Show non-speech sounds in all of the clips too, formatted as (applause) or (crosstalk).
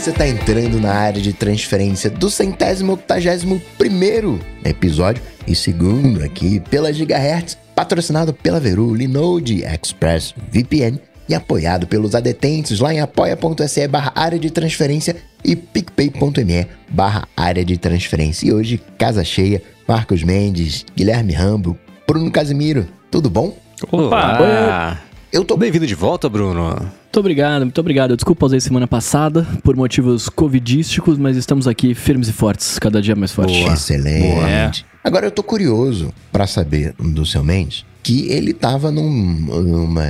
Você está entrando na área de transferência do centésimo octagésimo primeiro episódio e segundo aqui pela Gigahertz, patrocinado pela Veru, Linode, Express, VPN e apoiado pelos adetentes lá em apoia.se barra área de transferência e picpay.me barra área de transferência. E hoje, casa cheia, Marcos Mendes, Guilherme Rambo, Bruno Casimiro, tudo bom? Opa! Olá. Eu tô Bem-vindo de volta, Bruno. Muito obrigado, muito obrigado. Desculpa ausei semana passada por motivos covidísticos, mas estamos aqui firmes e fortes, cada dia mais fortes. Boa. Excelente. Agora eu tô curioso pra saber do seu Mendes que ele tava num, numa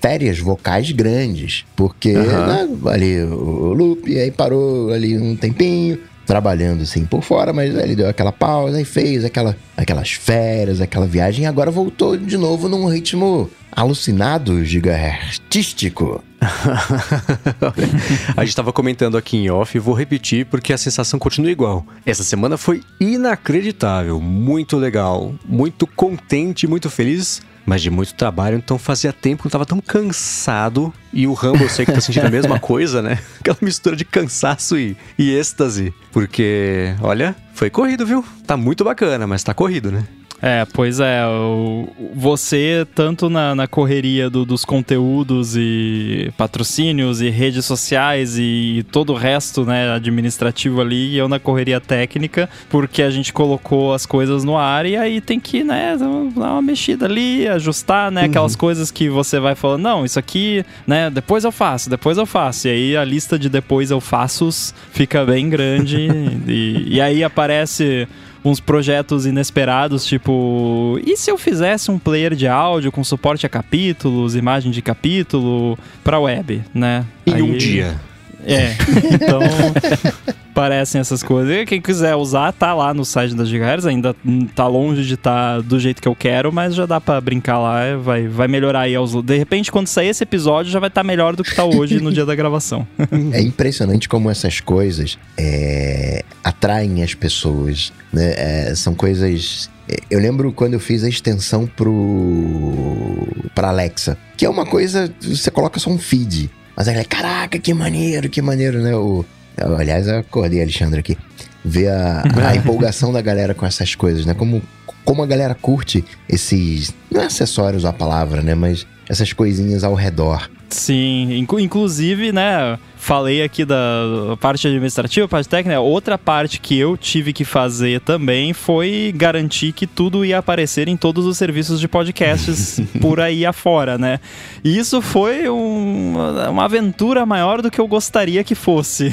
férias vocais grandes, porque né, ali o loop aí parou ali um tempinho, trabalhando assim por fora, mas ele deu aquela pausa e fez aquela, aquelas férias, aquela viagem e agora voltou de novo num ritmo alucinado, gigahertístico. (laughs) a gente tava comentando aqui em off vou repetir porque a sensação continua igual. Essa semana foi inacreditável, muito legal, muito contente, muito feliz, mas de muito trabalho, então fazia tempo que eu tava tão cansado. E o Rambo eu sei que tá sentindo a mesma (laughs) coisa, né? Aquela mistura de cansaço e, e êxtase. Porque, olha, foi corrido, viu? Tá muito bacana, mas tá corrido, né? É, pois é. O, você, tanto na, na correria do, dos conteúdos e patrocínios e redes sociais e todo o resto, né, administrativo ali, e eu na correria técnica, porque a gente colocou as coisas no ar e aí tem que, né, dar uma mexida ali, ajustar, né, aquelas coisas que você vai falando, não, isso aqui, né, depois eu faço, depois eu faço. E aí a lista de depois eu faço fica bem grande (laughs) e, e aí aparece uns projetos inesperados, tipo, e se eu fizesse um player de áudio com suporte a capítulos, imagem de capítulo pra web, né? Em Aí- um dia. É, (laughs) então (laughs) parecem essas coisas. E quem quiser usar, tá lá no site da Gigahertz, ainda tá longe de estar do jeito que eu quero, mas já dá pra brincar lá, vai, vai melhorar aí aos... De repente, quando sair esse episódio, já vai estar melhor do que tá hoje no dia da gravação. (laughs) É impressionante como essas coisas é, atraem as pessoas, né? É, são coisas. é, Eu lembro quando eu fiz a extensão pro para Alexa, que é uma coisa você coloca só um feed, mas aí, caraca, que maneiro, que maneiro, né? O, aliás, eu acordei Alexandre aqui ver a, a (laughs) empolgação da galera com essas coisas, né? Como como a galera curte esses não é acessórios a palavra, né? Mas essas coisinhas ao redor. Sim, inclu- inclusive, né, falei aqui da parte administrativa, parte técnica, outra parte que eu tive que fazer também foi garantir que tudo ia aparecer em todos os serviços de podcasts (laughs) por aí afora, né? E isso foi um- uma aventura maior do que eu gostaria que fosse.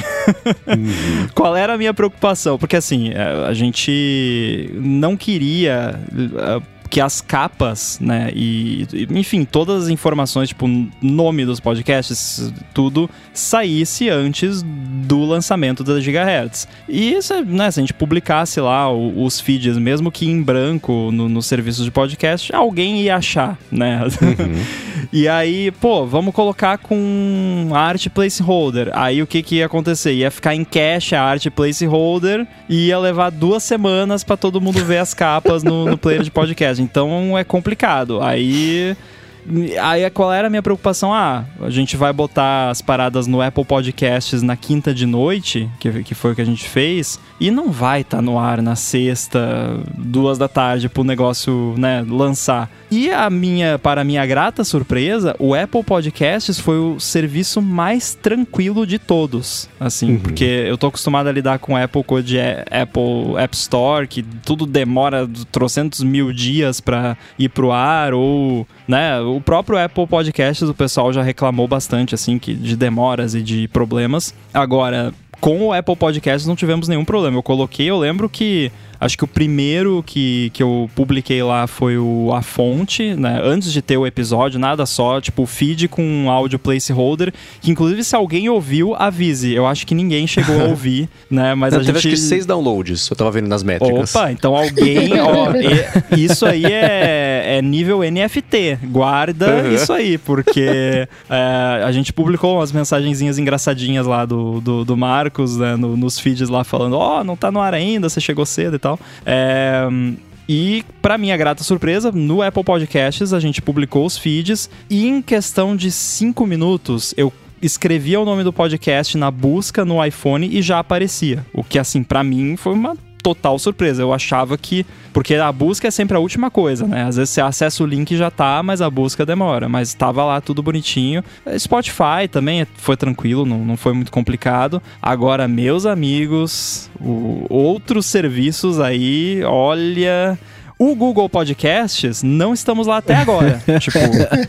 (laughs) Qual era a minha preocupação? Porque assim, eh, a gente não queria eh, que as capas, né, e, enfim, todas as informações, tipo, nome dos podcasts, tudo, saísse antes do lançamento da Gigahertz. E, se, né, se a gente publicasse lá os feeds, mesmo que em branco no, nos serviços de podcast, alguém ia achar, né? (laughs) E aí, pô, vamos colocar com art placeholder. Aí o que que ia acontecer? Ia ficar em cache a art placeholder e ia levar duas semanas pra todo mundo ver as capas no, no player de (laughs) podcast. Então é complicado. Aí. Aí qual era a minha preocupação? Ah, a gente vai botar as paradas no Apple Podcasts na quinta de noite, que, que foi o que a gente fez, e não vai estar no ar na sexta, duas da tarde, pro negócio, né, lançar. E a minha, para minha grata surpresa, o Apple Podcasts foi o serviço mais tranquilo de todos, assim, porque eu tô acostumado a lidar com Apple Code Apple App Store, que tudo demora trocentos mil dias para ir pro ar, ou, né, o próprio Apple Podcasts, o pessoal já reclamou bastante, assim, que de demoras e de problemas. Agora, com o Apple Podcasts não tivemos nenhum problema. Eu coloquei, eu lembro que acho que o primeiro que, que eu publiquei lá foi o A Fonte, né? Antes de ter o episódio, nada só, tipo, feed com um áudio placeholder, que inclusive se alguém ouviu, avise. Eu acho que ninguém chegou a ouvir, (laughs) né? Mas Não, a teve gente... acho que seis downloads, eu tava vendo nas métricas. Opa, então alguém, ó, (laughs) e- isso aí é, é nível NFT. Guarda Uhum. isso aí, porque (laughs) é, a gente publicou umas mensagenzinhas engraçadinhas lá do, do, do Marcos, né, no- nos feeds lá falando, ó, não tá no ar ainda, você chegou cedo e tal. É, e, pra minha grata surpresa, no Apple Podcasts a gente publicou os feeds e em questão de cinco minutos eu escrevia o nome do podcast na busca no iPhone e já aparecia. O que, assim, para mim foi uma total surpresa. Eu achava que. Porque a busca é sempre a última coisa, né? Às vezes você acessa o link e já tá, mas a busca demora. Mas estava lá tudo bonitinho. Spotify também foi tranquilo, não, não foi muito complicado. Agora, meus amigos, o, outros serviços aí, olha. O Google Podcasts, não estamos lá até agora. (laughs) tipo,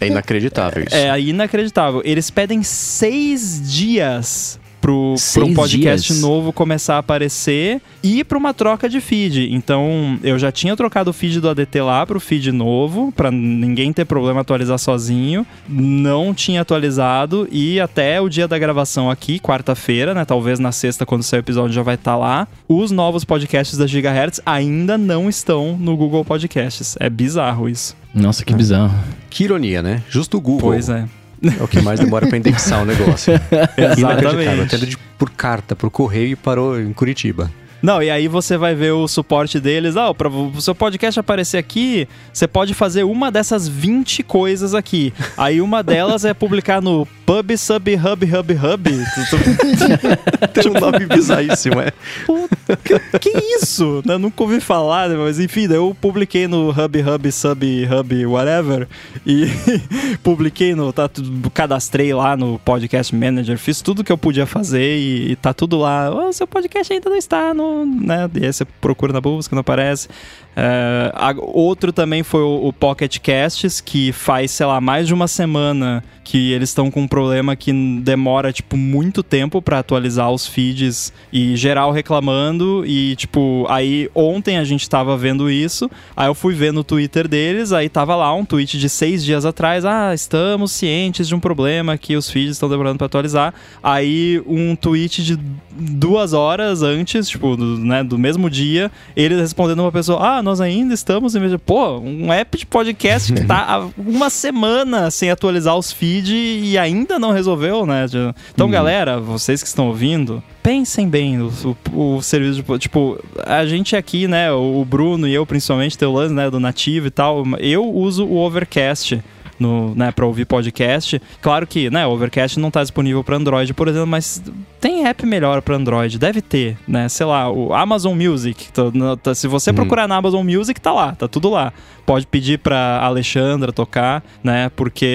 É inacreditável isso. é inacreditável. Eles pedem seis dias pro, pro um podcast dias? novo começar a aparecer e pra uma troca de feed. Então, eu já tinha trocado o feed do ADT lá pro feed novo, pra ninguém ter problema atualizar sozinho. Não tinha atualizado e até o dia da gravação aqui, quarta-feira, né? Talvez na sexta, quando sair o episódio, já vai estar lá. Os novos podcasts da Gigahertz ainda não estão no Google Podcasts. É bizarro isso. Nossa, que bizarro. Que ironia, né? Justo o Google. Pois é. É o que mais demora pra indexar o negócio. (laughs) Inacreditável. Até de, por carta, por correio e parou em Curitiba. Não, e aí você vai ver o suporte deles. Ah, para o seu podcast aparecer aqui, você pode fazer uma dessas 20 coisas aqui. Aí uma delas é publicar no Pub Sub Hub Hub Hub. (laughs) Tem um nome bizarríssimo, é. Puta, que, que isso? Eu nunca ouvi falar, mas enfim, eu publiquei no Hub Hub Sub Hub whatever e (laughs) publiquei no tá cadastrei lá no Podcast Manager, fiz tudo que eu podia fazer e, e tá tudo lá. O seu podcast ainda não está no, né? E aí você procura na busca, não aparece. É, a- outro também foi o, o Pocket Casts, que faz, sei lá, mais de uma semana que eles estão com um problema que demora, tipo, muito tempo pra atualizar os feeds e geral reclamando. E, tipo, aí ontem a gente tava vendo isso, aí eu fui ver no Twitter deles, aí tava lá um tweet de seis dias atrás: ah, estamos cientes de um problema que os feeds estão demorando pra atualizar. Aí um tweet de duas horas antes, tipo, do, né, do mesmo dia, eles respondendo uma pessoa: ah, nós ainda estamos em vez de. Pô, um app de podcast que tá há uma semana sem atualizar os feeds e ainda não resolveu, né? Então, galera, vocês que estão ouvindo, pensem bem o, o- o serviço de. po- Tipo, a gente aqui, né? O Bruno e eu, principalmente, tem o lance, né? Do nativo e tal. Eu uso o Overcast no, né, para ouvir podcast. Claro que, né, o Overcast não tá disponível para Android, por exemplo, mas tem app melhor para Android, deve ter, né? Sei lá, o Amazon Music. tá- tá- se você procurar na Amazon Music, tá lá, tá tudo lá. Pode pedir pra Alexandra tocar, né? Porque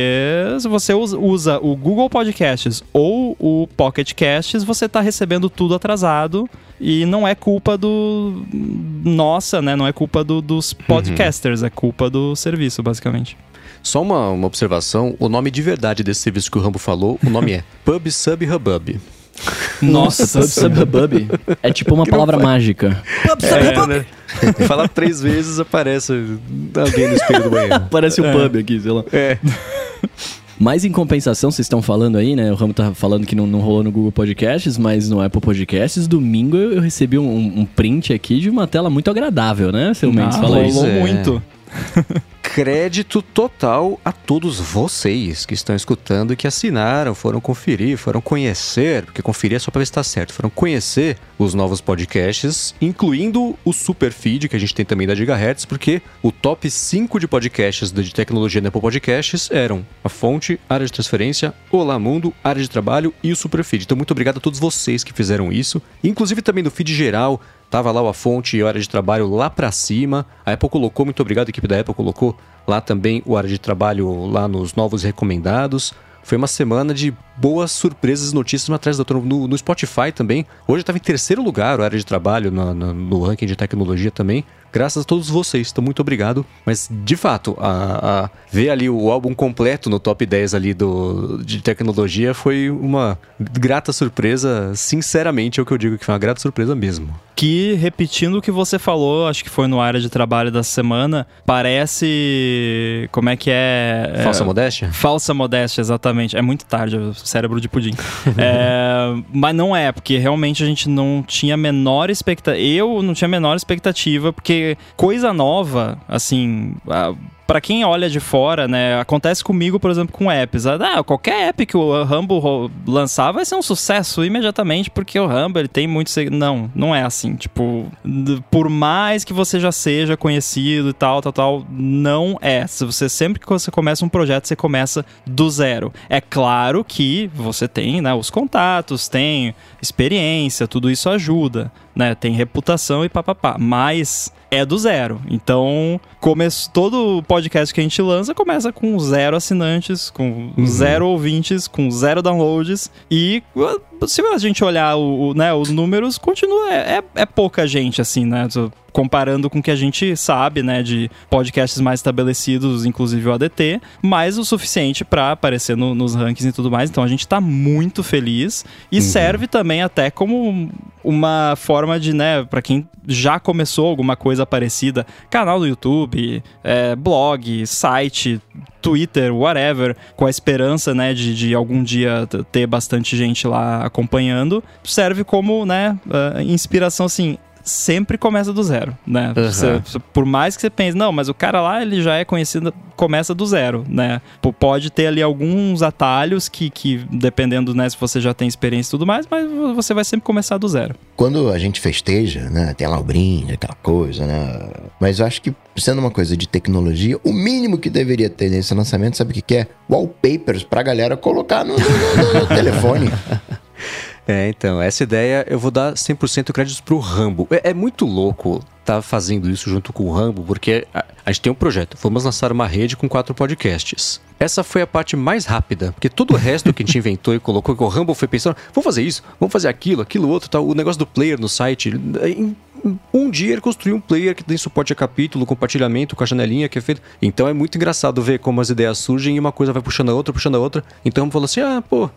se você usa, o Google Podcasts ou o Pocket Casts, você tá recebendo tudo atrasado e não é culpa do nossa, né? Não é culpa do- dos podcasters, é culpa do serviço, basicamente. Só uma, uma observação: o nome de verdade desse serviço que o Rambo falou, o nome é (laughs) Pub Sub Hubub. Nossa, Pub Sub Hubub. É tipo uma palavra mágica. É, né? Fala três vezes, aparece alguém no espelho do banheiro. (laughs) Parece um É. pub aqui, sei lá. É. Mas em compensação, vocês estão falando aí, né? O Ramo tá falando que não, não rolou no Google Podcasts, mas no Apple Podcasts, domingo eu recebi um, um print aqui de uma tela muito agradável, né, seu Mendes? Ah, Fala rolou isso. Pois é. (laughs) Crédito total a todos vocês que estão escutando e que assinaram, foram conferir, foram conhecer, porque conferir é só pra ver se tá certo, foram conhecer os novos podcasts, incluindo o Super Feed, que a gente tem também da Gigahertz, porque o top 5 de podcasts de tecnologia da Apple Podcasts eram a fonte, área de transferência, Olá Mundo, área de trabalho e o Super Feed. Então, muito obrigado a todos vocês que fizeram isso, inclusive também do feed geral. Tava lá o a fonte e a área de trabalho lá pra cima. A Apple colocou, muito obrigado, a equipe da Apple colocou lá também o área de trabalho lá nos novos recomendados. Foi uma semana de boas surpresas notícias atrás da outra. No, no Spotify também. Hoje estava em terceiro lugar a área de trabalho na- na- no ranking de tecnologia também. Graças a todos vocês, então muito obrigado. Mas, de fato, a, a- ver ali o álbum completo no top 10 ali do, de tecnologia foi uma grata surpresa. Sinceramente, é o que eu digo que foi uma grata surpresa mesmo. Que, repetindo o que você falou, acho que foi no área de trabalho da semana, parece. Como é que é? é, Falsa modéstia? Falsa modéstia, exatamente. É muito tarde, o cérebro de pudim. (laughs) É, mas não é, porque realmente a gente não tinha a menor expectativa. Eu não tinha a menor expectativa, porque coisa nova, assim. para quem olha de fora, né, acontece comigo, por exemplo, com apps. Ah, qualquer app que o Rumble lançar vai ser um sucesso imediatamente, porque o Rumble ele tem muito. Não, não é assim. Tipo, por mais que você já seja conhecido e tal, tal, tal, não é. Se você sempre que você começa um projeto, você começa do zero. É claro que você tem, né, os contatos, tem experiência, tudo isso ajuda, né? Tem reputação e papapá. Mas é do zero. Então, começo, todo podcast que a gente lança começa com zero assinantes, com uhum. zero ouvintes, com zero downloads. E se a gente olhar o, o né, os números, continua. É, é, é pouca gente, assim, né? Comparando com o que a gente sabe, né, de podcasts mais estabelecidos, inclusive o ADT, mas o suficiente para aparecer no, nos rankings e tudo mais. Então a gente está muito feliz e uhum. serve também até como uma forma de, né, para quem já começou alguma coisa parecida, canal do YouTube, é, blog, site, Twitter, whatever, com a esperança, né, de, de algum dia ter bastante gente lá acompanhando, serve como, né, uh, inspiração, assim, sempre começa do zero, né? Uhum. Você, por mais que você pense, não, mas o cara lá, ele já é conhecido, começa do zero, né? Pode ter ali alguns atalhos que, que dependendo, né, se você já tem experiência e tudo mais, mas você vai sempre começar do zero. Quando a gente festeja, né, tem lá o brinde, aquela coisa, né? Mas eu acho que, sendo uma coisa de tecnologia, o mínimo que deveria ter nesse lançamento, sabe o que, que é? Wallpapers pra galera colocar no, no, no, no telefone. (laughs) É, então, essa ideia eu vou dar 100% créditos pro Rambo. É, é, muito louco tá fazendo isso junto com o Rambo, porque a, a, gente tem um projeto. Vamos lançar uma rede com quatro podcasts. Essa foi a parte mais rápida, porque todo o resto que a gente (laughs) inventou e colocou, que o Rambo foi pensando, vamos fazer isso, vamos fazer aquilo, aquilo outro, tal. O negócio do player no site, em um dia ele construiu um player que tem suporte a capítulo, compartilhamento com a janelinha que é feito. Então é muito engraçado ver como as ideias surgem e uma coisa vai puxando a outra, puxando a outra. Então falou assim: ah, pô,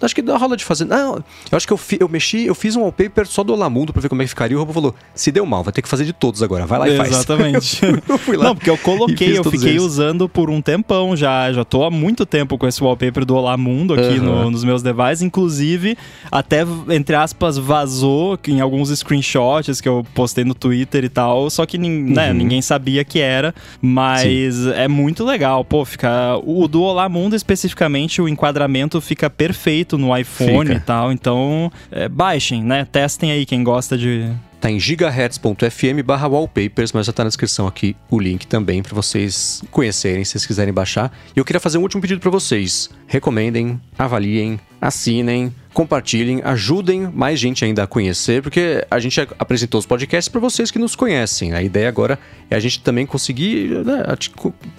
acho que dá rola de fazer. Não, eu acho que eu, fi, eu mexi, eu fiz um wallpaper só do Olamundo pra ver como é que ficaria. O robô falou: se deu mal, vai ter que fazer de todos agora. Vai lá e faz. (laughs) Exatamente. eu fui lá Não, porque eu coloquei, eu fiquei eles. usando por um tempão já. Já tô há muito tempo com esse wallpaper do Olamundo aqui uhum. no, nos meus devices. Inclusive, até, entre aspas, vazou em alguns screenshots que eu postei no Twitter Twitter e tal, só que né, uhum. ninguém sabia que era, mas Sim. é muito legal, pô, fica o do Olá Mundo especificamente o enquadramento fica perfeito no iPhone fica. e tal, então é, baixem, né? Testem aí quem gosta de Tá em gigahertz.fm barra wallpapers, mas já tá na descrição aqui o link também para vocês conhecerem, se vocês quiserem baixar. E eu queria fazer um último pedido para vocês. Recomendem, avaliem, assinem, compartilhem, ajudem mais gente ainda a conhecer, porque a gente apresentou os podcasts para vocês que nos conhecem. A ideia agora é a gente também conseguir né,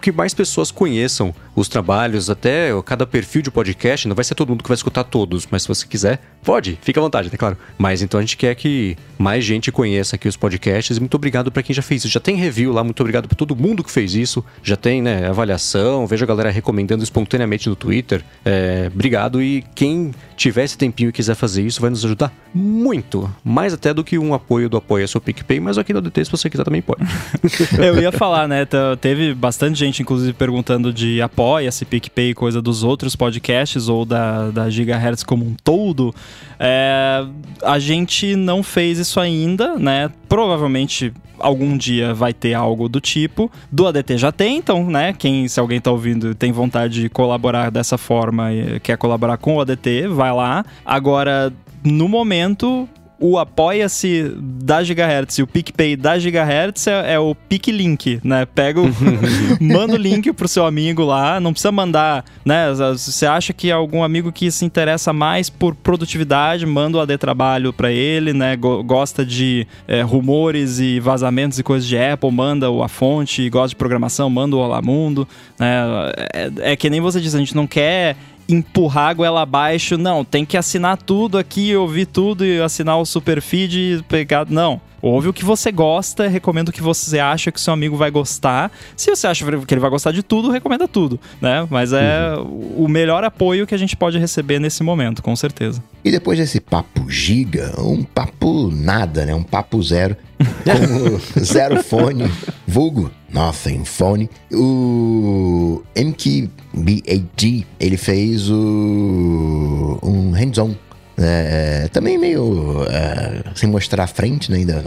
que mais pessoas conheçam os trabalhos, até cada perfil de podcast. Não vai ser todo mundo que vai escutar todos, mas se você quiser, pode, fica à vontade, é claro. Mas então a gente quer que mais gente conheça aqui os podcasts. Muito obrigado para quem já fez isso. Já tem review lá, muito obrigado para todo mundo que fez isso. Já tem né, avaliação, vejo a galera recomendando espontaneamente no Twitter. É, obrigado e quem tivesse tempinho e quiser fazer isso, vai nos ajudar muito. Mais até do que um apoio do Apoia Seu PicPay, mas aqui no DT, se você quiser, também pode. (laughs) Eu ia falar, né? Teve bastante gente, inclusive, perguntando de Apoia-se, PicPay, coisa dos outros podcasts ou da, da Gigahertz como um todo. É, a gente não fez isso ainda, né? Provavelmente algum dia vai ter algo do tipo. Do ADT já tem, então, né? Quem, se alguém tá ouvindo tem vontade de colaborar dessa forma e quer colaborar com o ADT, vai lá. Agora, no momento, o Apoia-se da Gigahertz e o PicPay da Gigahertz é, é o PicLink, né? Pega o... (laughs) manda o link pro seu amigo lá, não precisa mandar, né? Você acha que algum amigo que se interessa mais por produtividade, manda o AD Trabalho para ele, né? Gosta de é, rumores e vazamentos e coisas de Apple, manda a fonte, gosta de programação, manda o Olá Mundo, né? É, é que nem você diz, a gente não quer empurrar a goela abaixo. Não, tem que assinar tudo aqui, ouvir tudo e assinar o super feed e pegar. Não. Ouve o que você gosta, recomendo o que você acha que seu amigo vai gostar. Se você acha que ele vai gostar de tudo, recomenda tudo, né? Mas é uhum. o melhor apoio que a gente pode receber nesse momento, com certeza. E depois desse papo giga, um papo nada, né? Um papo zero, (laughs) com zero fone, vulgo Nothing Phone. O MKBAD, ele fez o um hands-on é, também meio é, sem mostrar a frente né, ainda.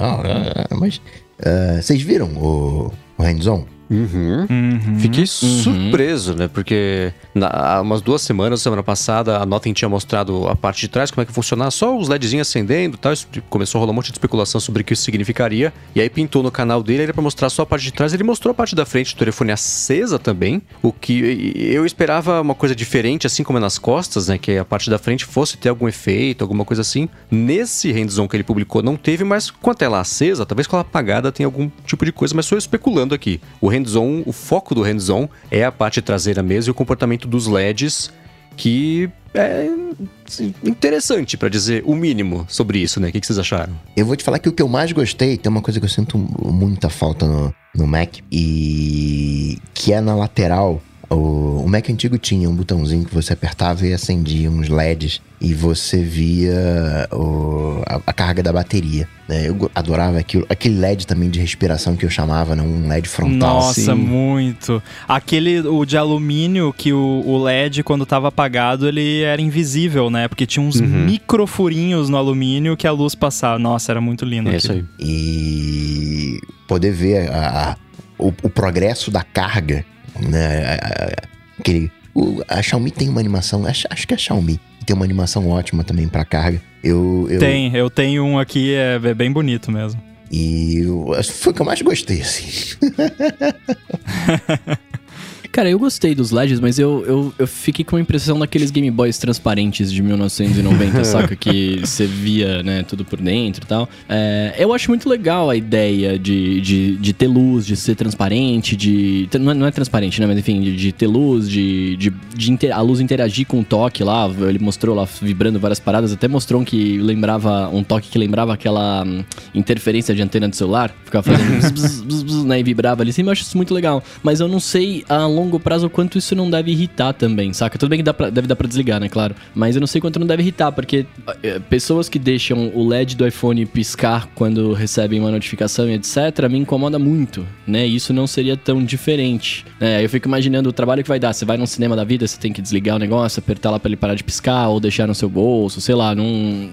É, mas é, vocês viram o, o hands-on? Uhum. Uhum. Fiquei surpreso, né? Porque na, há umas duas semanas, semana passada, a Nothing tinha mostrado a parte de trás, como é que funcionava, só os LEDzinhos acendendo e tal. Isso começou a rolar um monte de especulação sobre o que isso significaria. E aí pintou no canal dele, era pra mostrar só a parte de trás. Ele mostrou a parte da frente do telefone acesa também. O que eu esperava uma coisa diferente, assim como é nas costas, né? Que a parte da frente fosse ter algum efeito, alguma coisa assim. Nesse hands-on que ele publicou não teve, mas com a tela acesa, talvez com ela apagada tenha algum tipo de coisa, mas sou eu especulando aqui. O hands-on, o foco do hands-on é a parte traseira mesmo e o comportamento dos LEDs, que é assim, interessante para dizer o mínimo sobre isso, né? O que, que vocês acharam? Eu vou te falar que o que eu mais gostei, tem uma coisa que eu sinto muita falta no, no Mac, e que é na lateral. O, o Mac antigo tinha um botãozinho que você apertava e acendia uns LEDs e você via o, a, a, carga da bateria. Né? Eu adorava aquilo. Aquele LED também de respiração que eu chamava, né? um LED frontal. Nossa, assim. muito. Aquele, o de alumínio, que o, o, LED, quando estava apagado, ele era invisível, né? Porque tinha uns uhum. microfurinhos no alumínio que a luz passava. Nossa, era muito lindo. É isso aí. E poder ver a, a, o, o progresso da carga né? Aquele, o, a Xiaomi tem uma animação, acho, acho que é a Xiaomi, tem uma animação ótima também para carga. Eu, eu, Tem, eu tenho um aqui, é, é bem bonito mesmo. E eu, foi o que eu mais gostei, assim. (laughs) Cara, eu gostei dos LEDs, mas eu, eu, eu fiquei com a impressão daqueles Game Boys transparentes de 1990, (laughs) saca? Que você via, né, tudo por dentro e tal. É, eu acho muito legal a ideia de, de, de ter luz, de ser transparente, de. Não é, não é transparente, né? Mas enfim, de, de ter luz, de, de, de inter, a luz interagir com o toque lá. Ele mostrou lá vibrando várias paradas, até mostrou um que lembrava. um toque que lembrava aquela hum, interferência de antena de celular. Ficava fazendo (laughs) bzz, bzz, bzz, né? E vibrava ali. Sim, eu acho isso muito legal. Mas eu não sei a longo longo prazo o quanto isso não deve irritar também, saca? Tudo bem que dá pra, deve dar pra desligar, né? Claro. Mas eu não sei quanto não deve irritar, porque é, pessoas que deixam o LED do iPhone piscar quando recebem uma notificação e etc., me incomoda muito, né? Isso não seria tão diferente. Né? Eu fico imaginando o trabalho que vai dar. Você vai num cinema da vida, você tem que desligar o negócio, apertar lá pra ele parar de piscar, ou deixar no seu bolso, sei lá. Não,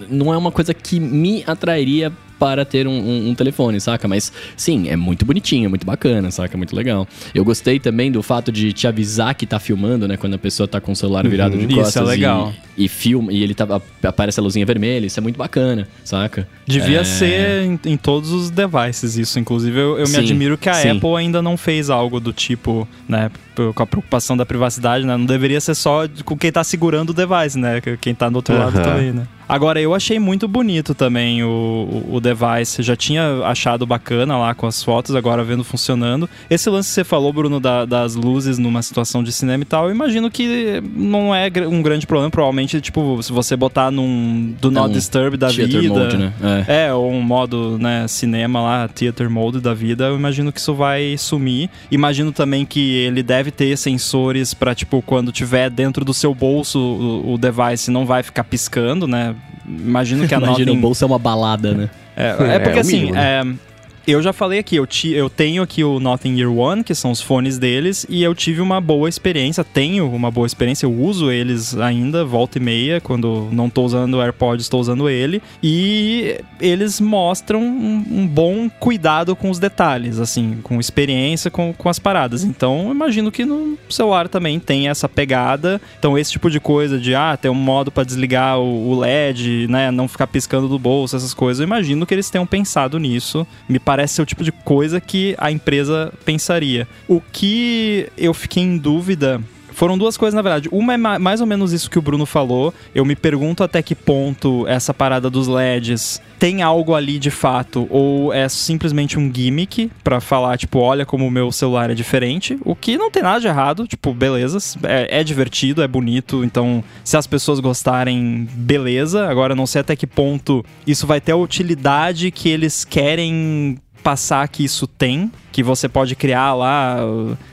não é uma coisa que me atrairia para ter um, um, um, telefone, saca? Mas sim, é muito bonitinho, é muito bacana, saca? Muito legal. Eu gostei também do fato de te avisar que tá filmando, né? Quando a pessoa tá com o celular virado uhum, de costas. Isso é legal. E, e filma, e ele tá, aparece a luzinha vermelha, isso é muito bacana, saca? Devia é... ser em, em, todos os devices isso. Inclusive, eu, eu me admiro que a sim. Apple ainda não fez algo do tipo, né? Com a preocupação da privacidade, né? Não deveria ser só com quem tá segurando o device, né? Quem tá do outro uhum. lado também, né? Agora, eu achei muito bonito também o, o, device. Já tinha achado bacana lá com as fotos, agora vendo funcionando. Esse lance que você falou, Bruno, da, das luzes numa situação de cinema e tal, eu imagino que não é um grande problema. Provavelmente, tipo, se você botar num do Not é um Disturb da vida. Mode, né? é. é, ou um modo, né, cinema lá, theater mode da vida, eu imagino que isso vai sumir. Imagino também que ele deve ter sensores para tipo, quando tiver dentro do seu bolso o, o device não vai ficar piscando, né? Imagino que a (laughs) Imagina, nota. o bolso é uma balada, né? É, é (laughs) porque é, assim, mínimo, né? Eu já falei aqui, eu, ti, eu tenho aqui o Nothing Year One, que são os fones deles, e eu tive uma boa experiência, tenho uma boa experiência, eu uso eles ainda, volta e meia, quando não estou usando o AirPods, estou usando ele, e eles mostram um, um, bom cuidado com os detalhes, assim, com experiência com, com as paradas. Então, imagino que no celular também tem essa pegada. Então, esse tipo de coisa de, ah, ter um modo para desligar o, o LED, né, não ficar piscando do bolso, essas coisas, eu imagino que eles tenham pensado nisso. Me parece parece ser o tipo de coisa que a empresa pensaria. O que eu fiquei em dúvida foram duas coisas, na verdade. Uma é mais ou menos isso que o Bruno falou. Eu me pergunto até que ponto essa parada dos LEDs tem algo ali de fato, ou é simplesmente um gimmick para falar, tipo, olha como o meu celular é diferente. O que não tem nada de errado, tipo, beleza. É, é divertido, é bonito. Então, se as pessoas gostarem, beleza. Agora, não sei até que ponto isso vai ter a utilidade que eles querem passar que isso tem, que você pode criar lá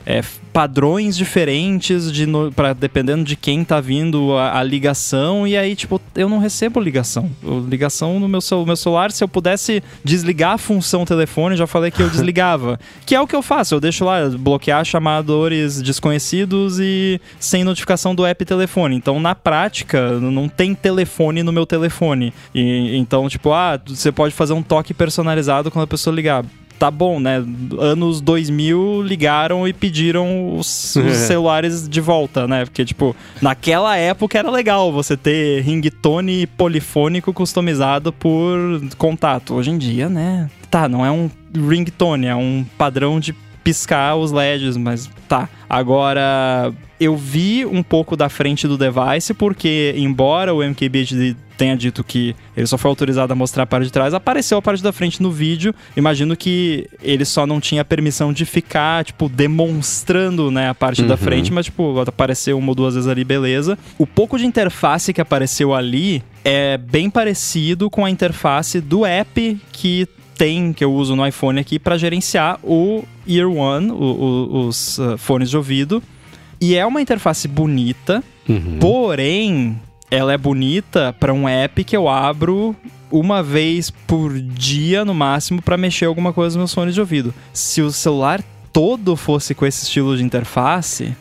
é, padrões diferentes de para dependendo de quem tá vindo a, a, ligação. E aí tipo eu não recebo ligação. Ligação no meu, meu celular se eu pudesse desligar a função telefone já falei que eu (laughs) desligava. Que é o que eu faço. Eu deixo lá bloquear chamadores desconhecidos e sem notificação do app telefone. Então na prática não tem telefone no meu telefone. E, então tipo ah você pode fazer um toque personalizado quando a pessoa ligar tá bom, né? Anos 2000 ligaram e pediram os, (laughs) os celulares de volta, né? Porque, tipo, naquela época era legal você ter ringtone polifônico customizado por contato. Hoje em dia, né? Tá, não é um ringtone, é um padrão de piscar os LEDs, mas tá. Agora, eu vi um pouco da frente do device, porque embora o MKBHD tenha dito que ele só foi autorizado a mostrar a parte de trás, apareceu a parte da frente no vídeo. Imagino que ele só não tinha permissão de ficar, tipo, demonstrando, né, a parte uhum. da frente, mas, tipo, apareceu uma ou duas vezes ali, beleza. O pouco de interface que apareceu ali é bem parecido com a interface do app que tem, que eu uso no iPhone aqui, para gerenciar o Ear One, o, o, os uh, fones de ouvido. E é uma interface bonita, uhum. porém, ela é bonita para um app que eu abro uma vez por dia no máximo para mexer alguma coisa nos meus fones de ouvido. Se o celular todo fosse com esse estilo de interface,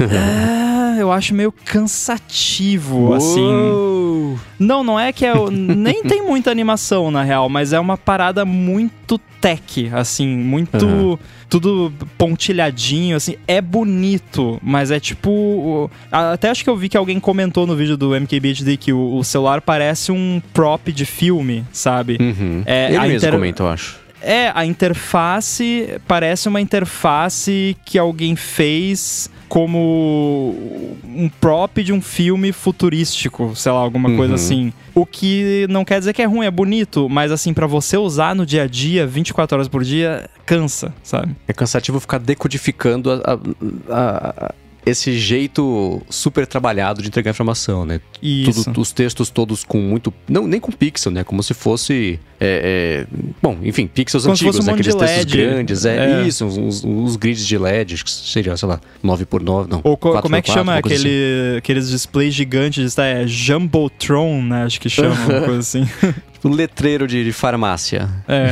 é, (laughs) eu acho meio cansativo, Uou. assim. Não, não é que é. (laughs) nem tem muita animação, na real, mas é uma parada muito tech, assim, muito. Uhum. Tudo pontilhadinho, assim. É bonito, mas é tipo. Até acho que eu vi que alguém comentou no vídeo do MKBHD que o, o celular parece um prop de filme, sabe? Uhum. É, Ele mesmo inter... comenta, eu acho. É, a interface parece uma interface que alguém fez como um prop de um filme futurístico, sei lá, alguma uhum. coisa assim. O que não quer dizer que é ruim, é bonito, mas assim, para você usar no dia a dia, 24 horas por dia, cansa, sabe? É cansativo ficar decodificando a, a, a esse jeito super trabalhado de entregar informação, né? Isso. Tudo, os textos todos com muito. Não, nem com pixel, né? Como se fosse. É, é, bom, enfim, pixels Como antigos, um né? Aqueles textos grandes. É, é. isso, uns, uns, grids de LED, que seria, sei lá, 9x9, não. Ou co como é que 4, chama aquele, assim. aqueles displays gigantes? É Jumbotron, né? Acho que chama, (laughs) uma coisa assim. Um letreiro de, de farmácia. É.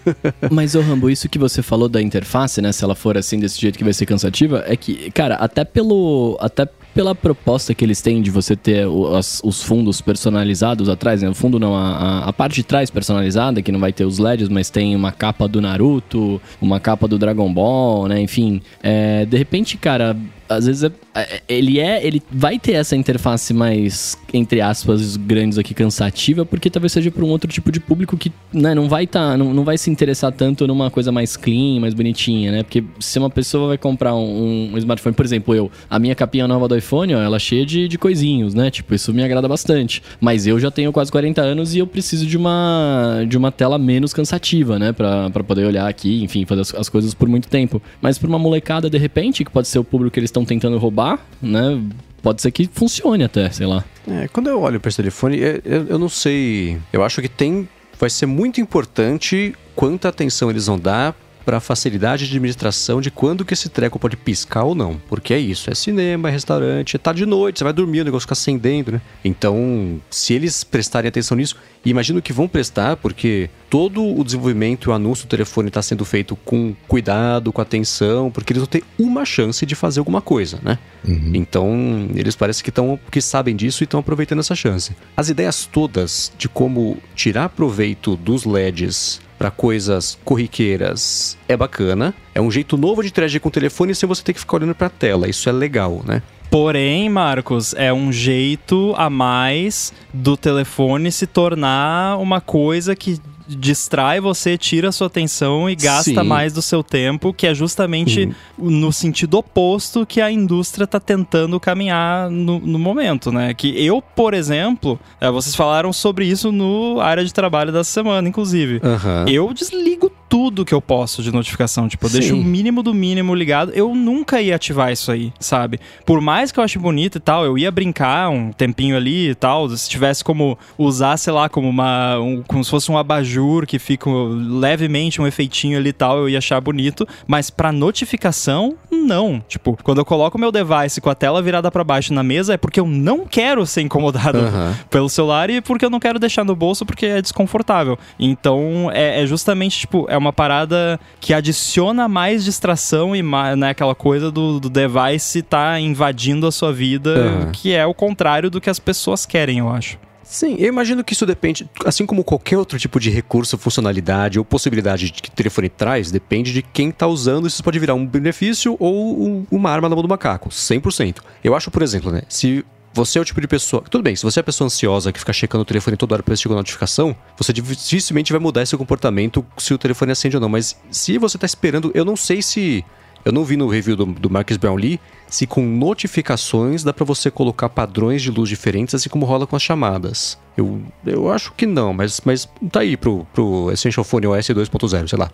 (laughs) Mas, ô Rambo, isso que você falou da interface, né? Se ela for assim desse jeito que vai ser cansativa, é que, cara, até pelo. Até pela proposta que eles têm de você ter os, os fundos personalizados atrás, né? O fundo não, a, a, parte de trás personalizada, que não vai ter os LEDs, mas tem uma capa do Naruto, uma capa do Dragon Ball, né? Enfim, é, de repente, cara, às vezes é, é, ele é, ele vai ter essa interface mais entre aspas grandes aqui cansativa, porque talvez seja para um outro tipo de público que, né, não vai tá, não, não vai se interessar tanto numa coisa mais clean, mais bonitinha, né? Porque se uma pessoa vai comprar um, um smartphone, por exemplo, eu, a minha capinha nova do iPhone, ó, ela é cheia de, de coisinhos, né? Tipo, isso me agrada bastante. Mas eu já tenho quase 40 anos e eu preciso de uma de uma tela menos cansativa, né, para poder olhar aqui, enfim, fazer as, as coisas por muito tempo. Mas para uma molecada de repente, que pode ser o público que eles estão tentando roubar, né? Pode ser que funcione até, sei lá. É, quando eu olho para esse telefone, eu, eu, eu não sei. Eu acho que tem. Vai ser muito importante quanta atenção eles vão dar para facilidade de administração de quando que esse treco pode piscar ou não. Porque é isso, é cinema, é restaurante, é tarde de noite, você vai dormir, o negócio fica acendendo, né? Então, se eles prestarem atenção nisso, e imagino que vão prestar, porque todo o desenvolvimento e o anúncio do telefone está sendo feito com cuidado, com atenção, porque eles vão ter uma chance de fazer alguma coisa, né? Uhum. Então, eles parecem que, tão, que sabem disso e estão aproveitando essa chance. As ideias todas de como tirar proveito dos LEDs para coisas corriqueiras é bacana. É um jeito novo de interagir com o telefone sem você ter que ficar olhando para a tela. Isso é legal, né? Porém, Marcos, é um jeito a mais do telefone se tornar uma coisa que distrai você, tira a sua atenção e gasta Sim. mais do seu tempo, que é justamente uhum. no sentido oposto que a indústria está tentando caminhar no, no, momento, né? Que eu, por exemplo, é, vocês falaram sobre isso no área de trabalho da semana, inclusive. Uhum. Eu desligo tudo que eu posso de notificação. Tipo, eu Sim. deixo o mínimo do mínimo ligado. Eu nunca ia ativar isso aí, sabe? Por mais que eu ache bonito e tal, eu ia brincar um tempinho ali e tal. Se tivesse como usar, sei lá, como uma. Um, como se fosse um abajur que fica levemente um efeitinho ali e tal, eu ia achar bonito. Mas pra notificação, não. Tipo, quando eu coloco meu device com a tela virada para baixo na mesa, é porque eu não quero ser incomodado uhum. (laughs) pelo celular e porque eu não quero deixar no bolso porque é desconfortável. Então, é, é justamente, tipo, é uma parada que adiciona mais distração e mais, né, aquela coisa do, do device tá invadindo a sua vida, uhum. que é o contrário do que as pessoas querem, eu acho. Sim, eu imagino que isso depende, assim como qualquer outro tipo de recurso, funcionalidade ou possibilidade que o telefone traz, depende de quem está usando. Isso pode virar um benefício ou um, uma arma na mão do macaco, 100%. Eu acho, por exemplo, né, se você é o tipo de pessoa. Tudo bem, se você é a pessoa ansiosa que fica checando o telefone toda hora pra ver se chegou notificação, você dificilmente vai mudar esse comportamento se o telefone acende ou não. Mas se você tá esperando, eu não sei se. Eu não vi no review do, do Marcus Brownlee se com notificações dá para você colocar padrões de luz diferentes, assim como rola com as chamadas. Eu, eu acho que não, mas, mas tá aí pro, pro Essential Phone OS 2.0, sei lá.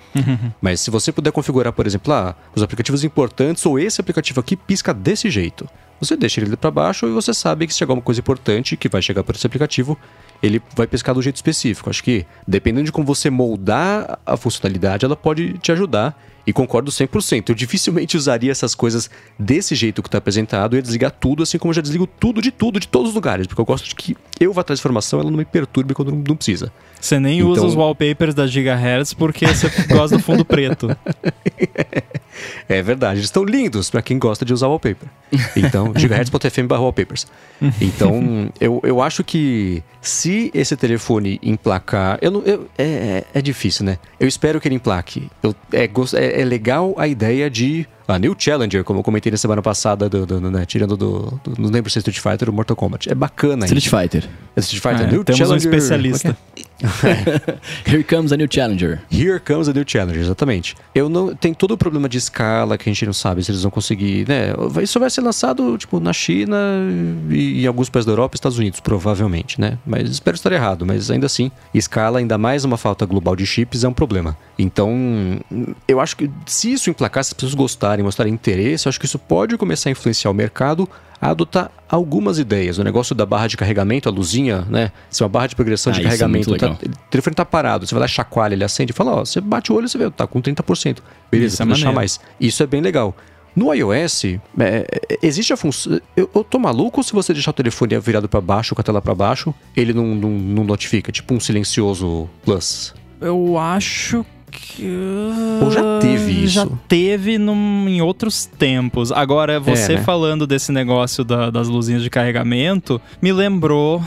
Mas se você puder configurar, por exemplo, ah, os aplicativos importantes ou esse aplicativo aqui pisca desse jeito. Você deixa ele para baixo e você sabe que se chegar uma coisa importante que vai chegar por esse aplicativo, ele vai pescar do jeito específico. Acho que, dependendo de como você moldar a funcionalidade, ela pode te ajudar. E concordo 100%. Eu dificilmente usaria essas coisas desse jeito que está apresentado. Eu ia desligar tudo, assim como eu já desligo tudo de tudo, de todos os lugares. Porque eu gosto de que eu vá atrás de informação, ela não me perturbe quando não precisa. Você nem então... usa os wallpapers da Gigahertz porque você (laughs) gosta do fundo preto. É verdade, eles estão lindos para quem gosta de usar wallpaper. Então, (laughs) gigahertz.fm wallpapers. Então, eu, eu acho que se esse telefone emplacar. Eu não, eu, é, é difícil, né? Eu espero que ele emplaque. Eu, é, é, é legal a ideia de a New Challenger, como eu comentei na semana passada, do, do, né, tirando do, do. Não lembro se é Street Fighter ou Mortal Kombat. É bacana Street isso. Fighter. É Street Fighter. É, New temos Challenger. um especialista. (laughs) (laughs) Here comes a New Challenger. Here comes a New Challenger, exatamente. Eu não. Tem todo o problema de escala que a gente não sabe se eles vão conseguir. Né? Isso vai ser lançado, tipo, na China e em alguns países da Europa e Estados Unidos, provavelmente, né? Mas espero estar errado. Mas ainda assim, escala, ainda mais uma falta global de chips, é um problema. Então, eu acho que se isso emplacar, se as pessoas gostarem, mostrarem interesse, eu acho que isso pode começar a influenciar o mercado a adotar algumas ideias. O negócio da barra de carregamento, a luzinha, né? Se uma barra de progressão Ah, de é carregamento, muito tá, o telefone tá parado, você vai lá, chacoalha, ele acende e fala, ó, você bate o olho e você vê, tá com 30%. Beleza, Isso é deixar mais. Isso é bem legal. No iOS, é, é, existe a função. Eu, eu tô maluco se você deixar o telefone virado para baixo, com a tela para baixo, ele não, não, não notifica, tipo um silencioso plus. Eu acho que. Ou já teve Já isso? teve num- em outros tempos. Agora, você É, né? falando desse negócio da- das luzinhas de carregamento, me lembrou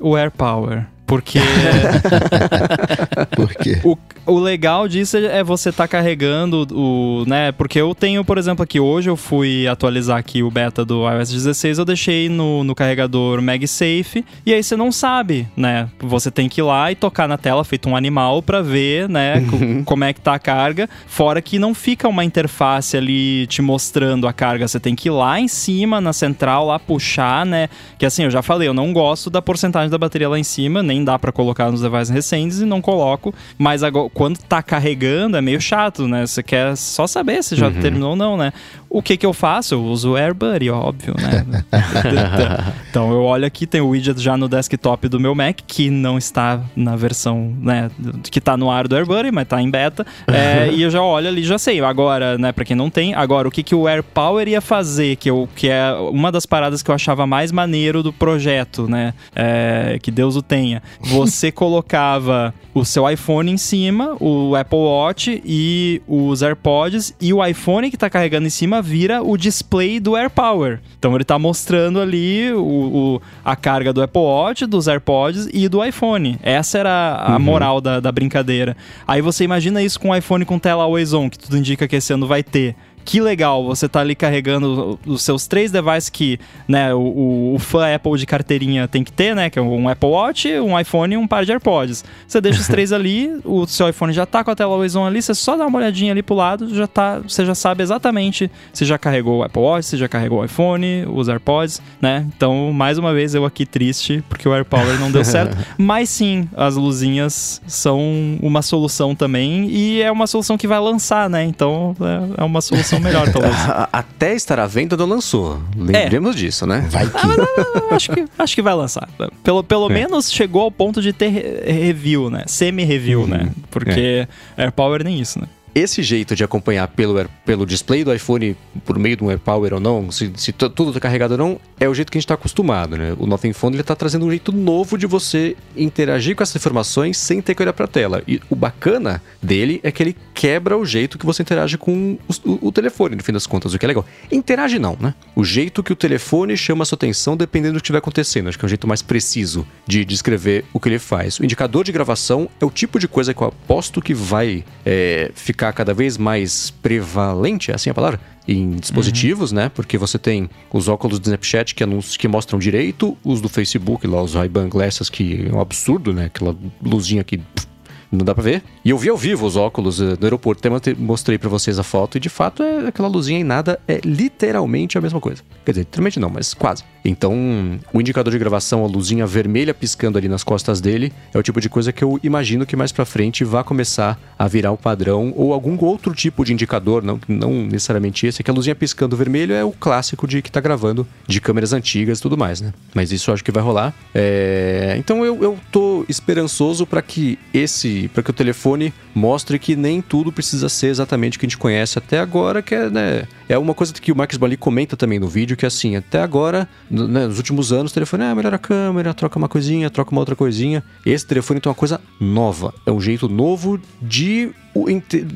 o AirPower. Porque (laughs) Por quê? o, o legal disso é você tá carregando o, né? Porque eu tenho, por exemplo, aqui hoje eu fui atualizar aqui o beta do iOS 16, eu deixei no, no carregador MagSafe e aí você não sabe, né? Você tem que ir lá e tocar na tela feito um animal pra ver, né, co- como é que tá a carga, fora que não fica uma interface ali te mostrando a carga, você tem que ir lá em cima na central lá puxar, né? Que assim, eu já falei, eu não gosto da porcentagem da bateria lá em cima, nem dá pra colocar nos devices recentes e não coloco, mas agora quando tá carregando é meio chato, né? Você quer só saber se já terminou ou não, né? O que que eu faço? Eu uso o AirBuddy, óbvio, né? (laughs) então eu olho aqui, tem o widget já no desktop do meu Mac, que não está na versão, né, que tá no ar do AirBuddy, mas tá em beta. É, (laughs) e eu já olho ali, já sei. Agora, né, pra quem não tem, agora o que que o AirPower ia fazer, que, eu, que é uma das paradas que eu achava mais maneiro do projeto, né? É, que Deus o tenha. Você (laughs) colocava o seu iPhone em cima, o Apple Watch e os AirPods, e o iPhone que tá carregando em cima vira o display do AirPower. Então ele tá mostrando ali o, o- a carga do Apple Watch, dos AirPods e do iPhone. Essa era a moral da, da brincadeira. Aí você imagina isso com um iPhone com tela Always On, que tudo indica que esse ano vai ter. Que legal, você tá ali carregando os seus três devices que, né, o, o- fã Apple de carteirinha tem que ter, né, que é um Apple Watch, um iPhone e um par de AirPods. Você deixa os três (laughs) ali, o seu iPhone já tá com a tela Always On ali, você só dá uma olhadinha ali pro lado, já tá, você já sabe exatamente se já carregou o Apple Watch, se já carregou o iPhone, os AirPods, né? Então, mais uma vez eu aqui triste porque o AirPower não deu certo, (laughs) mas sim, as luzinhas são uma solução também e é uma solução que vai lançar, né? Então, é- é uma solução melhor (laughs) talvez. Até estar à venda não lançou. Lembremos disso, né? Vai que. acho que, acho que vai lançar. Pelo, pelo É. menos chegou ao ponto de ter re- review, né? Semi-review, Uhum. né? Porque AirPower nem isso, né? Esse jeito de acompanhar pelo, pelo display do iPhone, por meio de um AirPower ou não, se, se tu- tudo tá carregado ou não, é o jeito que a gente tá acostumado, né? O Nothing Phone, ele tá trazendo um jeito novo de você interagir com essas informações sem ter que olhar pra tela. E o bacana dele é que ele quebra o jeito que você interage com os- o, o telefone, no fim das contas, o que é legal. Interage não, né? O jeito que o telefone chama a sua atenção dependendo do que estiver acontecendo. Acho que é um jeito mais preciso de descrever o que ele faz. O indicador de gravação é o tipo de coisa que eu aposto que vai é, ficar cada vez mais prevalente, é assim a palavra? Em dispositivos, né? Porque você tem os óculos do Snapchat que, anunciam, que mostram direito, os do Facebook, lá, os Ray-Ban Glasses, que é um absurdo, né? Aquela luzinha que pff, não dá pra ver. E eu vi ao vivo os óculos eh, no aeroporto, até mostrei- pra vocês a foto, e de fato é aquela luzinha em nada é literalmente a mesma coisa. Quer dizer, literalmente não, mas quase. Então, o indicador de gravação, a luzinha vermelha piscando ali nas costas dele, é o tipo de coisa que eu imagino que mais pra frente vai começar a virar o padrão, ou algum outro tipo de indicador, não, não necessariamente esse, é que a luzinha piscando vermelho é o clássico de que tá gravando de câmeras antigas e tudo mais, né? Mas isso eu acho que vai rolar. É, Então eu, eu tô esperançoso pra que esse, para que o telefone mostre que nem tudo precisa ser exatamente o que a gente conhece até agora, que é, né, é uma coisa que o Marcos Bali comenta também no vídeo, que é assim, até agora, né, nos últimos anos, o telefone é melhora a câmera, troca uma coisinha, troca uma outra coisinha. Esse telefone tem uma coisa nova, é um jeito novo de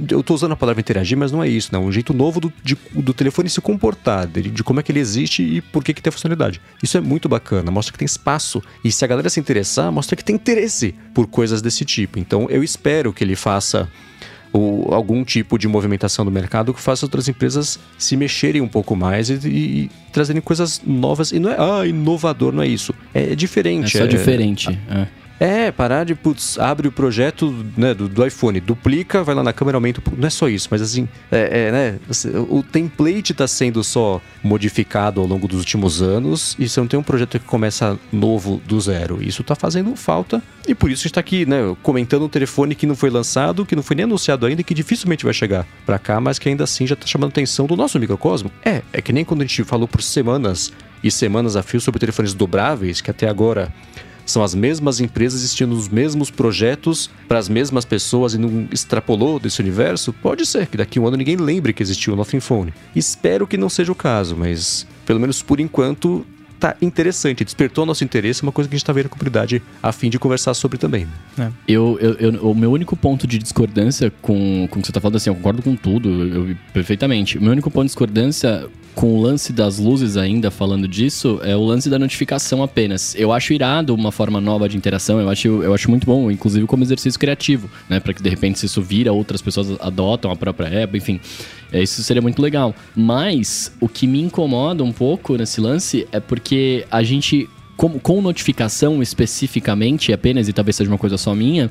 eu tô usando a palavra interagir, mas não é isso, né? Um jeito novo do, de- do telefone se comportar, de, de como é que ele existe e por que, que tem funcionalidade. Isso é muito bacana, mostra que tem espaço. E se a galera se interessar, mostra que tem interesse por coisas desse tipo. Então eu espero que ele faça o- algum tipo de movimentação do mercado que faça outras empresas se mexerem um pouco mais e, e- e trazerem coisas novas. E não é, ah, inovador, não é isso. É É diferente. só diferente. é. É, parar de, putz, abre o projeto né, do, do iPhone, duplica, vai lá na câmera, aumenta. um. Não é só isso, mas assim, é, é, né, assim, o template está sendo só modificado ao longo dos últimos anos e você não tem um projeto que começa novo do zero. Isso tá fazendo falta e por isso a gente tá aqui, né, comentando um telefone que não foi lançado, que não foi nem anunciado ainda e que dificilmente vai chegar pra cá, mas que ainda assim já tá chamando atenção do nosso microcosmo. É, é que nem quando a gente falou por semanas e semanas a fio sobre telefones dobráveis, que até agora são as mesmas empresas existindo os mesmos projetos para as mesmas pessoas e não extrapolou desse universo? Pode ser que daqui a um ano ninguém lembre que existiu o Nothing Phone. Espero que não seja o caso, mas pelo menos por enquanto tá interessante, despertou nosso interesse, uma coisa que a gente tá vendo com comunidade a fim de conversar sobre também. Eu, eu, eu- o meu único ponto de discordância com, com o que você tá falando, assim, eu concordo com tudo, eu, perfeitamente. O meu único ponto de discordância com o lance das luzes ainda falando disso é o lance da notificação apenas. Eu acho irado uma forma nova de interação, eu acho, eu acho muito bom, inclusive como exercício criativo, né? Pra que de repente se isso vira, outras pessoas adotam a própria app, enfim. Isso seria muito legal. Mas o que me incomoda um pouco nesse lance é porque a gente com, com notificação especificamente apenas, e talvez seja uma coisa só minha,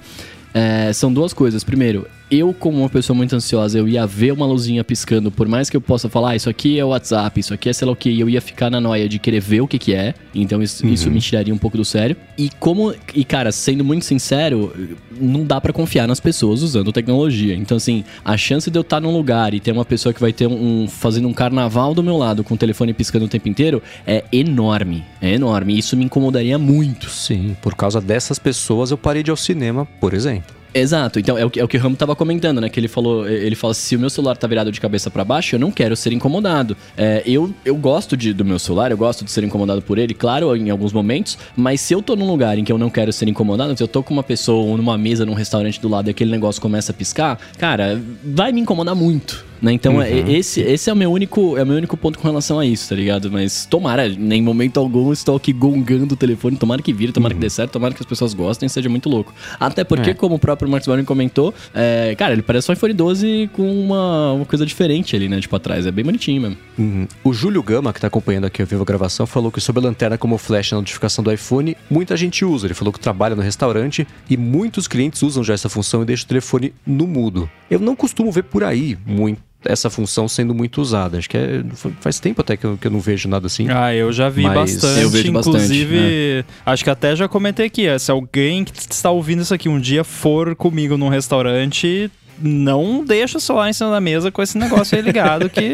é, são duas coisas. Primeiro, eu, como uma pessoa muito ansiosa, eu ia ver uma luzinha piscando, por mais que eu possa falar, ah, isso aqui é o WhatsApp, isso aqui é sei lá o que, eu ia ficar na noia de querer ver o que que é. Então isso, isso me tiraria um pouco do sério. E como, e cara, sendo muito sincero, não dá pra confiar nas pessoas usando tecnologia. Então assim, a chance de eu estar num lugar e ter uma pessoa que vai ter um, um- fazendo um carnaval do meu lado com o telefone piscando o tempo inteiro é enorme. É enorme. Isso me incomodaria muito. Sim, por causa dessas pessoas eu parei de ir ao cinema, por exemplo. Exato, então é o que, é o que o Ramo tava comentando, né? Que ele falou, ele fala se o meu celular tá virado de cabeça pra baixo, eu não quero ser incomodado. É, eu, eu gosto de, do meu celular, eu gosto de ser incomodado por ele, claro, em alguns momentos, mas se eu tô num lugar em que eu não quero ser incomodado, se eu tô com uma pessoa ou numa mesa, num restaurante do lado e aquele negócio começa a piscar, cara, vai me incomodar muito. Né? Então, é- esse, esse é o meu único é o meu único ponto com relação a isso, tá ligado? Mas tomara, em momento algum estou aqui gongando o telefone, tomara que vire, tomara que dê certo, tomara que as pessoas gostem, seja muito louco. Até porque, É. como o próprio Marcos Barney comentou, é, cara, ele parece um iPhone 12 com uma, uma coisa diferente ali, né? Tipo, atrás. É bem bonitinho mesmo. Uhum. O Júlio Gama, que tá acompanhando aqui ao vivo a gravação, falou que sobre a lanterna como flash na notificação do iPhone, muita gente usa. Ele falou que trabalha no restaurante e muitos clientes usam já essa função e deixam o telefone no mudo. Eu não costumo ver por aí muito essa função sendo muito usada. Acho que é- faz tempo até que eu, que eu não vejo nada assim. Ah, eu já vi Mas bastante. eu vejo bastante, inclusive, acho que até já comentei aqui. é, Se alguém que está ouvindo isso aqui um dia for comigo num restaurante, não deixa o celular em cima da mesa com esse negócio aí ligado que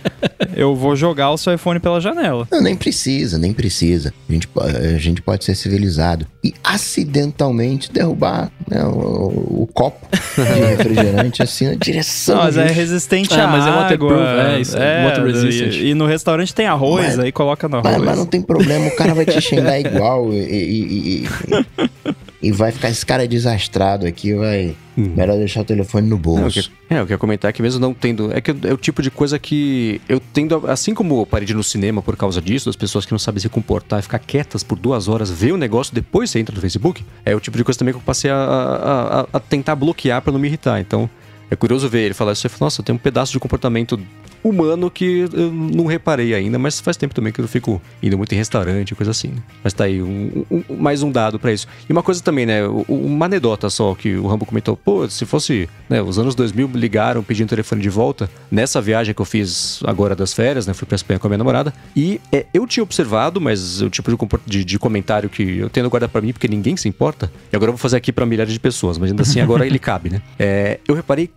(laughs) eu vou jogar o seu iPhone pela janela. Não, nem precisa, nem precisa. A gente, a gente pode ser civilizado e acidentalmente derrubar né, o, o copo de (laughs) refrigerante assim na direção. Não, mas é resistente Ah, à mas é água. waterproof, é isso, é water resistant. E, e no restaurante tem arroz, Mas- aí coloca no Mas, arroz. mas não tem problema, o cara vai te xingar igual e, e- e- (laughs) e- vai ficar esse cara desastrado aqui, vai. Melhor deixar o telefone no Não, bolso. que- é, eu queria comentar que mesmo não tendo. É que é o tipo de coisa que eu tendo. Assim como eu parei de ir no cinema por causa disso, das pessoas que não sabem se comportar e ficar quietas por duas horas, ver o negócio, depois você entra no Facebook, é o tipo de coisa também que eu passei a, a- a- a tentar bloquear pra não me irritar. Então, é curioso ver ele falar isso e falar, nossa, tem um pedaço de comportamento humano que eu não reparei ainda, mas faz tempo também que eu fico indo muito em restaurante, coisa assim. né? Mas tá aí, um- um- mais um dado pra isso. E uma coisa também, né? o- Uma anedota só que o Rambo comentou, pô, se fosse, né, os anos 2000 ligaram pedindo telefone de volta, nessa viagem que eu fiz agora das férias, né, fui pra Espanha com a minha namorada, e é, eu tinha observado, mas o tipo de, de- de comentário que eu tendo guardado pra mim, porque ninguém se importa, e agora eu vou fazer aqui pra milhares de pessoas, mas ainda assim agora ele cabe, né? É, eu reparei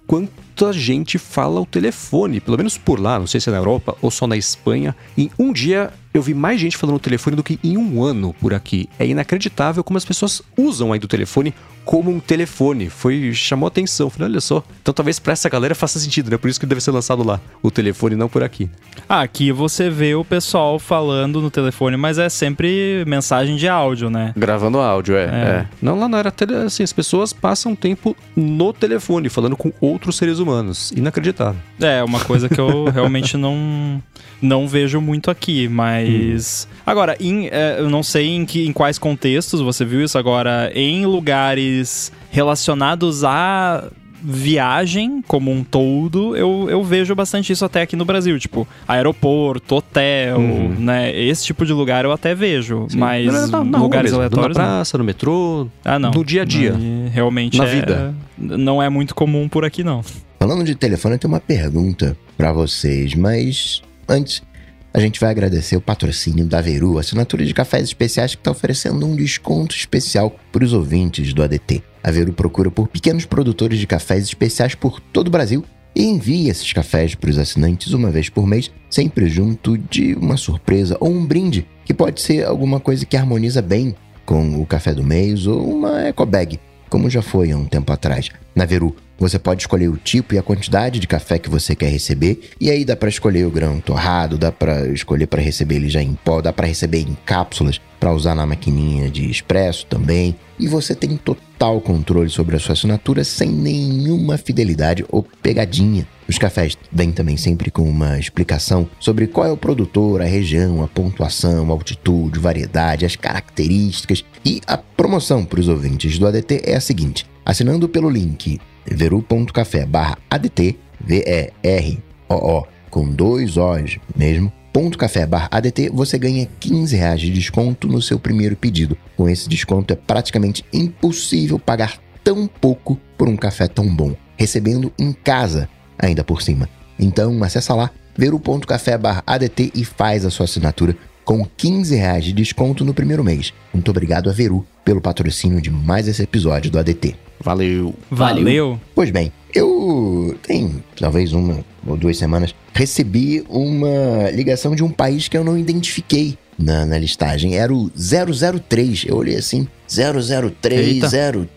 quanta gente fala o telefone, pelo menos por lá, não sei se é na Europa ou só na Espanha. Em um dia eu vi mais gente falando o telefone do que em um ano por aqui. É inacreditável como as pessoas usam aí do telefone como um telefone. Foi chamou atenção. Falei, olha só. Então talvez pra essa galera faça sentido, né? Por isso que deve ser lançado lá o telefone, não por aqui. Ah, Aqui você vê o pessoal falando no telefone, mas é sempre mensagem de áudio, né? Gravando áudio, é. É. é. Não, lá não era tele, assim, as pessoas passam tempo no telefone, falando com outros seres humanos. Inacreditável. É, uma coisa que eu (laughs) realmente não, não vejo muito aqui, mas. Agora, em, é, eu não sei em, que, em quais contextos você viu isso agora, em lugares relacionados a viagem como um todo, eu, eu vejo bastante isso até aqui no Brasil, tipo, aeroporto, hotel, Uhum. né? Esse tipo de lugar eu até vejo, mas Na- na- na rua lugares mesmo, aleatórios. Na não. praça, no metrô, Ah, não. no dia a dia. Realmente Na é- vida. Não é muito comum por aqui, não. Falando de telefone, eu tenho uma pergunta pra vocês, mas antes a gente vai agradecer o patrocínio da Veru, assinatura de cafés especiais que está oferecendo um desconto especial para os ouvintes do ADT. A Veru procura por pequenos produtores de cafés especiais por todo o Brasil e envia esses cafés para os assinantes uma vez por mês, sempre junto de uma surpresa ou um brinde, que pode ser alguma coisa que harmoniza bem com o café do mês ou uma eco bag, como já foi há um tempo atrás. Na Veru, você pode escolher o tipo e a quantidade de café que você quer receber, e aí dá para escolher o grão torrado, dá para escolher para receber ele já em pó, dá para receber em cápsulas para usar na maquininha de expresso também. E você tem total controle sobre a sua assinatura sem nenhuma fidelidade ou pegadinha. Os cafés vêm também sempre com uma explicação sobre qual é o produtor, a região, a pontuação, a altitude, variedade, as características. E a promoção para os ouvintes do ADT é a seguinte: assinando pelo link veru.café barra ADT, V-E-R-O-O, com dois O's mesmo, ponto café barra ADT, você ganha 15 reais de desconto no seu primeiro pedido. Com esse desconto é praticamente impossível pagar tão pouco por um café tão bom, recebendo em casa ainda por cima. Então acessa lá veru.café barra ADT e faz a sua assinatura com 15 reais de desconto no primeiro mês. Muito obrigado a Veru pelo patrocínio de mais esse episódio do ADT. Valeu. Valeu. Pois bem, eu tem talvez uma ou duas semanas recebi uma ligação de um país que eu não identifiquei na, na listagem. Era o 003. Eu olhei assim, 003,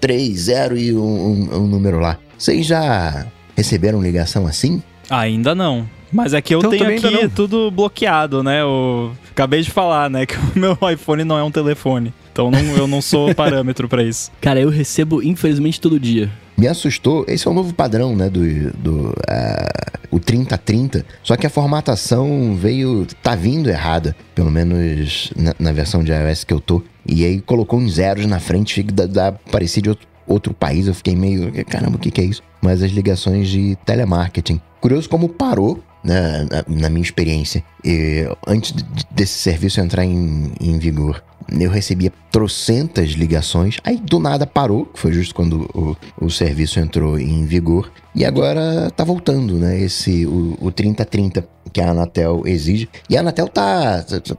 030 e um, um, um número lá. Vocês já receberam ligação assim? Ainda não. Mas é que eu Então, tenho aqui tudo bloqueado, né? Eu acabei de falar, né? Que (laughs) o meu iPhone não é um telefone. Então não- eu não sou (laughs) parâmetro pra isso. Cara, eu recebo, infelizmente, todo dia. Me assustou, esse é o novo padrão, né, do, do ah, o 3030, só que a formatação veio, tá vindo errada, pelo menos na, na versão de iOS que eu tô, e aí colocou uns zeros na frente, dá, dá, parecia de outro, outro país, eu fiquei meio, caramba, o que que é isso? Mas as ligações de telemarketing. Curioso como parou, né, na, na minha experiência, e antes de- desse serviço entrar em, em vigor. Eu recebia trocentas ligações, aí do nada parou, que foi justo quando o, o serviço entrou em vigor, e agora tá voltando, né? Esse, o, o 3030 que a Anatel exige. E a Anatel tá, tá- tá,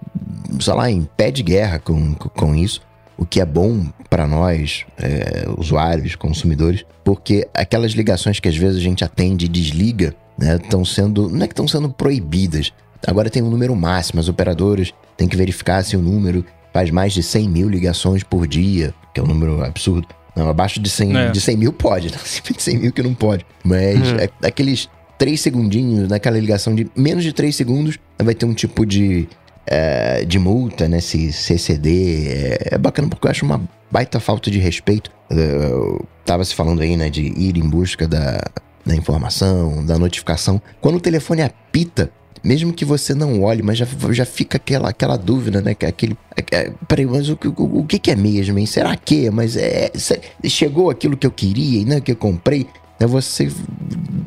sei lá, em pé de guerra com, com isso, o que é bom para nós, é, usuários, consumidores, porque aquelas ligações que às vezes a gente atende e desliga, né, estão sendo, não é que estão sendo proibidas. Agora tem um número máximo, as operadoras têm que verificar se o número faz mais de 100 mil ligações por dia, que é um número absurdo. Não, abaixo de 100, É. de 100 mil pode, (laughs) não, acima de 100 mil que não pode. Mas Uhum. é- aqueles 3 segundinhos, naquela ligação de menos de 3 segundos, vai ter um tipo de, é, de multa, né? Se, se exceder. É, é bacana porque eu acho uma baita falta de respeito. É, Eu tava se falando aí, né, de ir em busca da, da informação, da notificação. Quando o telefone apita, mesmo que você não olhe, mas já, já fica aquela, aquela dúvida, né? que Aquele, é, peraí, mas o, o, o que, que é mesmo, hein? Será que? Mas é, chegou aquilo que eu queria, né? Que eu comprei. Né, você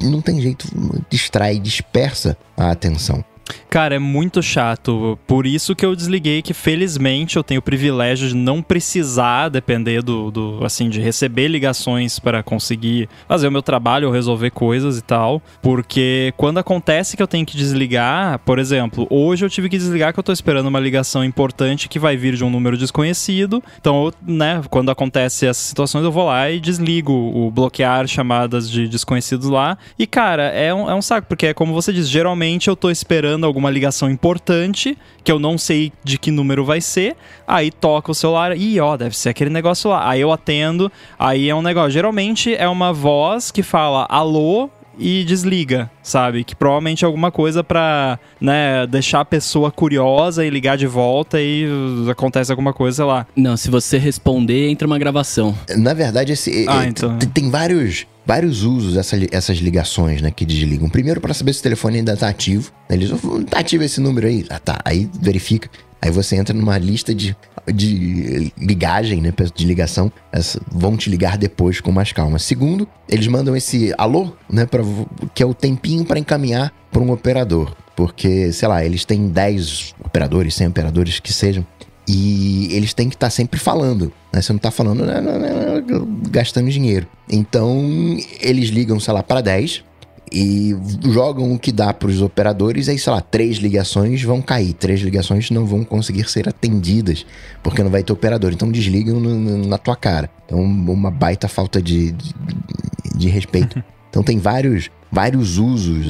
não tem jeito, distrai, dispersa a atenção. Cara, é muito chato. Por isso que eu desliguei, que felizmente eu tenho o privilégio de não precisar depender do, do assim, de receber ligações para conseguir fazer o meu trabalho ou resolver coisas e tal. Porque quando acontece que eu tenho que desligar, por exemplo, hoje eu tive que desligar que eu tô esperando uma ligação importante que vai vir de um número desconhecido. Então, eu, né, quando acontece essas situações, eu vou lá e desligo o bloquear chamadas de desconhecidos lá. E, cara, é um, é um saco, porque é como você diz, geralmente eu tô esperando alguma ligação importante, que eu não sei de que número vai ser, aí toca o celular, e ó, deve ser aquele negócio lá. Aí eu atendo, aí é um negócio. Geralmente é uma voz que fala alô e desliga, sabe? Que provavelmente é alguma coisa pra, né, deixar a pessoa curiosa e ligar de volta e uh, acontece alguma coisa, sei lá. Não, se você responder, entra uma gravação. Na verdade, esse, Ah, é, então. tem vários, vários usos essa essas ligações, né, que desligam. Primeiro, para saber se o telefone ainda tá ativo. né, Eles "Não tá ativo esse número aí. Ah, tá. Aí verifica. Aí você entra numa lista de, de ligagem, né, de ligação. Vão te ligar depois com mais calma. Segundo, eles mandam esse alô, né, pra, que é o tempinho para encaminhar para um operador. Porque, sei lá, eles têm 10 operadores, 100 operadores que sejam. E eles têm que estar sempre falando. Né? Você não tá falando né, né, né, gastando dinheiro. Então, eles ligam, sei lá, para 10 e jogam o que dá para os operadores. Aí, sei lá, três ligações vão cair. Três ligações não vão conseguir ser atendidas porque não vai ter operador. Então, desligam no- no- na tua cara. Então, uma baita falta de, de, de respeito. (laughs) Então, tem vários, vários usos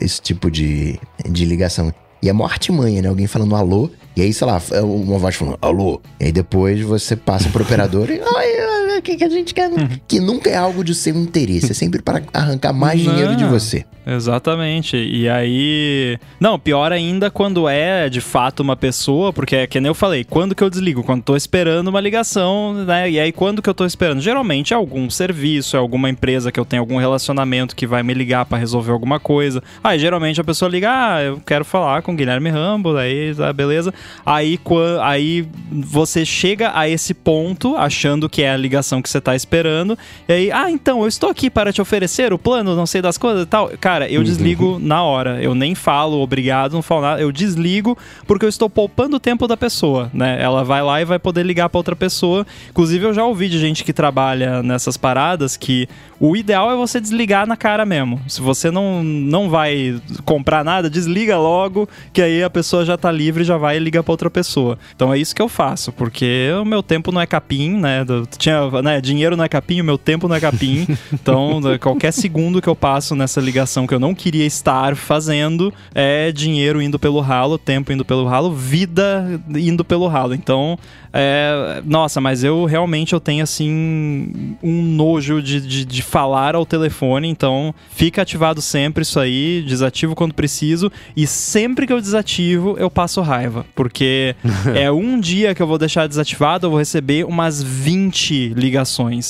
esse tipo de, de ligação. E é mó artimanha, né? Alguém falando alô, e aí, sei lá, é uma voz falando alô. E aí depois você passa pro operador e. Oi, oi, o que, que a gente quer? que nunca é algo de seu interesse, é sempre para arrancar mais Não. dinheiro de você. Exatamente. E aí. Não, pior ainda quando é de fato uma pessoa, porque é que nem eu falei, quando que eu desligo? Quando tô esperando uma ligação, né? E aí quando que eu tô esperando? Geralmente é algum serviço, é alguma empresa que eu tenho algum relacionamento que vai me ligar pra resolver alguma coisa. Aí geralmente a pessoa liga, ah, eu quero falar com o Guilherme Rambo, daí tá, beleza. Aí, aí você chega a esse ponto, achando que é a ligação que você tá esperando, e aí, ah, então, eu estou aqui para te oferecer o plano, não sei das coisas e tal. Cara, eu desligo na hora. Eu nem falo obrigado, não falo nada. Eu desligo porque eu estou poupando o tempo da pessoa, né? Ela vai lá e vai poder ligar para outra pessoa. Inclusive, eu já ouvi de gente que trabalha nessas paradas que o ideal é você desligar na cara mesmo. Se você não, não vai comprar nada, desliga logo, que aí a pessoa já tá livre e já vai e liga pra outra pessoa. Então é isso que eu faço, porque o meu tempo não é capim, né? Do- Tinha, né? Dinheiro não é capim, o meu tempo não é capim. (laughs) Então, da- qualquer segundo que eu passo nessa ligação que eu não queria estar fazendo é dinheiro indo pelo ralo, tempo indo pelo ralo, vida indo pelo ralo. Então, é, nossa, mas eu realmente eu tenho assim um nojo de, de, de falar ao telefone, então fica ativado sempre isso aí, desativo quando preciso e sempre que eu desativo eu passo raiva, porque (laughs) é um dia que eu vou deixar desativado, eu vou receber umas 20 ligações,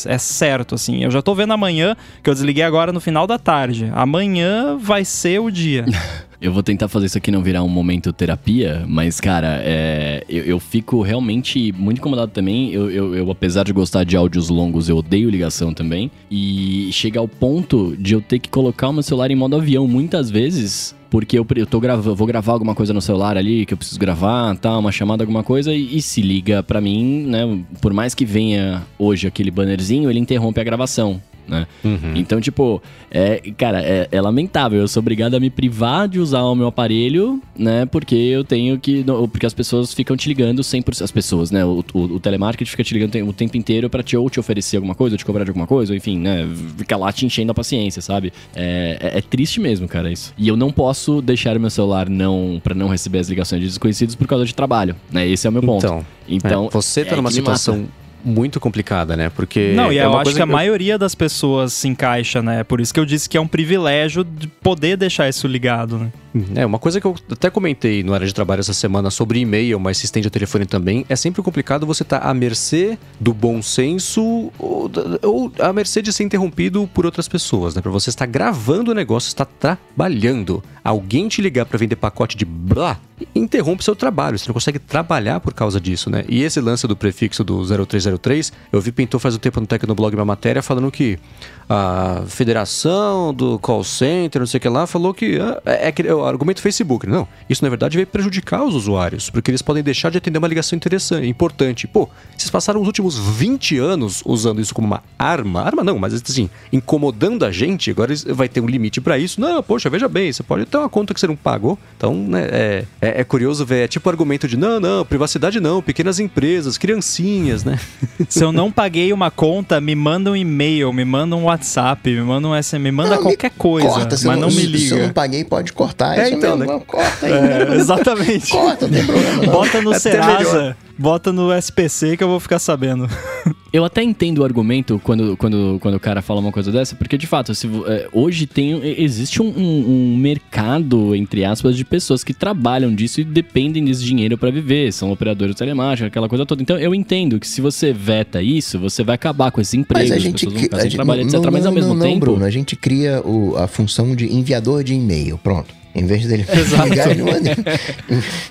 é certo assim. Eu já tô vendo amanhã que eu desliguei agora no final da tarde. Amanhã vai ser o dia. (laughs) Eu vou tentar fazer isso aqui não virar um momento terapia, mas, cara, é, eu, eu fico realmente muito incomodado também. Eu, eu, eu, apesar de gostar de áudios longos, eu odeio ligação também. E chega ao ponto de eu ter que colocar o meu celular em modo avião muitas vezes. Porque eu, eu tô vou gravar alguma coisa no celular ali, que eu preciso gravar, tá, uma chamada, alguma coisa, e, e se liga pra mim, né? Por mais que venha hoje aquele bannerzinho, ele interrompe a gravação. Né? Então, tipo, é, cara, é, é lamentável. Eu sou obrigado a me privar de usar o meu aparelho, né? Porque eu tenho que. Porque as pessoas ficam te ligando 100%. As pessoas, né? O, o, o telemarketing fica te ligando o tempo inteiro pra te ou te oferecer alguma coisa, ou te cobrar de alguma coisa, ou enfim, né? Fica lá te enchendo a paciência, sabe? É, é, é triste mesmo, cara, isso. E eu não posso deixar o meu celular não para não receber as ligações de desconhecidos por causa de trabalho, né? Esse é o meu ponto. Então, Então, é, você tá é numa situação muito complicada, né? Porque. Não, e é eu acho que a eu- maioria das pessoas se encaixa, né? Por isso que eu disse que é um privilégio de poder deixar isso ligado, né? É, uma coisa que eu até comentei no área de trabalho essa semana sobre e-mail, mas se estende ao telefone também, é sempre complicado você estar à mercê do bom senso ou, ou à mercê de ser interrompido por outras pessoas, né? Pra você estar gravando o negócio, estar trabalhando. Alguém te ligar pra vender pacote de blá, interrompe seu trabalho. Você não consegue trabalhar por causa disso, né? E esse lance do prefixo do 0303, eu vi pintou faz um tempo no Tecnoblog uma matéria falando que a federação do call center, não sei o que lá, falou que ah, é, é é o argumento Facebook. Não, isso na verdade veio prejudicar os usuários, porque eles podem deixar de atender uma ligação interessante, importante. Pô, vocês passaram os últimos 20 anos usando isso como uma arma, arma não, mas assim, incomodando a gente, agora vai ter um limite pra isso. Não, poxa, veja bem, você pode ter uma conta que você não pagou. Então, né, é, é, é curioso ver, é tipo o argumento de não, não, privacidade não, pequenas empresas, criancinhas, né? (laughs) Se eu não paguei uma conta, me manda um e-mail, me manda um WhatsApp, me manda um SMS, me manda Não, qualquer coisa, Corta, se mas eu não, me Se eu não liga. paguei, pode cortar. É, isso então, mesmo, né? Corta aí. É, exatamente. Corta, não tem problema não. Bota no É até Serasa, melhor. Bota no SPC que eu vou ficar sabendo. (laughs) Eu até entendo o argumento quando, quando, quando o cara fala uma coisa dessa, porque de fato, se, é, hoje tem, existe um, um- um mercado, entre aspas, de pessoas que trabalham disso e dependem desse dinheiro pra viver, são operadores telemáticos, aquela coisa toda. Então eu entendo que se você veta isso, você vai acabar com esses empregos, Mas a as gente, pessoas vão cri- ficar a sem gente- trabalho, etc. não, Mas ao não, mesmo não, tempo. Bruno, a gente cria o- a função de enviador de e-mail. Pronto. Em vez dele (laughs) ligar, ele manda.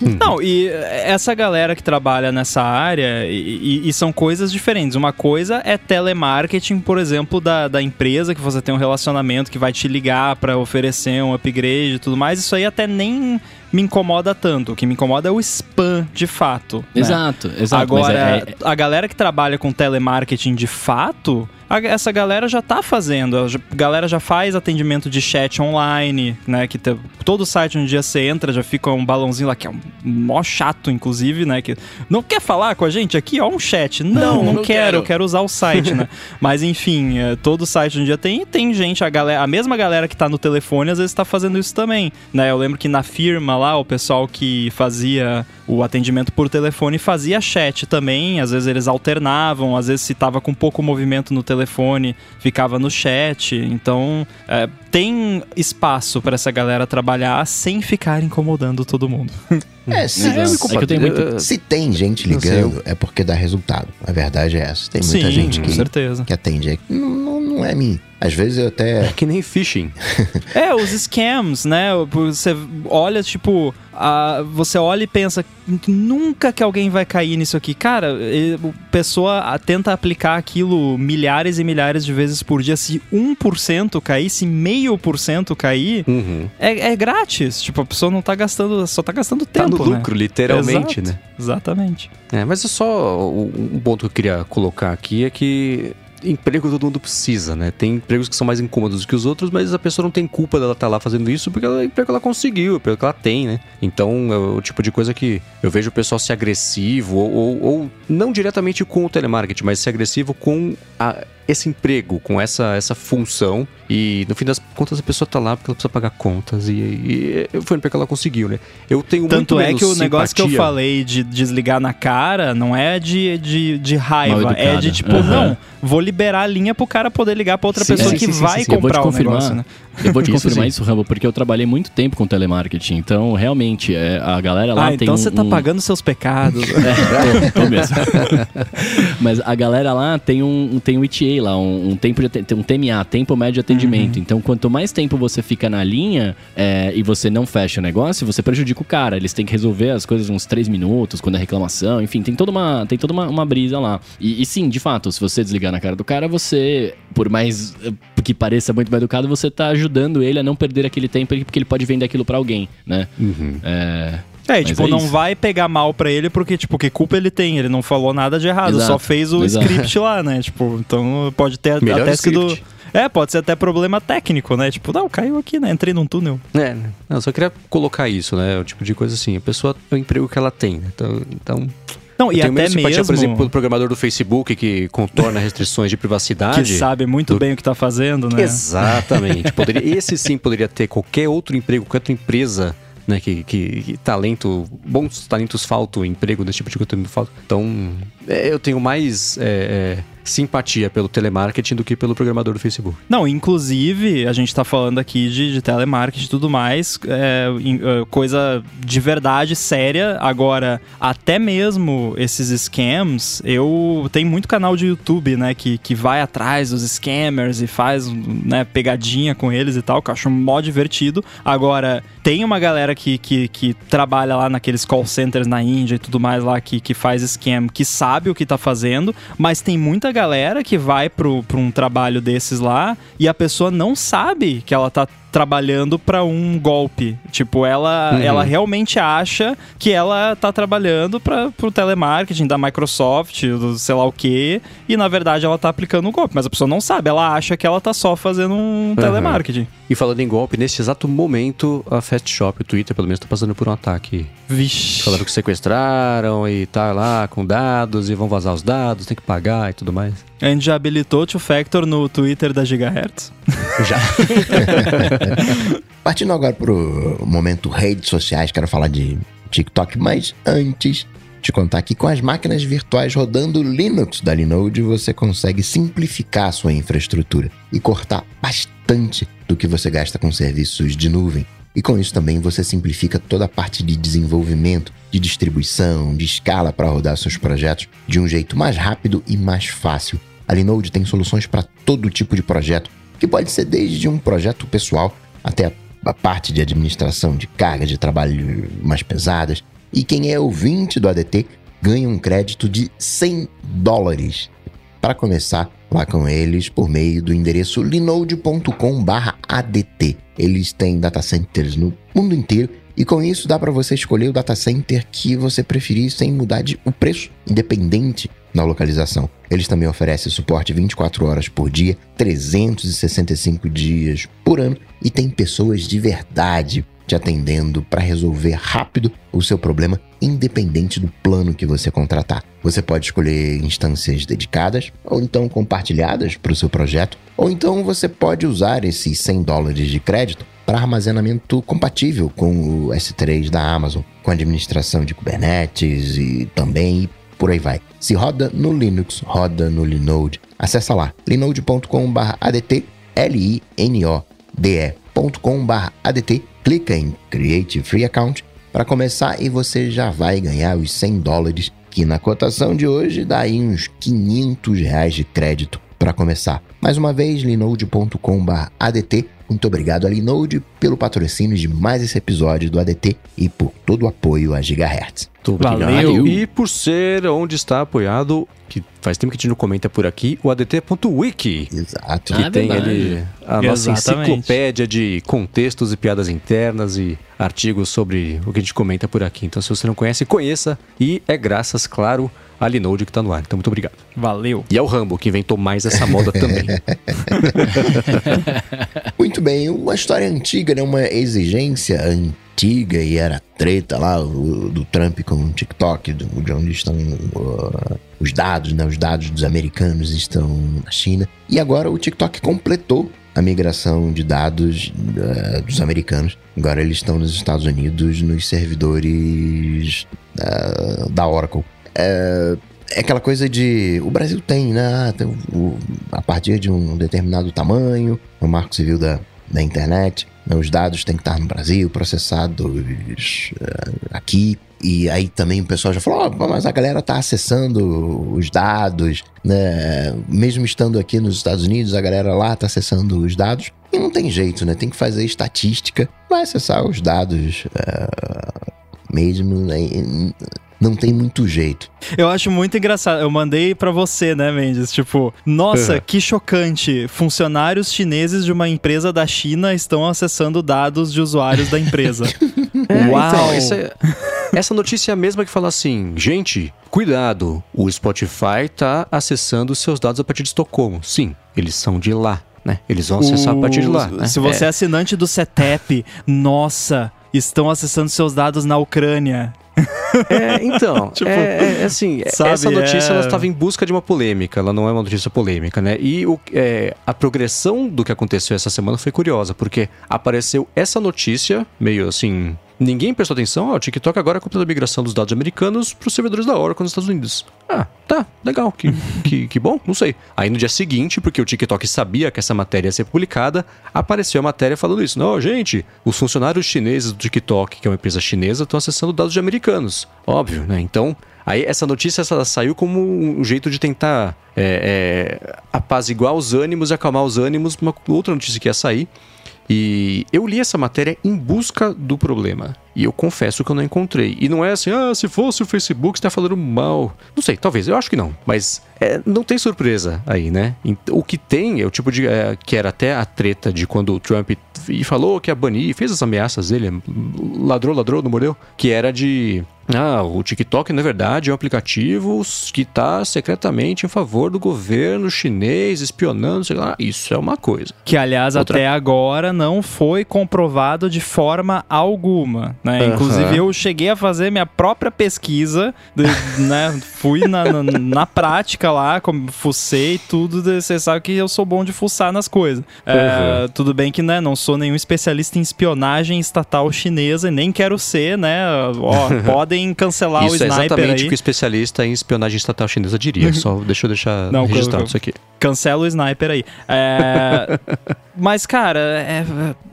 (laughs) Não, e essa galera que trabalha nessa área, e, e- e são coisas diferentes. Uma coisa é telemarketing, por exemplo, da, da empresa, que você tem um relacionamento que vai te ligar pra oferecer um upgrade e tudo mais. Isso aí até nem me incomoda tanto. O que me incomoda é o spam, de fato. né? Exato, exato. mas Agora, é- é- a galera que trabalha com telemarketing de fato, a- essa galera já tá fazendo. A galera já faz atendimento de chat online, né? Que te- todo site onde dia você entra já fica um balãozinho lá que é um mó chato, inclusive, né? Que não quer falar com a gente aqui, ó, um chat. Não, não, não quero, quero. eu quero usar o site, né? (laughs) Mas enfim, é, todo site um dia tem tem gente, a galera, a mesma galera que tá no telefone às vezes tá fazendo isso também, né? Eu lembro que na firma lá, o pessoal que fazia o atendimento por telefone fazia chat também, às vezes eles alternavam, às vezes se tava com pouco movimento no telefone, ficava no chat. Então, é, tem espaço para essa galera trabalhar sem ficar incomodando todo mundo. (laughs) É, se, Exato. É que eu muito- se tem gente ligando, é porque dá resultado. A verdade é essa. Tem muita Sim, gente que, certeza. que atende. Não, não, não é mim. Às vezes eu até. É que nem phishing. (laughs) É, os scams, né? Você olha, tipo, a- você olha e pensa, nunca que alguém vai cair nisso aqui. Cara, o pessoa a- tenta aplicar aquilo milhares e milhares de vezes por dia. Se 1% cair, se meio por cento cair, Uhum. é, é grátis. Tipo, a pessoa não tá gastando, só tá gastando Tá tempo, no né? lucro, literalmente, Exato, né? Exatamente. É, mas é só um ponto que eu queria colocar aqui é que emprego todo mundo precisa, né? Tem empregos que são mais incômodos que os outros, mas a pessoa não tem culpa dela estar lá fazendo isso porque ela, é emprego que ela conseguiu, é emprego que ela tem, né? Então é o tipo de coisa que eu vejo o pessoal ser agressivo ou, ou- ou não diretamente com o telemarketing, mas ser agressivo com a- esse emprego, com essa, essa função. E no fim das contas a pessoa tá lá porque ela precisa pagar contas e, e foi o emprego que ela conseguiu, né? Eu tenho Tanto muito é menos que o negócio que eu simpatia- falei de desligar na cara não é de, de, de raiva, é de tipo, Aham. não, vou liberar a linha pro cara poder ligar pra outra Sim, pessoa sim, que sim, vai sim. Eu vou te comprar o confirmar. negócio, né? Eu vou te (laughs) Isso confirmar sim. isso, Rambo, porque eu trabalhei muito tempo com telemarketing. Então, realmente, é, a galera lá Ah, tem então um- você tá um- pagando seus pecados. (laughs) É, tô, tô mesmo. (laughs) Mas a galera lá tem um, tem um ETA lá, um, um tempo de um TMA, tempo médio de atendimento. Então, quanto mais tempo você fica na linha é, e você não fecha o negócio, você prejudica o cara. Eles têm que resolver as coisas uns três minutos, quando é reclamação, enfim, tem toda uma, tem toda uma, uma brisa lá. E, e sim, de fato, se você desligar na cara do cara, você, por mais eh, que pareça muito mal educado, você tá ajudando ele a não perder aquele tempo, porque ele pode vender aquilo pra alguém, né? Uhum. É, É, Mas tipo, é não isso. vai pegar mal pra ele porque, tipo, que culpa ele tem? Ele não falou nada de errado, Exato, só fez o exato. script lá, né? Tipo, então pode ter Melhor até sido. É, pode ser até problema técnico, né? Tipo, não, caiu aqui, né? Entrei num túnel. É, né? Não, só queria colocar isso, né? O tipo de coisa assim. A pessoa, é o emprego que ela tem, né? Então, então Não, eu e tenho até mesmo por exemplo, pelo programador do Facebook que contorna (laughs) restrições de privacidade. que sabe muito do- bem o que tá fazendo, né? Exatamente. Poderia, esse sim poderia ter qualquer outro emprego, qualquer outra empresa, né? Que, que, que talento, bons talentos faltam, emprego desse tipo de coisa falta. Então, é, eu tenho mais é, é, simpatia pelo telemarketing do que pelo programador do Facebook. Não, inclusive, a gente tá falando aqui de, de telemarketing e tudo mais, é, é, coisa de verdade, séria. Agora, até mesmo esses scams, eu tenho muito canal de YouTube, né, que, que vai atrás dos scammers e faz, né, pegadinha com eles e tal, que eu acho mó divertido. Agora, tem uma galera que, que, que trabalha lá naqueles call centers na Índia e tudo mais lá, que, que faz scam, que sabe o que tá fazendo, mas tem muita galera que vai pro, pra um trabalho desses lá e a pessoa não sabe que ela tá trabalhando pra um golpe. Tipo, ela, Uhum. ela realmente acha que ela tá trabalhando para pro telemarketing da Microsoft, do sei lá o quê, e na verdade ela tá aplicando um golpe, mas a pessoa não sabe, ela acha que ela tá só fazendo um telemarketing. E falando em golpe, nesse exato momento, a Fast Shop, o Twitter, pelo menos, tá passando por um ataque. Vixe. Falaram que sequestraram e tá lá com dados e vão vazar os dados, tem que pagar e tudo mais. A gente já habilitou o Two Factor no Twitter da Gigahertz. Já. (laughs) (laughs) Partindo agora pro momento redes sociais, quero falar de TikTok, mas antes te contar que com as máquinas virtuais rodando Linux da Linode, você consegue simplificar a sua infraestrutura e cortar bastante do que você gasta com serviços de nuvem. E com isso também você simplifica toda a parte de desenvolvimento, de distribuição, de escala para rodar seus projetos de um jeito mais rápido e mais fácil. A Linode tem soluções para todo tipo de projeto, que pode ser desde um projeto pessoal até a parte de administração de cargas de trabalho mais pesadas. E quem é ouvinte do ADT ganha um crédito de 100 dólares para começar lá com eles por meio do endereço linode.com/adt. Eles têm data centers no mundo inteiro e com isso dá para você escolher o data center que você preferir sem mudar de o preço, independente da localização. Eles também oferecem suporte 24 horas por dia, 365 dias por ano e tem pessoas de verdade te atendendo para resolver rápido o seu problema, independente do plano que você contratar. Você pode escolher instâncias dedicadas ou então compartilhadas para o seu projeto, ou então você pode usar esses 100 dólares de crédito para armazenamento compatível com o S3 da Amazon, com administração de Kubernetes e também por aí vai. Se roda no Linux, roda no Linode. Acesse lá linode.com/adt, L I N O D E.com/adt, clica em Create Free Account para começar e você já vai ganhar os 100 dólares, que na cotação de hoje dá aí uns 500 reais de crédito para começar. Mais uma vez, linode.com/adt. Muito obrigado a Linode pelo patrocínio de mais esse episódio do ADT e por todo o apoio a Gigahertz. Muito obrigado. Valeu. E por ser onde está apoiado, que faz tempo que a gente não comenta por aqui, o adt.wiki. Exato. Que Ah, tem verdade. ali a nossa Exatamente. enciclopédia de contextos e piadas internas e artigos sobre o que a gente comenta por aqui. Então, se você não conhece, conheça. E é graças, claro, a Linode que tá no ar. Então, muito obrigado. Valeu. E ao Rambo, que inventou mais essa moda também. (laughs) (laughs) Muito bem, uma história antiga, né? Uma exigência antiga e era treta lá o- do Trump com o TikTok, do- de onde estão uh, os dados, né? Os dados dos americanos estão na China. E agora o TikTok completou a migração de dados uh, dos americanos. Agora eles estão nos Estados Unidos nos servidores uh, da Oracle. É, é aquela coisa de. O Brasil tem, né? Ah, tem o- a partir de um determinado tamanho, o marco civil da, da internet, né, os dados têm que estar no Brasil, processados eh, aqui. E aí também o pessoal já falou: "Ó, mas a galera tá acessando os dados, né? Mesmo estando aqui nos Estados Unidos, a galera lá tá acessando os dados. E não tem jeito, né? Tem que fazer estatística, vai acessar os dados eh, mesmo, né? Não tem muito jeito. Eu acho muito engraçado. Eu mandei pra você, né, Mendes? Tipo, nossa, Uhum. que chocante. Funcionários chineses de uma empresa da China estão acessando dados de usuários da empresa. (laughs) Uau! Então, essa, é- essa notícia é a mesma que fala assim, gente, cuidado, o Spotify tá acessando seus dados a partir de Estocolmo. Sim, eles são de lá. né? Eles vão acessar a partir de lá. Né? Se você é. É. assinante do CETEP, nossa, estão acessando seus dados na Ucrânia. É, então, (laughs) Tipo, é, é, assim, sabe, essa notícia é- ela estava em busca de uma polêmica, ela não é uma notícia polêmica, né? E o, é, a progressão do que aconteceu essa semana foi curiosa, porque apareceu essa notícia, meio assim, ninguém prestou atenção, ó, o TikTok agora completa a migração dos dados americanos para os servidores da Oracle nos Estados Unidos. Ah, tá, legal, que, (laughs) que, que bom, não sei. Aí no dia seguinte, porque o TikTok sabia que essa matéria ia ser publicada, apareceu a matéria falando isso. Não, gente, os funcionários chineses do TikTok, que é uma empresa chinesa, estão acessando dados de americanos. Óbvio, né? Então, aí essa notícia essa saiu como um jeito de tentar é, é, apaziguar os ânimos e acalmar os ânimos uma outra notícia que ia sair. E eu li essa matéria em busca do problema. E eu confesso que eu não encontrei. E não é assim, ah, se fosse o Facebook, você tá falando mal. Não sei, talvez, eu acho que não. Mas é, não tem surpresa aí, né? O que tem é o tipo de. é, que era até a treta de quando o Trump e falou que ia banir, fez as ameaças dele, ladrou, ladrou, não mordeu? Que era de. Ah, o TikTok, na verdade, é um aplicativo que está secretamente em favor do governo chinês, espionando, sei lá. Isso é uma coisa. Que, aliás, Outra- até agora não foi comprovado de forma alguma. Né? Aham. Inclusive, eu cheguei a fazer minha própria pesquisa, de- (laughs) né? fui na, na, na prática lá, como fucei tudo. Você sabe que eu sou bom de fuçar nas coisas. É, Uhum. tudo bem que né, não sou nenhum especialista em espionagem estatal chinesa e nem quero ser, né? Ó, (laughs) podem cancelar Isso o é sniper exatamente aí. o que o especialista em espionagem estatal chinesa diria. Só deixa eu deixar Não, registrado eu- isso aqui. Cancela o sniper aí. É, (laughs) Mas, cara, é,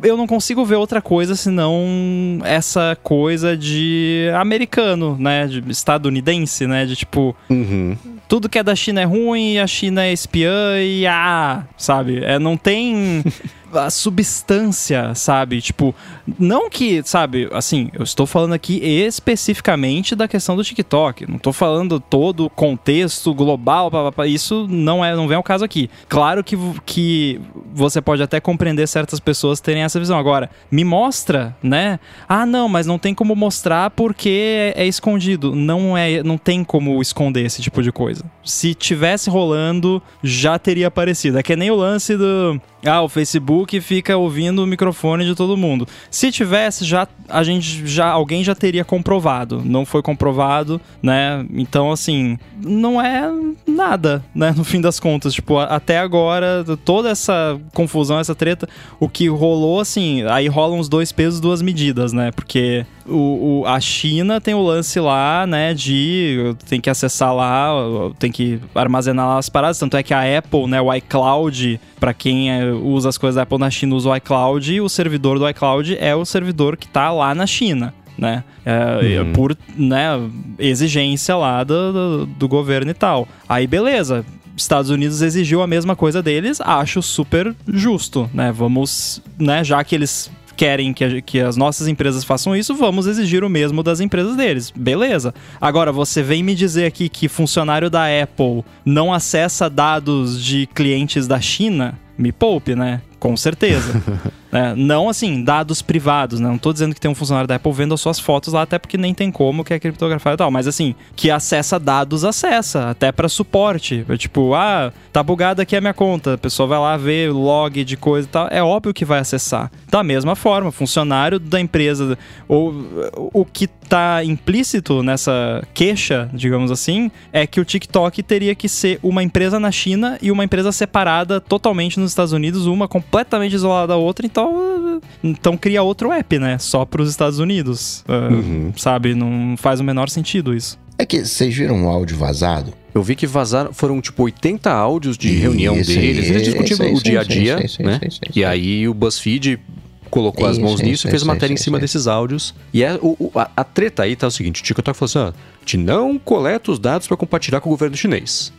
eu não consigo ver outra coisa senão essa coisa de americano, né? De estadunidense, né? De tipo, Uhum. tudo que é da China é ruim, a China é espiã e ah, sabe? É, não tem (laughs) a substância, sabe? Tipo, não que, sabe, assim, eu estou falando aqui especificamente da questão do TikTok. Não estou falando todo o contexto global, pá, pá, pá, isso não é, não vem ao caso aqui. Claro que, que você pode até compreender certas pessoas terem essa visão. Agora, me mostra, né? Ah, não, mas não tem como mostrar porque é, é escondido. Não é, não tem como esconder esse tipo de coisa. Se tivesse rolando, já teria aparecido. É que nem o lance do ah, o Facebook fica ouvindo o microfone de todo mundo. Se tivesse, já a gente já alguém já teria comprovado. Não foi comprovado, né? Então assim, não é nada, né? No fim das contas, tipo, até agora toda essa confusão, essa treta, o que rolou assim, aí rolam os dois pesos, duas medidas, né? Porque o, o- a China tem o lance lá, né, de tem que acessar lá, tem que armazenar lá as paradas, tanto é que a Apple, né, o iCloud, para quem é, usa as coisas da Apple na China, usa o iCloud, o servidor do iCloud é o servidor que tá lá na China. Né? É, Uhum. Por né, exigência lá do, do, do governo e tal. Aí, beleza. Estados Unidos exigiu a mesma coisa deles, acho super justo, né? Vamos, né, já que eles querem que, a- que as nossas empresas façam isso, vamos exigir o mesmo das empresas deles. Beleza. Agora, você vem me dizer aqui que funcionário da Apple não acessa dados de clientes da China? Me poupe, né? Com certeza. (laughs) né? Não assim, dados privados, né? Não tô dizendo que tem um funcionário da Apple vendo as suas fotos lá, até porque nem tem como, que é criptografado e tal. Mas assim, que acessa dados, acessa. Até pra suporte. É Tipo, ah, tá bugada aqui a minha conta. A pessoa vai lá ver log de coisa e tal. É óbvio que vai acessar. Da mesma forma, funcionário da empresa, ou o que tá implícito nessa queixa, digamos assim, é que o TikTok teria que ser uma empresa na China e uma empresa separada totalmente nos Estados Unidos, uma completamente isolada da outra, então, então cria outro app, né? Só pros Estados Unidos. É, Uhum. Sabe? Não faz o menor sentido isso. É que vocês viram um áudio vazado? Eu vi que vazaram, foram tipo 80 áudios de Isso, reunião deles, eles discutindo isso, o dia a dia, né? E aí o BuzzFeed colocou as Isso, mãos isso, nisso e fez isso, matéria em cima isso. desses áudios. E é, o, o- a, a treta aí tá o seguinte, o TikTok falou assim, ó, a gente não coleta os dados para compartilhar com o governo chinês.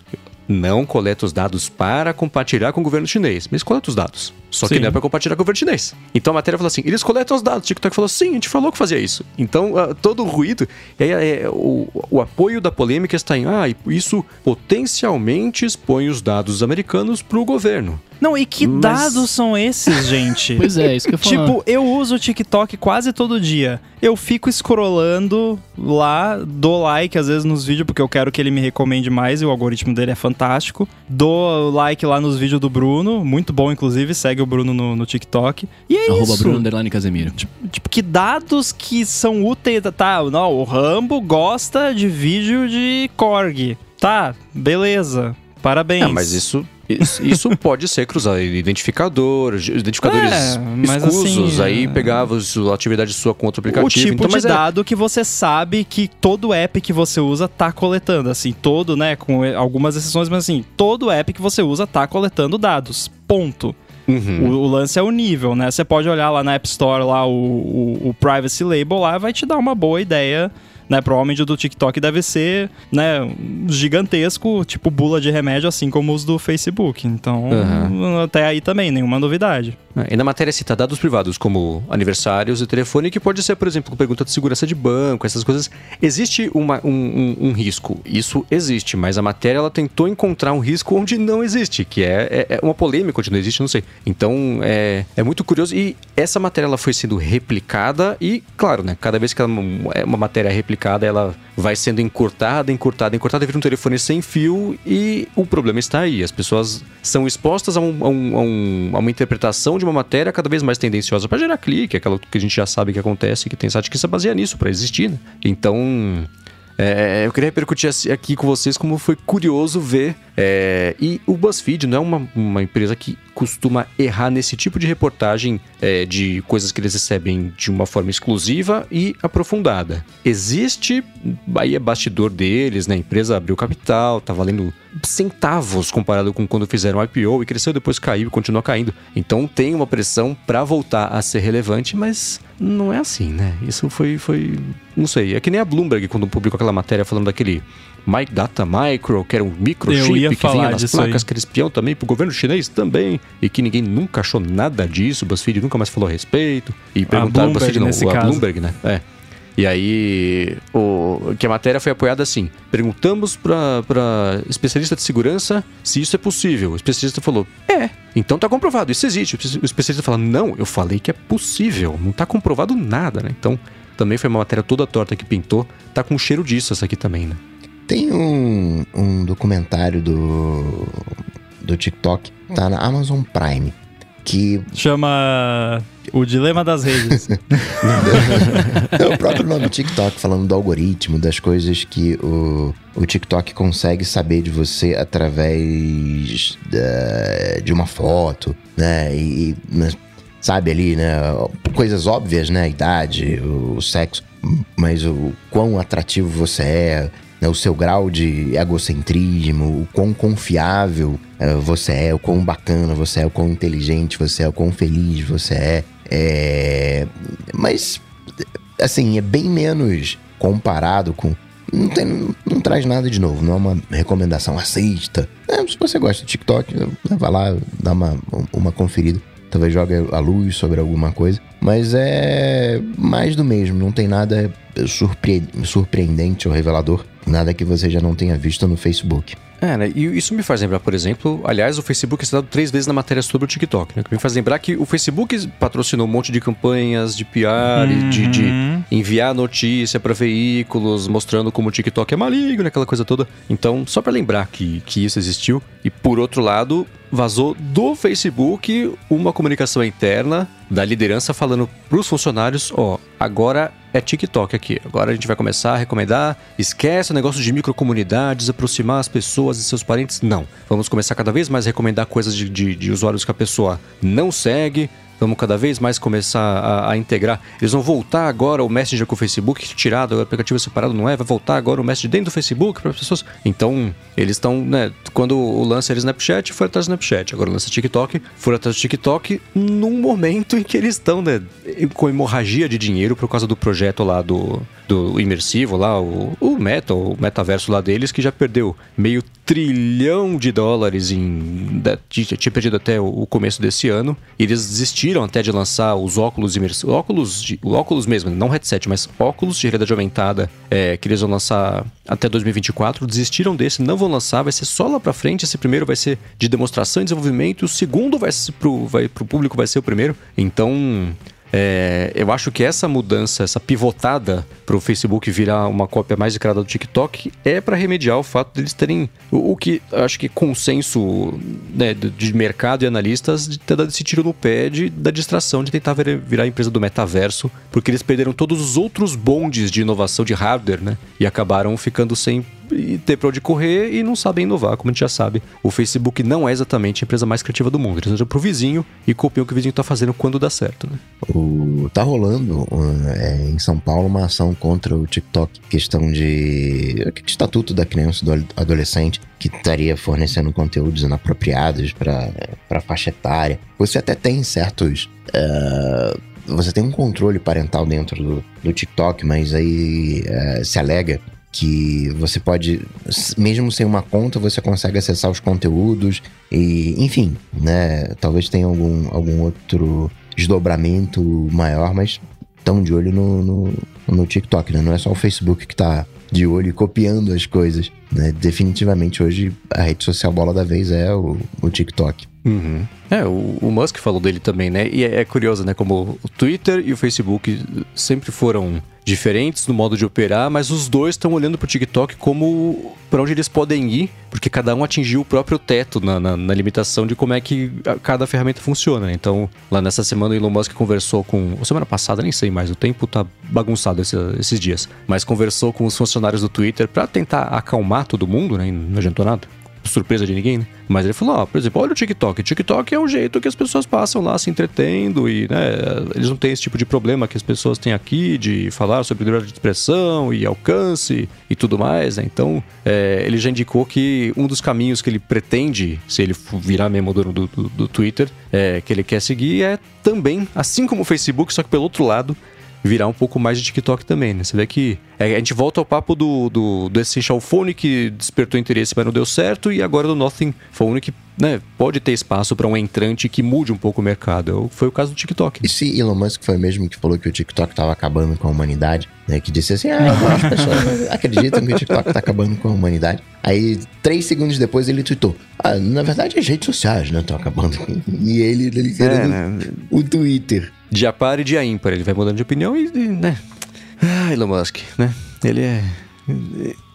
Não coleta os dados para compartilhar com o governo chinês, mas coleta os dados. Só que Sim. não é para compartilhar com o governo chinês. Então a matéria falou assim: eles coletam os dados. O TikTok falou: sim, a gente falou que fazia isso. Então ah, todo o ruído. E aí é, o, o apoio da polêmica está em: ah, isso potencialmente expõe os dados americanos para o governo. Não, e que Mas- dados são esses, (laughs) gente? Pois é, isso que eu falar. Tipo, eu uso o TikTok quase todo dia. Eu fico scrollando lá, dou like às vezes nos vídeos, porque eu quero que ele me recomende mais e o algoritmo dele é fantástico. Dou like lá nos vídeos do Bruno, muito bom, inclusive, segue o Bruno no, no TikTok. E é Arroba isso. Bruno Underline Casemiro. Tipo, que dados que são úteis. Tá, não, o Rambo gosta de vídeo de Korg. Tá, beleza. Parabéns. Ah, mas isso, isso, isso (laughs) pode ser cruzado. Identificador, identificadores É, mas escusos. assim, aí é- pegava a atividade sua com outro aplicativo. O tipo então, de mas é- dado que você sabe que todo app que você usa tá coletando. Assim, todo, né? Com algumas exceções, mas assim, todo app que você usa tá coletando dados. Ponto. Uhum. O, o lance é o nível, né? Você pode olhar lá na App Store, lá o, o, o Privacy Label lá, vai te dar uma boa ideia. Né, provavelmente o do TikTok deve ser né, gigantesco, tipo bula de remédio, assim como os do Facebook. Então, Aham. até aí também, nenhuma novidade. É, E na matéria cita dados privados como aniversários e telefone, que pode ser, por exemplo, pergunta de segurança de banco, essas coisas. Existe uma- um, um- um risco. Isso existe, mas a matéria ela tentou encontrar um risco onde não existe, que é, é- é uma polêmica onde não existe, não sei. Então é, é muito curioso. E essa matéria ela foi sendo replicada e, claro, né? Cada vez que ela, é uma matéria replicada, ela vai sendo encurtada, encurtada, encurtada, vira um telefone sem fio e o problema está aí. As pessoas são expostas a, um- a a uma interpretação de uma matéria cada vez mais tendenciosa para gerar clique, aquela que a gente já sabe que acontece, que tem site que se baseia nisso para existir, né? Então, é, eu queria repercutir aqui com vocês como foi curioso ver. é, e o BuzzFeed não é uma, uma empresa que costuma errar nesse tipo de reportagem é, de coisas que eles recebem de uma forma exclusiva e aprofundada. Existe, aí é bastidor deles, né? A empresa abriu capital, tá valendo centavos comparado com quando fizeram IPO e cresceu, depois caiu e continua caindo. Então tem uma pressão para voltar a ser relevante, mas não é assim, né? Isso foi, foi, não sei, é que nem a Bloomberg quando publicou aquela matéria falando daquele Mic Data Micro, que era um microchip que vinha nas placas, aí. que era espião também pro governo chinês também, e que ninguém nunca achou nada disso, o BuzzFeed nunca mais falou a respeito, e perguntaram, BuzzFeed não, a caso. Bloomberg, né? É. E aí, o, que a matéria foi apoiada assim: perguntamos para especialista de segurança se isso é possível. O especialista falou: é, então tá comprovado, isso existe. O especialista fala: não, eu falei que é possível, não tá comprovado nada, né? Então, também foi uma matéria toda torta que pintou, tá com cheiro disso essa aqui também, né? Tem um, um documentário do, do TikTok, tá na Amazon Prime, que Chama O Dilema das Redes. (laughs) é o próprio nome TikTok, falando do algoritmo, das coisas que o, o TikTok consegue saber de você através da- de uma foto, né? E, né, sabe ali, né? Coisas óbvias, né? A idade, o sexo, mas o quão atrativo você é, né, o seu grau de egocentrismo, o quão confiável eh, você é, o quão bacana você é, o quão inteligente você é, o quão feliz você é. É, Mas, assim, é bem menos comparado com. Não, tem, não traz nada de novo, não é uma recomendação, assista. É, se você gosta do TikTok, vai lá, dá uma, uma conferida. Talvez jogue a luz sobre alguma coisa. Mas é mais do mesmo, não tem nada surpre- surpreendente ou revelador. Nada que você já não tenha visto no Facebook. É, né? E isso me faz lembrar, por exemplo, aliás, o Facebook é citado três vezes na matéria sobre o TikTok, né? Que me faz lembrar que o Facebook patrocinou um monte de campanhas de PR e de, de Uhum. enviar notícia para veículos mostrando como o TikTok é maligno, aquela coisa toda. Então, só para lembrar que, que isso existiu. E por outro lado, vazou do Facebook uma comunicação interna da liderança falando pros funcionários, ó, agora é TikTok aqui. Agora a gente vai começar a recomendar, esquece o negócio de microcomunidades, aproximar as pessoas e seus parentes. Não. Vamos começar cada vez mais a recomendar coisas de, de, de usuários que a pessoa não segue. Vamos cada vez mais começar a, a integrar. Eles vão voltar agora o Messenger com o Facebook, tirado, o aplicativo separado, não é? Vai voltar agora o Messenger dentro do Facebook para as pessoas. Então, eles estão, né? Quando o lance era Snapchat, foi atrás do Snapchat. Agora o lance TikTok, foram atrás do TikTok num momento em que eles estão, né? Com hemorragia de dinheiro por causa do projeto lá do, do imersivo lá, o, o Meta, o metaverso lá deles, que já perdeu meio trilhão de dólares em. Da, tinha perdido até o começo desse ano. E eles desistiram até de lançar os óculos imersivos. Óculos, de, óculos mesmo, não headset, mas óculos de realidade aumentada é, que eles vão lançar até 2024. Desistiram desse, não vão lançar, vai ser só lá pra frente. Esse primeiro vai ser de demonstração e desenvolvimento. O segundo vai pro, vai, pro público vai ser o primeiro. Então. É, eu acho que essa mudança, essa pivotada para o Facebook virar uma cópia mais declarada do TikTok é para remediar o fato deles terem o, o que acho que consenso né, de mercado e analistas de ter dado esse tiro no pé de, da distração de tentar virar, a empresa do metaverso, porque eles perderam todos os outros bondes de inovação de hardware, né? E acabaram ficando sem ter pra onde correr e não sabem inovar, como a gente já sabe. O Facebook não é exatamente a empresa mais criativa do mundo. Eles olham pro vizinho e copiam o que o vizinho tá fazendo quando dá certo, né? O, tá rolando é, em São Paulo uma ação contra o TikTok, questão de estatuto da criança e do adolescente que estaria fornecendo conteúdos inapropriados para faixa etária. Você até tem certos. Uh, você tem um controle parental dentro do, do TikTok, mas aí uh, se alega que você pode, mesmo sem uma conta, você consegue acessar os conteúdos e, enfim, né? Talvez tenha algum, algum outro desdobramento maior, mas estão de olho no, no, no, TikTok, né? Não é só o Facebook que tá de olho e copiando as coisas, né? Definitivamente hoje a rede social bola da vez é o, o TikTok. Uhum. É, o, o, Musk falou dele também, né? E é, é curioso, né? Como o Twitter e o Facebook sempre foram diferentes no modo de operar, mas os dois estão olhando para o TikTok como para onde eles podem ir, porque cada um atingiu o próprio teto na, na, na limitação de como é que cada ferramenta funciona. Então, lá nessa semana o Elon Musk conversou com. Semana passada, nem sei mais, o tempo tá bagunçado esse, esses dias. Mas conversou com os funcionários do Twitter para tentar acalmar todo mundo, né? Não adiantou nada surpresa de ninguém, né? Mas ele falou, ó, por exemplo, olha o TikTok. TikTok é o jeito que as pessoas passam lá se entretendo e, né, eles não têm esse tipo de problema que as pessoas têm aqui de falar sobre liberdade de expressão e alcance e tudo mais, né? Então, é, ele já indicou que um dos caminhos que ele pretende, se ele virar mesmo dono do, do, do Twitter, é, que ele quer seguir é também, assim como o Facebook, só que pelo outro lado, virar um pouco mais de TikTok também, né? Você vê que é, a gente volta ao papo do, do, do, Essential Phone que despertou interesse, mas não deu certo, e agora do Nothing Phone que né, pode ter espaço para um entrante que mude um pouco o mercado. Foi o caso do TikTok. E se Elon Musk foi mesmo que falou que o TikTok estava acabando com a humanidade, né? Que disse assim, ah, as (laughs) pessoas acreditam que o TikTok está acabando com a humanidade. Aí, três segundos depois, ele tweetou, ah, na verdade as redes sociais, né, estão acabando. (laughs) E ele, ele querendo é, né? o Twitter de a par e de a ímpar. Ele vai mudando de opinião e, né? Ah, Elon Musk, né? Ele é.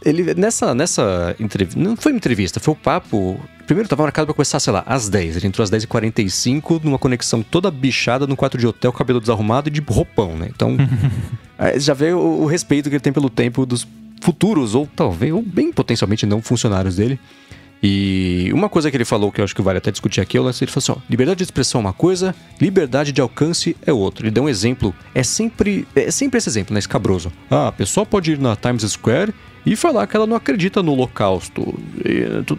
Ele, nessa, nessa entrevista, não foi uma entrevista, foi o um papo. Primeiro tava marcado pra começar, sei lá, às 10. Ele entrou às 10h45 numa conexão toda bichada no quarto de hotel, cabelo desarrumado e de roupão, né? Então, (laughs) já vê o, o respeito que ele tem pelo tempo dos futuros, ou talvez, ou bem potencialmente não funcionários dele. E uma coisa que ele falou que eu acho que vale até discutir aqui é o lance, ele falou assim, ó, liberdade de expressão é uma coisa, liberdade de alcance é outra. Ele deu um exemplo, é sempre, é sempre esse exemplo, né, escabroso. Ah, a pessoa pode ir na Times Square e falar que ela não acredita no Holocausto. E, tu,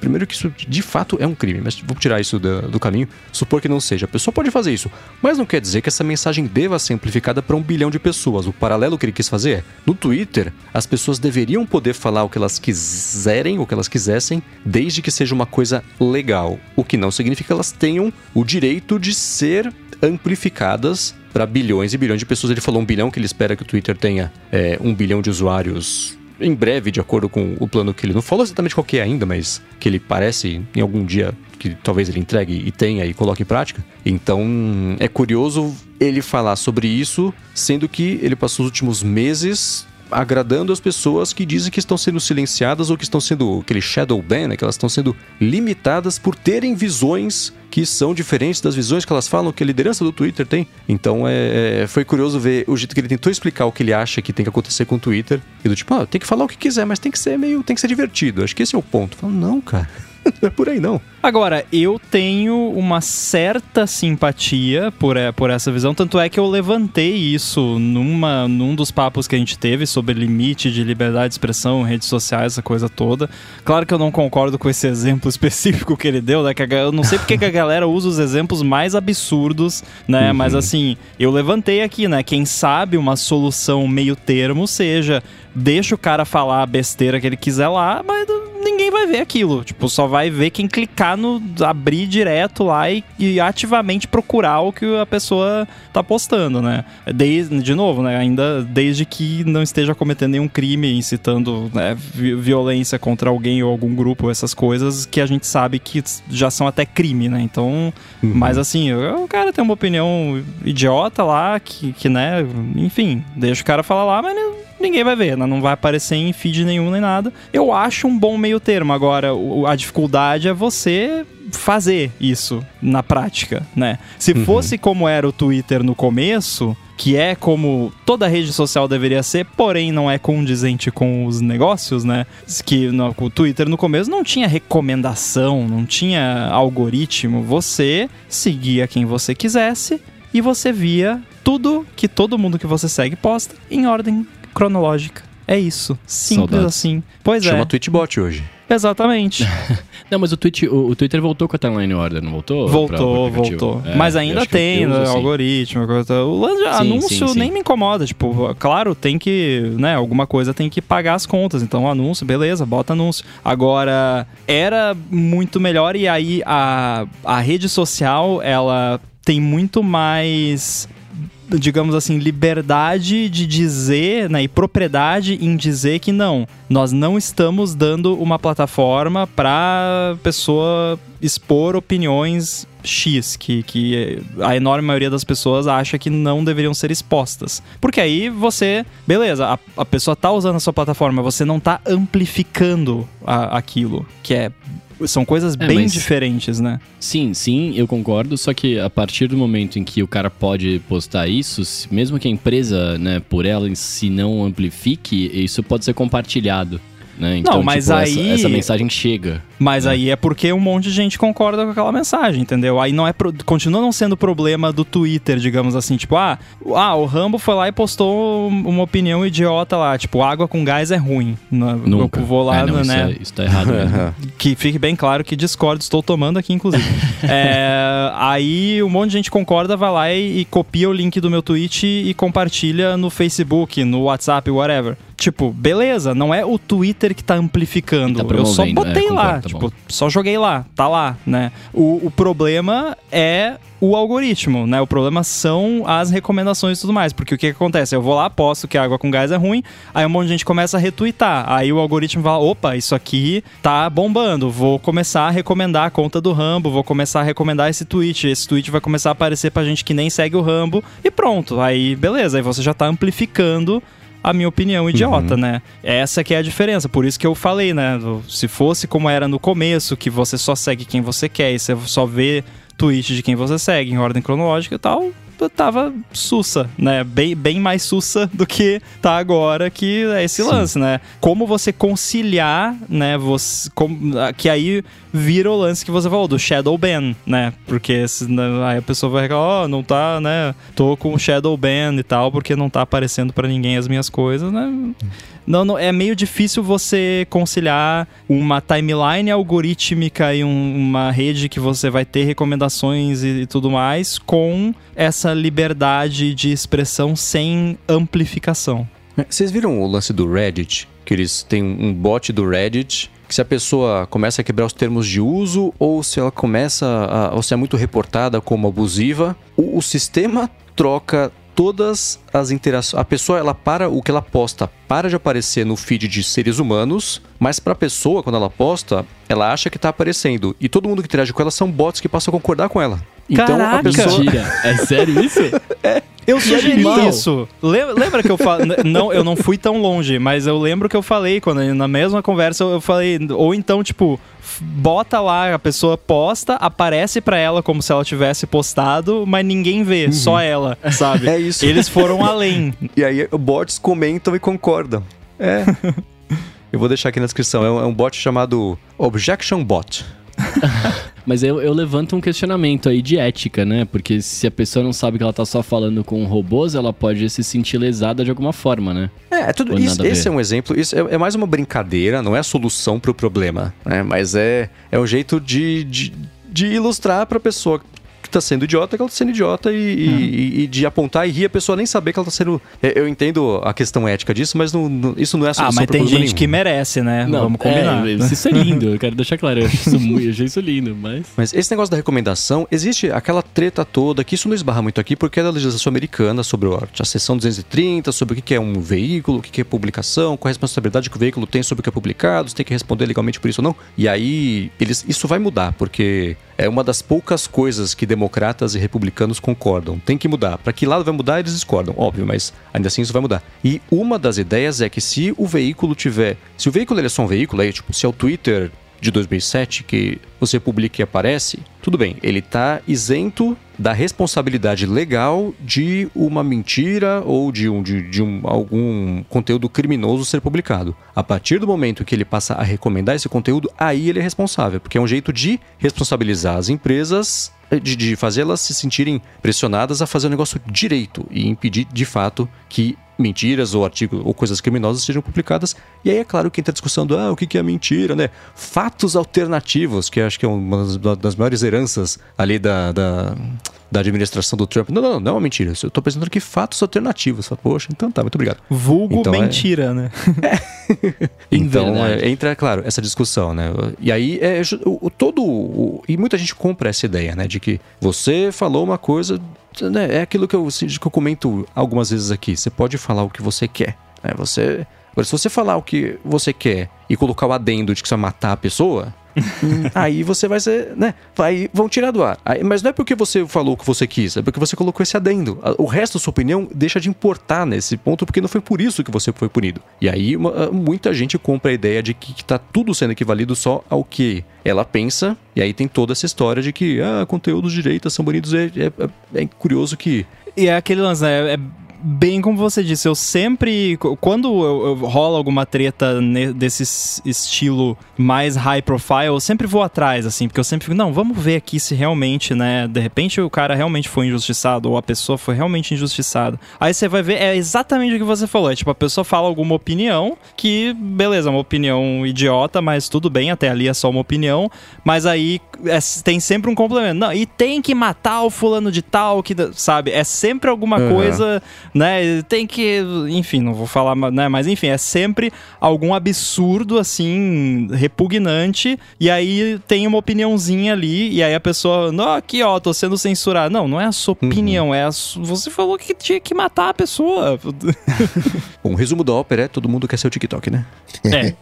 primeiro que isso de fato é um crime, mas vou tirar isso do, do, caminho, supor que não seja. A pessoa pode fazer isso, mas não quer dizer que essa mensagem deva ser amplificada para um bilhão de pessoas. O paralelo que ele quis fazer é, no Twitter, as pessoas deveriam poder falar o que elas quiserem, o que elas quisessem, desde que seja uma coisa legal. O que não significa que elas tenham o direito de ser amplificadas para bilhões e bilhões de pessoas. Ele falou um bilhão que ele espera que o Twitter tenha é, um bilhão de usuários em breve, de acordo com o plano que ele não falou exatamente qual é ainda, mas que ele parece em algum dia que talvez ele entregue e tenha e coloque em prática. Então é curioso ele falar sobre isso, sendo que ele passou os últimos meses agradando as pessoas que dizem que estão sendo silenciadas ou que estão sendo aquele shadow ban, né, que elas estão sendo limitadas por terem visões que são diferentes das visões que elas falam que a liderança do Twitter tem. Então é, é, foi curioso ver o jeito que ele tentou explicar o que ele acha que tem que acontecer com o Twitter. E do tipo, ah, tem que falar o que quiser, mas tem que ser meio. tem que ser divertido. Acho que esse é o ponto. Falo, não, cara. (laughs) não é por aí, não. Agora, eu tenho uma certa simpatia por, por essa visão, tanto é que eu levantei isso numa, num dos papos que a gente teve sobre limite de liberdade de expressão, redes sociais, essa coisa toda. Claro que eu não concordo com esse (laughs) exemplo específico que ele deu, né? Que a, eu não sei porque que a galera usa os exemplos mais absurdos, né? Uhum. Mas assim, eu levantei aqui, né? Quem sabe uma solução meio termo seja deixa o cara falar a besteira que ele quiser lá, mas ninguém vai ver aquilo. Tipo, só vai ver quem clicar no abrir direto lá e, e ativamente procurar o que a pessoa tá postando, né? Desde, de novo, né? Ainda desde que não esteja cometendo nenhum crime, incitando né, vi- violência contra alguém ou algum grupo, essas coisas que a gente sabe que já são até crime, né? Então, mas assim, o cara tem uma opinião idiota lá, que, que né, enfim, deixa o cara falar lá, mas ninguém vai ver, né? não vai aparecer em feed nenhum nem nada. Eu acho um bom meio termo. Agora, a dificuldade é você fazer isso na prática, né? Se fosse como era o Twitter no começo, que é como toda rede social deveria ser, porém não é condizente com os negócios, né? Que no, o Twitter no começo não tinha recomendação, não tinha algoritmo. Você seguia quem você quisesse e você via tudo que todo mundo que você segue posta em ordem cronológica. É isso. Simples Saudades. assim. Pois Chama é. Tweetbot hoje. Exatamente. (laughs) Não, mas o, tweet, o, o Twitter voltou com a timeline order, não voltou? Voltou, voltou. É, Mas ainda eu tem uso né, assim. algoritmo. coisa- O lance de Sim, anúncio sim, sim. nem me incomoda. Tipo, claro, tem que, né, alguma coisa tem que pagar as contas. Então, anúncio, beleza, bota anúncio. Agora, era muito melhor e aí a, a rede social, ela tem muito mais digamos assim, liberdade de dizer, né, e propriedade em dizer que não, nós não estamos dando uma plataforma para pessoa expor opiniões X, que, que a enorme maioria das pessoas acha que não deveriam ser expostas. Porque aí você, beleza, a, a pessoa tá usando a sua plataforma, você não tá amplificando a- aquilo, que é. São coisas É, bem mas- diferentes, né? Sim, sim, eu concordo. Só que a partir do momento em que o cara pode postar isso, se- mesmo que a empresa, né, por ela si não amplifique, isso pode ser compartilhado. Né? Então, mas tipo, aí- essa, essa mensagem chega. Mas aí é porque um monte de gente concorda com aquela mensagem, entendeu? Aí não é pro- continua não sendo problema do Twitter, digamos assim, tipo, ah, o- ah, o Rambo foi lá e postou um- uma opinião idiota lá, tipo, água com gás é ruim. Na- Nunca. Eu vou lá, É, não, isso, né? é- isso tá errado. (laughs) Que fique bem claro que discordo, estou tomando aqui, inclusive. (laughs) É, aí um monte de gente concorda, vai lá e, e copia o link do meu tweet e compartilha no Facebook, no WhatsApp, whatever. Tipo, beleza, não é o Twitter que tá amplificando. Tá eu só promovendo, é, botei lá, concordo, tá tipo, bom. só joguei lá, tá lá, né? O, o problema é o algoritmo, né? O problema são as recomendações e tudo mais. Porque o que, que acontece? Eu vou lá, posto que água com gás é ruim, aí um monte de gente começa a retweetar. Aí o algoritmo fala: opa, isso aqui tá bombando. Vou começar a recomendar a conta do Rambo, vou começar a recomendar esse tweet. Esse tweet vai começar a aparecer pra gente que nem segue o Rambo. E pronto. Aí, beleza, aí você já tá amplificando a minha opinião idiota, né? Essa que é a diferença. Por isso que eu falei, né? Se fosse como era no começo, que você só segue quem você quer e você só vê tweet de quem você segue em ordem cronológica e tal, tava sussa, né? Bem, bem mais sussa (laughs) do que tá agora, que é esse lance, né? Como você conciliar, né? Você, como- que aí vira o lance que você falou, do Shadow Ban, né? Porque se- né, aí a pessoa vai reclamar, ó, não tá, né? Tô com Shadow Ban e tal, porque não tá aparecendo pra ninguém as minhas coisas, né? Não, não, é meio difícil você conciliar uma timeline algorítmica e um- uma rede que você vai ter recomendações e, e tudo mais com essa liberdade de expressão sem amplificação. Vocês viram o lance do Reddit? Que eles têm um bot do Reddit que se a pessoa começa a quebrar os termos de uso ou se ela começa a, ou se é muito reportada como abusiva, o, o sistema troca todas as interações. A pessoa ela para o que ela posta para de aparecer no feed de seres humanos, mas para a pessoa quando ela posta, ela acha que tá aparecendo e todo mundo que interage com ela são bots que passam a concordar com ela. Então a Caraca! pessoa Mentira. É sério isso? (laughs) Eu sugeri animal. isso. Le- Lembra que eu falei. não, eu não fui tão longe, mas eu lembro que eu falei, quando na mesma conversa, eu falei. Ou então, tipo, bota lá, a pessoa posta, aparece pra ela como se ela tivesse postado, mas ninguém vê, só ela, sabe? (laughs) É isso. Eles foram além. (laughs) E aí bots comentam e concordam. É. (laughs) Eu vou deixar aqui na descrição. É um, é um bot chamado Objection Bot. (laughs) Mas eu, eu levanto um questionamento aí de ética, né? Porque se a pessoa não sabe que ela tá só falando com robôs, ela pode se sentir lesada de alguma forma, né? É, é tudo isso, esse é um exemplo. Isso é, é mais uma brincadeira, não é a solução pro problema, né? Mas é, é um jeito de, de, de ilustrar pra pessoa tá sendo idiota que ela tá sendo idiota e, e- e de apontar e rir a pessoa nem saber que ela tá sendo. é, Eu entendo a questão ética disso, mas não- não- isso não é a Ah, solução mas pro tem gente nenhum. que merece, né? Vamos combinar. (laughs) É, isso é lindo, eu quero deixar claro. Eu acho isso, muito, eu achei isso lindo, mas. Mas esse negócio da recomendação, existe aquela treta toda, que isso não esbarra muito aqui, porque é da legislação americana sobre o- a seção 230, sobre o que é um veículo, o que é publicação, qual a responsabilidade que o veículo tem sobre o que é publicado, se tem que responder legalmente por isso ou não. E aí, eles, isso vai mudar, porque é uma das poucas coisas que democratas e republicanos concordam. Tem que mudar. Para que lado vai mudar, eles discordam, óbvio, mas ainda assim isso vai mudar. E uma das ideias é que se o veículo tiver. Se o veículo ele é só um veículo, aí, tipo, se é o Twitter de 2007 que você publica e aparece, tudo bem, ele está isento da responsabilidade legal de uma mentira ou de, um, de, de um, algum conteúdo criminoso ser publicado. A partir do momento que ele passa a recomendar esse conteúdo, aí ele é responsável, porque é um jeito de responsabilizar as empresas, eh, de, de fazê-las se sentirem pressionadas a fazer o negócio direito e impedir de fato que mentiras ou artigos ou coisas criminosas sejam publicadas. E aí é claro que entra a discussão do ah, o que que é mentira, né? Fatos alternativos, que eu acho que é uma das, das maiores heranças ali da, da, da administração do Trump. Não, não, não é uma mentira. Eu tô apresentando aqui fatos alternativos. Poxa, então tá, muito obrigado. Vulgo Então é- mentira, né? (laughs) (laughs) Então, Verdade. é, entra, claro, essa discussão, né? E aí, é, o, o- todo. o- e muita gente compra essa ideia, né? De que você falou uma coisa. Né, é aquilo que eu, que eu comento algumas vezes aqui. Você pode falar o que você quer. Né? Você. Agora, se você falar o que você quer e colocar o adendo de que você vai matar a pessoa. (laughs) aí você vai ser, né? Vai, vão tirar do ar. Aí- mas não é porque você falou o que você quis, é porque você colocou esse adendo. O resto da sua opinião deixa de importar nesse ponto, porque não foi por isso que você foi punido. E aí uma- muita gente compra a ideia de que, que tá tudo sendo equivalido só ao que ela pensa. E aí tem toda essa história de que ah, conteúdos de direita são bonitos. É, é- é- é curioso que E é aquele lance, né? É bem como você disse, eu sempre. Quando eu, eu rola alguma treta desse estilo mais high profile, eu sempre vou atrás, assim, porque eu sempre fico, não, vamos ver aqui se realmente, né? De repente o cara realmente foi injustiçado, ou a pessoa foi realmente injustiçada. Aí você vai ver, é exatamente o que você falou. É tipo, a pessoa fala alguma opinião que, beleza, é uma opinião idiota, mas tudo bem, até ali é só uma opinião. Mas aí é- tem sempre um complemento. Não, e tem que matar o fulano de tal, que, sabe? É sempre alguma Uhum. coisa, né? Tem que. Enfim, não vou falar, né? Mas enfim, é sempre algum absurdo, assim, repugnante. E aí tem uma opiniãozinha ali, e aí a pessoa, não, aqui ó, tô sendo censurado. Não, não é a sua Uhum. opinião, é a su... Você falou que tinha que matar a pessoa. (laughs) Bom, o resumo da ópera é todo mundo quer ser o TikTok, né? É.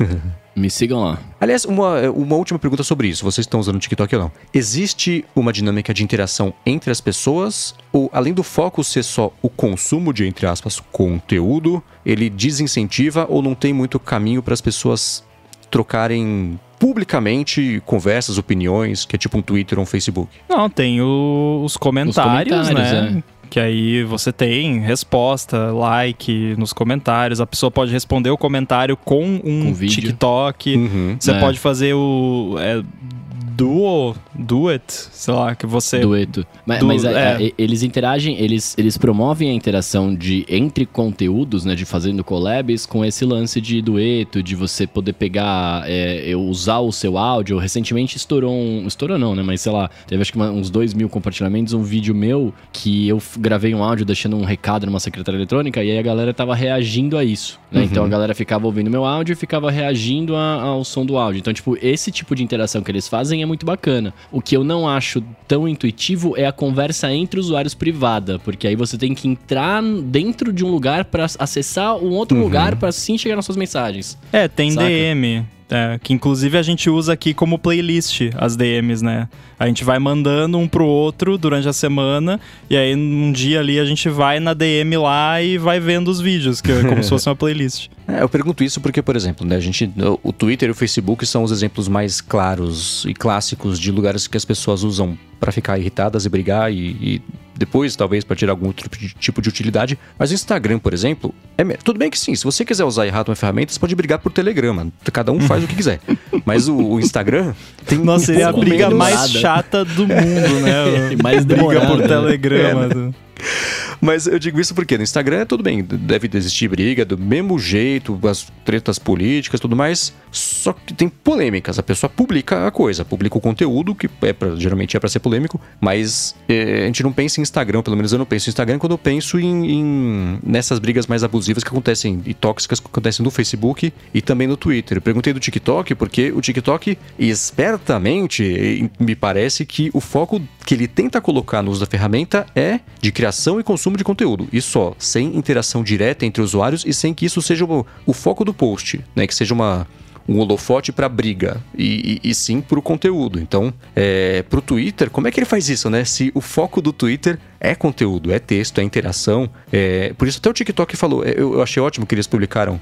(laughs) Me sigam lá. Aliás, uma, uma última pergunta sobre isso. Vocês estão usando o TikTok ou não? Existe uma dinâmica de interação entre as pessoas? Ou, além do foco ser só o consumo de, entre aspas, conteúdo, ele desincentiva ou não tem muito caminho para as pessoas trocarem publicamente conversas, opiniões, que é tipo um Twitter ou um Facebook? Não, tem o- os comentários, comentários, né? Que aí você tem resposta, like nos comentários. A pessoa pode responder o comentário com um. TikTok. Uhum. Você É. pode fazer o. É, duo, do it, sei lá, que você. Dueto. Mas, Do- mas, é, é. é, eles interagem, eles, eles promovem a interação de entre conteúdos, né? De fazendo collabs com esse lance de dueto, de você poder pegar, é, usar o seu áudio. Recentemente estourou um. Estourou não, né? Mas sei lá, teve acho que uns dois mil compartilhamentos, um vídeo meu que eu gravei um áudio deixando um recado numa secretária eletrônica e aí a galera tava reagindo a isso. Né? Então a galera ficava ouvindo meu áudio e ficava reagindo a- ao som do áudio. Então, tipo, esse tipo de interação que eles fazem é muito bacana. O que eu não acho tão intuitivo é a conversa entre usuários privada, porque aí você tem que entrar dentro de um lugar pra acessar um outro lugar pra sim chegar nas suas mensagens. É, tem Saca? DM. É, que inclusive a gente usa aqui como playlist as DMs, né? A gente vai mandando um pro outro durante a semana, e aí um dia ali a gente vai na DM lá e vai vendo os vídeos, que é como se fosse uma playlist. (laughs) É, eu pergunto isso porque, por exemplo, né, a gente, o Twitter e o Facebook são os exemplos mais claros e clássicos de lugares que as pessoas usam para ficar irritadas e brigar e, e depois talvez para tirar algum outro tipo de utilidade. Mas o Instagram, por exemplo, é tudo bem que sim, se você quiser usar errado uma ferramenta, você pode brigar por Telegrama. Cada um faz o que quiser. (laughs) Mas o, o Instagram tem Nossa, seria a briga mais chata do mundo, né? (laughs) Mais briga demorada, por né? telegrama. É, Mas eu digo isso porque no Instagram tudo bem, deve existir briga do mesmo jeito, as tretas políticas, tudo mais. Só que tem polêmicas. A pessoa publica a coisa, publica o conteúdo que é pra, geralmente é para ser polêmico, mas é, a gente não pensa em Instagram, pelo menos eu não penso em Instagram quando eu penso em, em- nessas brigas mais abusivas que acontecem e tóxicas que acontecem no Facebook e também no Twitter. Eu perguntei do TikTok porque o TikTok espertamente me parece que o foco que ele tenta colocar no uso da ferramenta é de criação e consumo de conteúdo. E só, sem interação direta entre usuários e sem que isso seja o, o foco do post, né? Que seja uma, um holofote para briga e, e, e sim para o conteúdo. Então, é, para o Twitter, como é que ele faz isso, né? Se o foco do Twitter é conteúdo, é texto, é interação. É, por isso até o TikTok falou, é, eu, eu achei ótimo que eles publicaram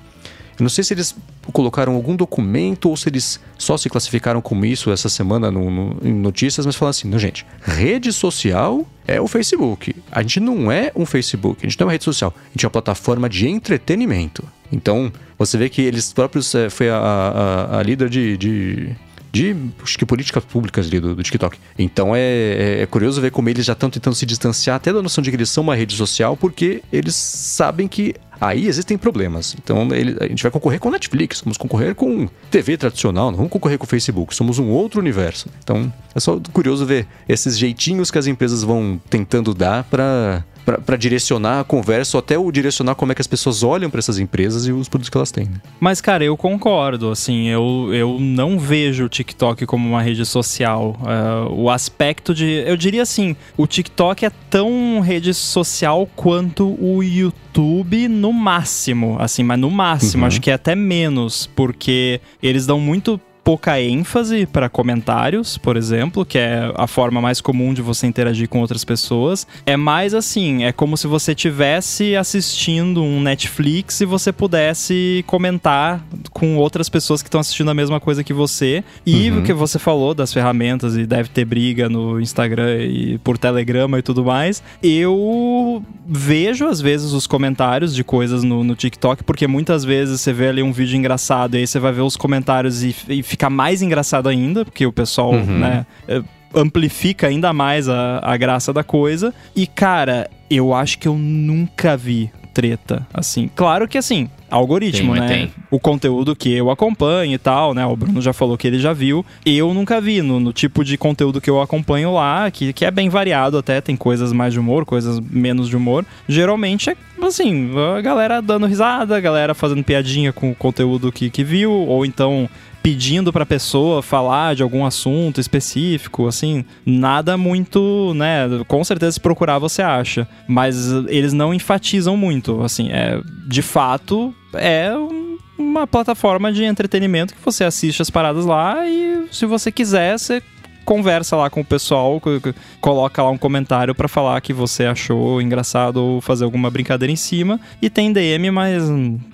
eu não sei se eles colocaram algum documento ou se eles só se classificaram como isso essa semana no, no- em notícias, mas falaram assim: não, gente, rede social é o Facebook. A gente não é um Facebook, a gente não é uma rede social, a gente é uma plataforma de entretenimento. Então, você vê que eles próprios é, foi a, a- a líder de. de de acho que políticas públicas ali do, do TikTok. Então é, é- é curioso ver como eles já estão tentando se distanciar até da noção de que eles são uma rede social, porque eles sabem que aí existem problemas. Então ele- a gente vai concorrer com Netflix, vamos concorrer com TV tradicional, não vamos concorrer com Facebook, somos um outro universo. Então é só curioso ver esses jeitinhos que as empresas vão tentando dar para para direcionar a conversa ou até o direcionar como é que as pessoas olham para essas empresas e os produtos que elas têm. né? Mas, cara, eu concordo. Assim, eu, eu não vejo o TikTok como uma rede social. É, o aspecto de. Eu diria assim: o TikTok é tão rede social quanto o YouTube no máximo. Assim, mas no máximo. Uhum. Acho que é até menos, porque eles dão muito. Pouca ênfase para comentários, por exemplo, que é a forma mais comum de você interagir com outras pessoas. É mais assim, é como se você tivesse assistindo um Netflix e você pudesse comentar com outras pessoas que estão assistindo a mesma coisa que você. E Uhum. o que você falou das ferramentas e deve ter briga no Instagram e por Telegrama e tudo mais. Eu vejo às vezes os comentários de coisas no, no TikTok, porque muitas vezes você vê ali um vídeo engraçado e aí você vai ver os comentários e, e fica mais engraçado ainda, porque o pessoal, Uhum. né? é, amplifica ainda mais a, a graça da coisa. E, cara, eu acho que eu nunca vi treta assim. Claro que assim, algoritmo, Tem, né? tem. O conteúdo que eu acompanho e tal, né? O Bruno já falou que ele já viu. Eu nunca vi no, no tipo de conteúdo que eu acompanho lá, que, que é bem variado até, tem coisas mais de humor, coisas menos de humor. Geralmente é assim, a galera dando risada, a galera fazendo piadinha com o conteúdo que, que viu, ou então pedindo pra pessoa falar de algum assunto específico, assim, nada muito, né? Com certeza se procurar você acha, mas eles não enfatizam muito, assim, é de fato é um- uma plataforma de entretenimento que você assiste as paradas lá e se você quiser, você conversa lá com o pessoal, co- co- coloca lá um comentário pra falar que você achou engraçado ou fazer alguma brincadeira em cima. E tem DM, mas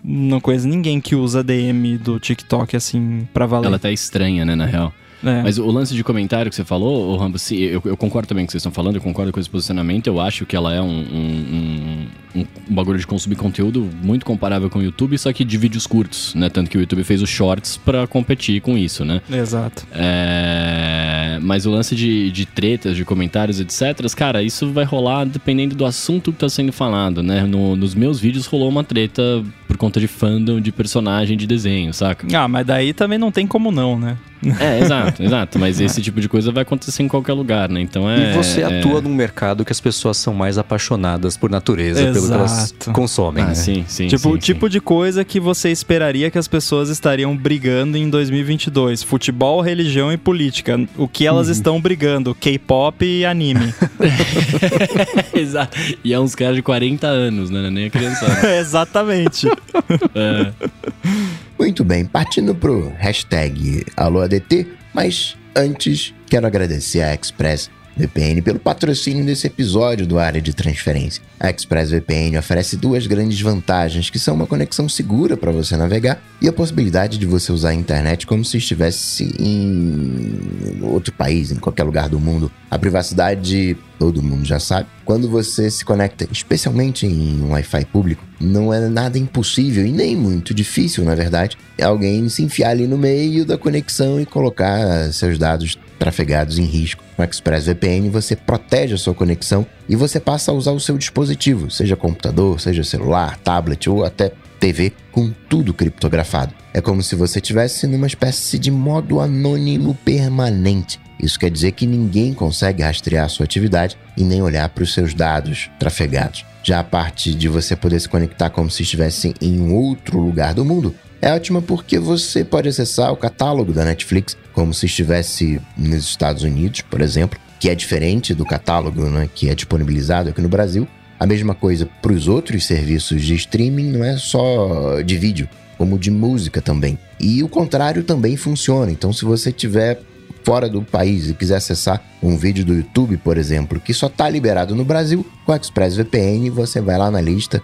não conheço ninguém que usa DM do TikTok assim pra valer. Ela tá estranha, né, na real. É. Mas o lance de comentário que você falou, Rambo, sim, eu, eu concordo também com o que vocês estão falando, eu concordo com esse posicionamento. Eu acho que ela é um, um, um, um bagulho de consumir conteúdo muito comparável com o YouTube, só que de vídeos curtos, né? Tanto que o YouTube fez os shorts pra competir com isso, né? Exato. É, Mas o lance de, de tretas, de comentários, etc., cara, isso vai rolar dependendo do assunto que tá sendo falado, né? No- nos meus vídeos rolou uma treta por conta de fandom de personagem de desenho, saca? Ah, mas daí também não tem como não, né? (laughs) É, exato, exato. Mas esse tipo de coisa vai acontecer em qualquer lugar, né? Então é. E você é- atua num mercado que as pessoas são mais apaixonadas por natureza, pelo que elas Exato. consomem. Ah, né? sim, sim. tipo, sim, o tipo sim. de coisa que você esperaria que as pessoas estariam brigando em 2022. Futebol, religião e política. O que elas estão brigando? K-pop e anime. (laughs) (laughs) Exato. E é uns caras de 40 anos, né? Nem a criança. Exatamente. é. Muito bem, partindo pro hashtag AlôADT, mas antes quero agradecer a Express ExpressVPN pelo patrocínio desse episódio do Área de Transferência. A ExpressVPN oferece duas grandes vantagens, que são uma conexão segura para você navegar e a possibilidade de você usar a internet como se estivesse em outro país, em qualquer lugar do mundo. A privacidade, todo mundo já sabe. Quando você se conecta, especialmente em um Wi-Fi público, não é nada impossível e nem muito difícil, na verdade, é alguém se enfiar ali no meio da conexão e colocar seus dados trafegados em risco. No ExpressVPN você protege a sua conexão e você passa a usar o seu dispositivo, seja computador, seja celular, tablet ou até TV, com tudo criptografado. É como se você tivesse numa espécie de modo anônimo permanente. Isso quer dizer que ninguém consegue rastrear sua atividade e nem olhar para os seus dados trafegados. Já a parte de você poder se conectar como se estivesse em outro lugar do mundo é ótima porque você pode acessar o catálogo da Netflix como se estivesse nos Estados Unidos, por exemplo, que é diferente do catálogo né, que é disponibilizado aqui no Brasil. A mesma coisa para os outros serviços de streaming não é só de vídeo, como de música também. E o contrário também funciona. Então, se você tiver fora do país e quiser acessar um vídeo do YouTube, por exemplo, que só está liberado no Brasil, com a ExpressVPN você vai lá na lista,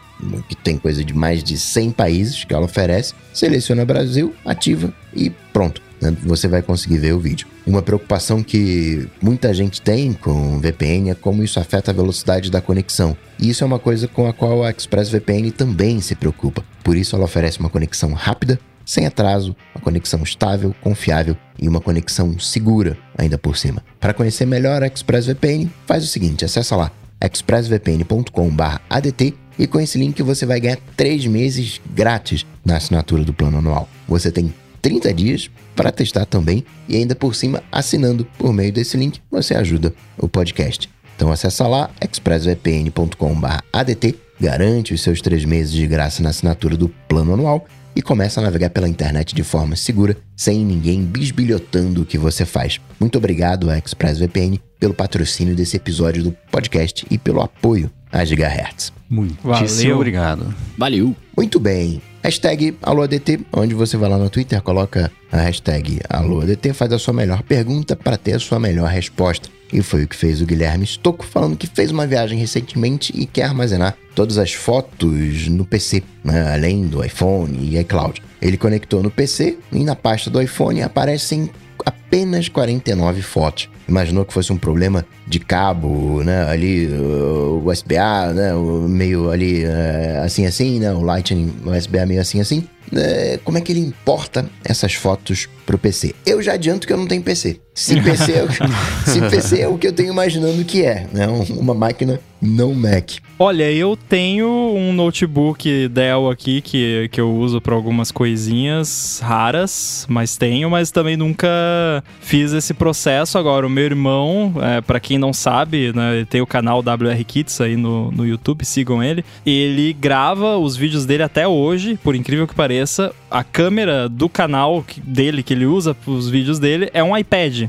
que tem coisa de mais de 100 países que ela oferece, seleciona Brasil, ativa e pronto. Você vai conseguir ver o vídeo. Uma preocupação que muita gente tem com VPN é como isso afeta a velocidade da conexão. E isso é uma coisa com a qual a ExpressVPN também se preocupa. Por isso, ela oferece uma conexão rápida, sem atraso, uma conexão estável, confiável e uma conexão segura ainda por cima. Para conhecer melhor a ExpressVPN, faz o seguinte, acessa lá expressvpn.com/adt e com esse link você vai ganhar 3 meses grátis na assinatura do plano anual. Você tem 30 dias para testar também e ainda por cima assinando por meio desse link você ajuda o podcast. Então acessa lá expressvpn.com/adt, garante os seus 3 meses de graça na assinatura do plano anual e começa a navegar pela internet de forma segura, sem ninguém bisbilhotando o que você faz. Muito obrigado a ExpressVPN pelo patrocínio desse episódio do podcast e pelo apoio a Gigahertz. Muitíssimo Valeu. obrigado. Valeu. Muito bem. Hashtag AlôADT, onde você vai lá no Twitter, coloca a hashtag AlôADT, faz a sua melhor pergunta para ter a sua melhor resposta. E foi o que fez o Guilherme Stocco, falando que fez uma viagem recentemente e quer armazenar todas as fotos no PC, né, além do iPhone e iCloud. Ele conectou no PC e na pasta do iPhone aparecem apenas 49 fotos. Imaginou que fosse um problema de cabo, né? Ali, o USB-A, né? O meio ali eh, assim, assim, né? O Lightning USB-A meio assim, assim. Eh, como é que ele importa essas fotos pro PC? Eu já adianto que eu não tenho PC. Se PC é o que, (laughs) se PC é o que eu tenho imaginando que é, né? Um- Uma máquina não Mac. Olha, eu tenho um notebook Dell aqui que, que eu uso para algumas coisinhas raras, mas tenho, mas também nunca fiz esse processo. Agora, o meu irmão, é, para quem não sabe, né, ele tem o canal WR Kids aí no, no YouTube, sigam ele. Ele grava os vídeos dele até hoje, por incrível que pareça. A câmera do canal dele, que ele usa para os vídeos dele, é um iPad.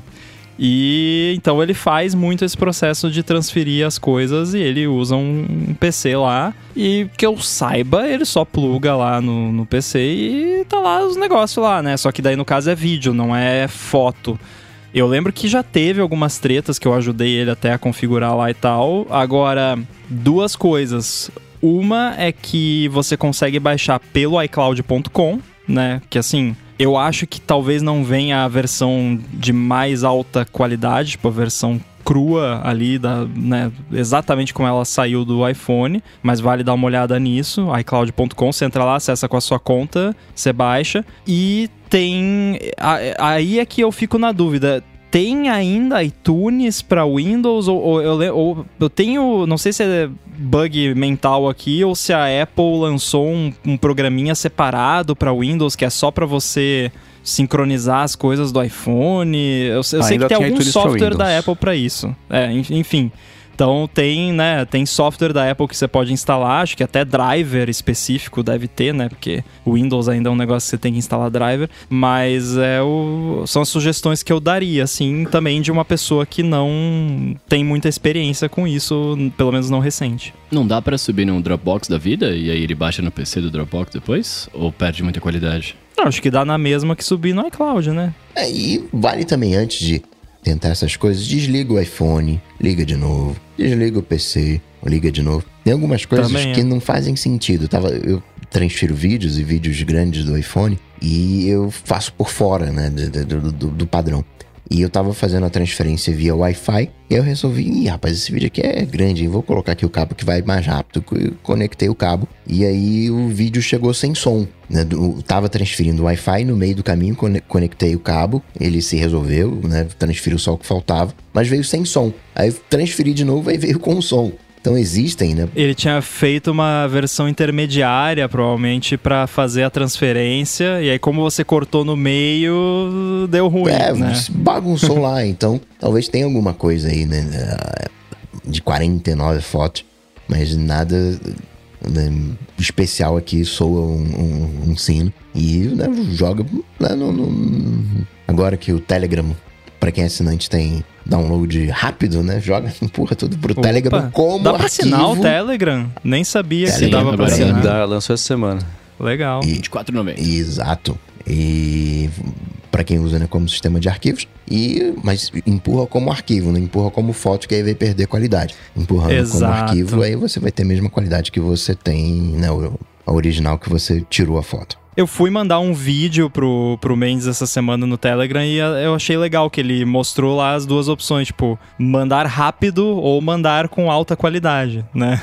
E então ele faz muito esse processo de transferir as coisas e ele usa um PC lá. E que eu saiba, ele só pluga lá no, no PC e tá lá os negócios lá, né? Só que daí no caso é vídeo, não é foto. Eu lembro que já teve algumas tretas que eu ajudei ele até a configurar lá e tal. Agora, duas coisas. Uma é que você consegue baixar pelo iCloud.com, né? Que assim, eu acho que talvez não venha a versão de mais alta qualidade, tipo a versão crua ali, da, né, exatamente como ela saiu do iPhone, mas vale dar uma olhada nisso, iCloud.com, você entra lá, acessa com a sua conta, você baixa, e tem... Aí é que eu fico na dúvida, tem ainda iTunes para Windows ou, ou eu, ou eu tenho, não sei se é bug mental aqui ou se a Apple lançou um, um programinha separado para Windows que é só para você sincronizar as coisas do iPhone. Eu, eu sei que tem algum software da. Apple para isso. É, en- enfim. Então tem, né, tem software da Apple que você pode instalar, acho que até driver específico deve ter, né, porque o Windows ainda é um negócio que você tem que instalar driver, mas é o, são as sugestões que eu daria, assim, também de uma pessoa que não tem muita experiência com isso, pelo menos não recente. Não dá pra subir num Dropbox da vida e aí ele baixa no PC do Dropbox depois? Ou perde muita qualidade? Não, acho que dá na mesma que subir no iCloud, né? É, e vale também antes de tentar essas coisas, desliga o iPhone, liga de novo, desliga o PC, liga de novo. Tem algumas coisas Também é. que não fazem sentido. Tava, eu transfiro vídeos e vídeos grandes do iPhone e eu faço por fora, né, do- do- do padrão. E eu tava fazendo a transferência via Wi-Fi e eu resolvi, Ih, rapaz, esse vídeo aqui é grande, hein? vou colocar aqui o cabo que vai mais rápido. Conectei o cabo e aí o vídeo chegou sem som. Né? Tava transferindo o Wi-Fi no meio do caminho, cone- conectei o cabo, ele se resolveu, né? Transferiu só o que faltava, mas veio sem som. Aí transferi de novo e veio com som. Então existem, né? Ele tinha feito uma versão intermediária, provavelmente, pra fazer a transferência. E aí, como você cortou no meio, deu ruim, É, né? bagunçou lá, (laughs) então talvez tenha alguma coisa aí, né? De 49 fotos, mas nada né, especial aqui, soa um, um- um sino. E né, joga né, no, no- Agora que o Telegram, pra quem é assinante, tem download rápido, né? Joga, (laughs) empurra tudo pro Telegram Opa, como Dá pra arquivo. assinar o Telegram? Nem sabia Sim, que dava pra assinar. Dá, lançou essa semana. Legal. E- 24,90. Exato. E para quem usa né, como sistema de arquivos, e mas empurra como arquivo, não empurra como foto, que aí vai perder qualidade. Empurrando como Exato. arquivo, aí você vai ter a mesma qualidade que você tem, né, o- a original que você tirou a foto. Eu fui mandar um vídeo pro, pro Mendes essa semana no Telegram e a- eu achei legal que ele mostrou lá as duas opções, tipo, mandar rápido ou mandar com alta qualidade, né?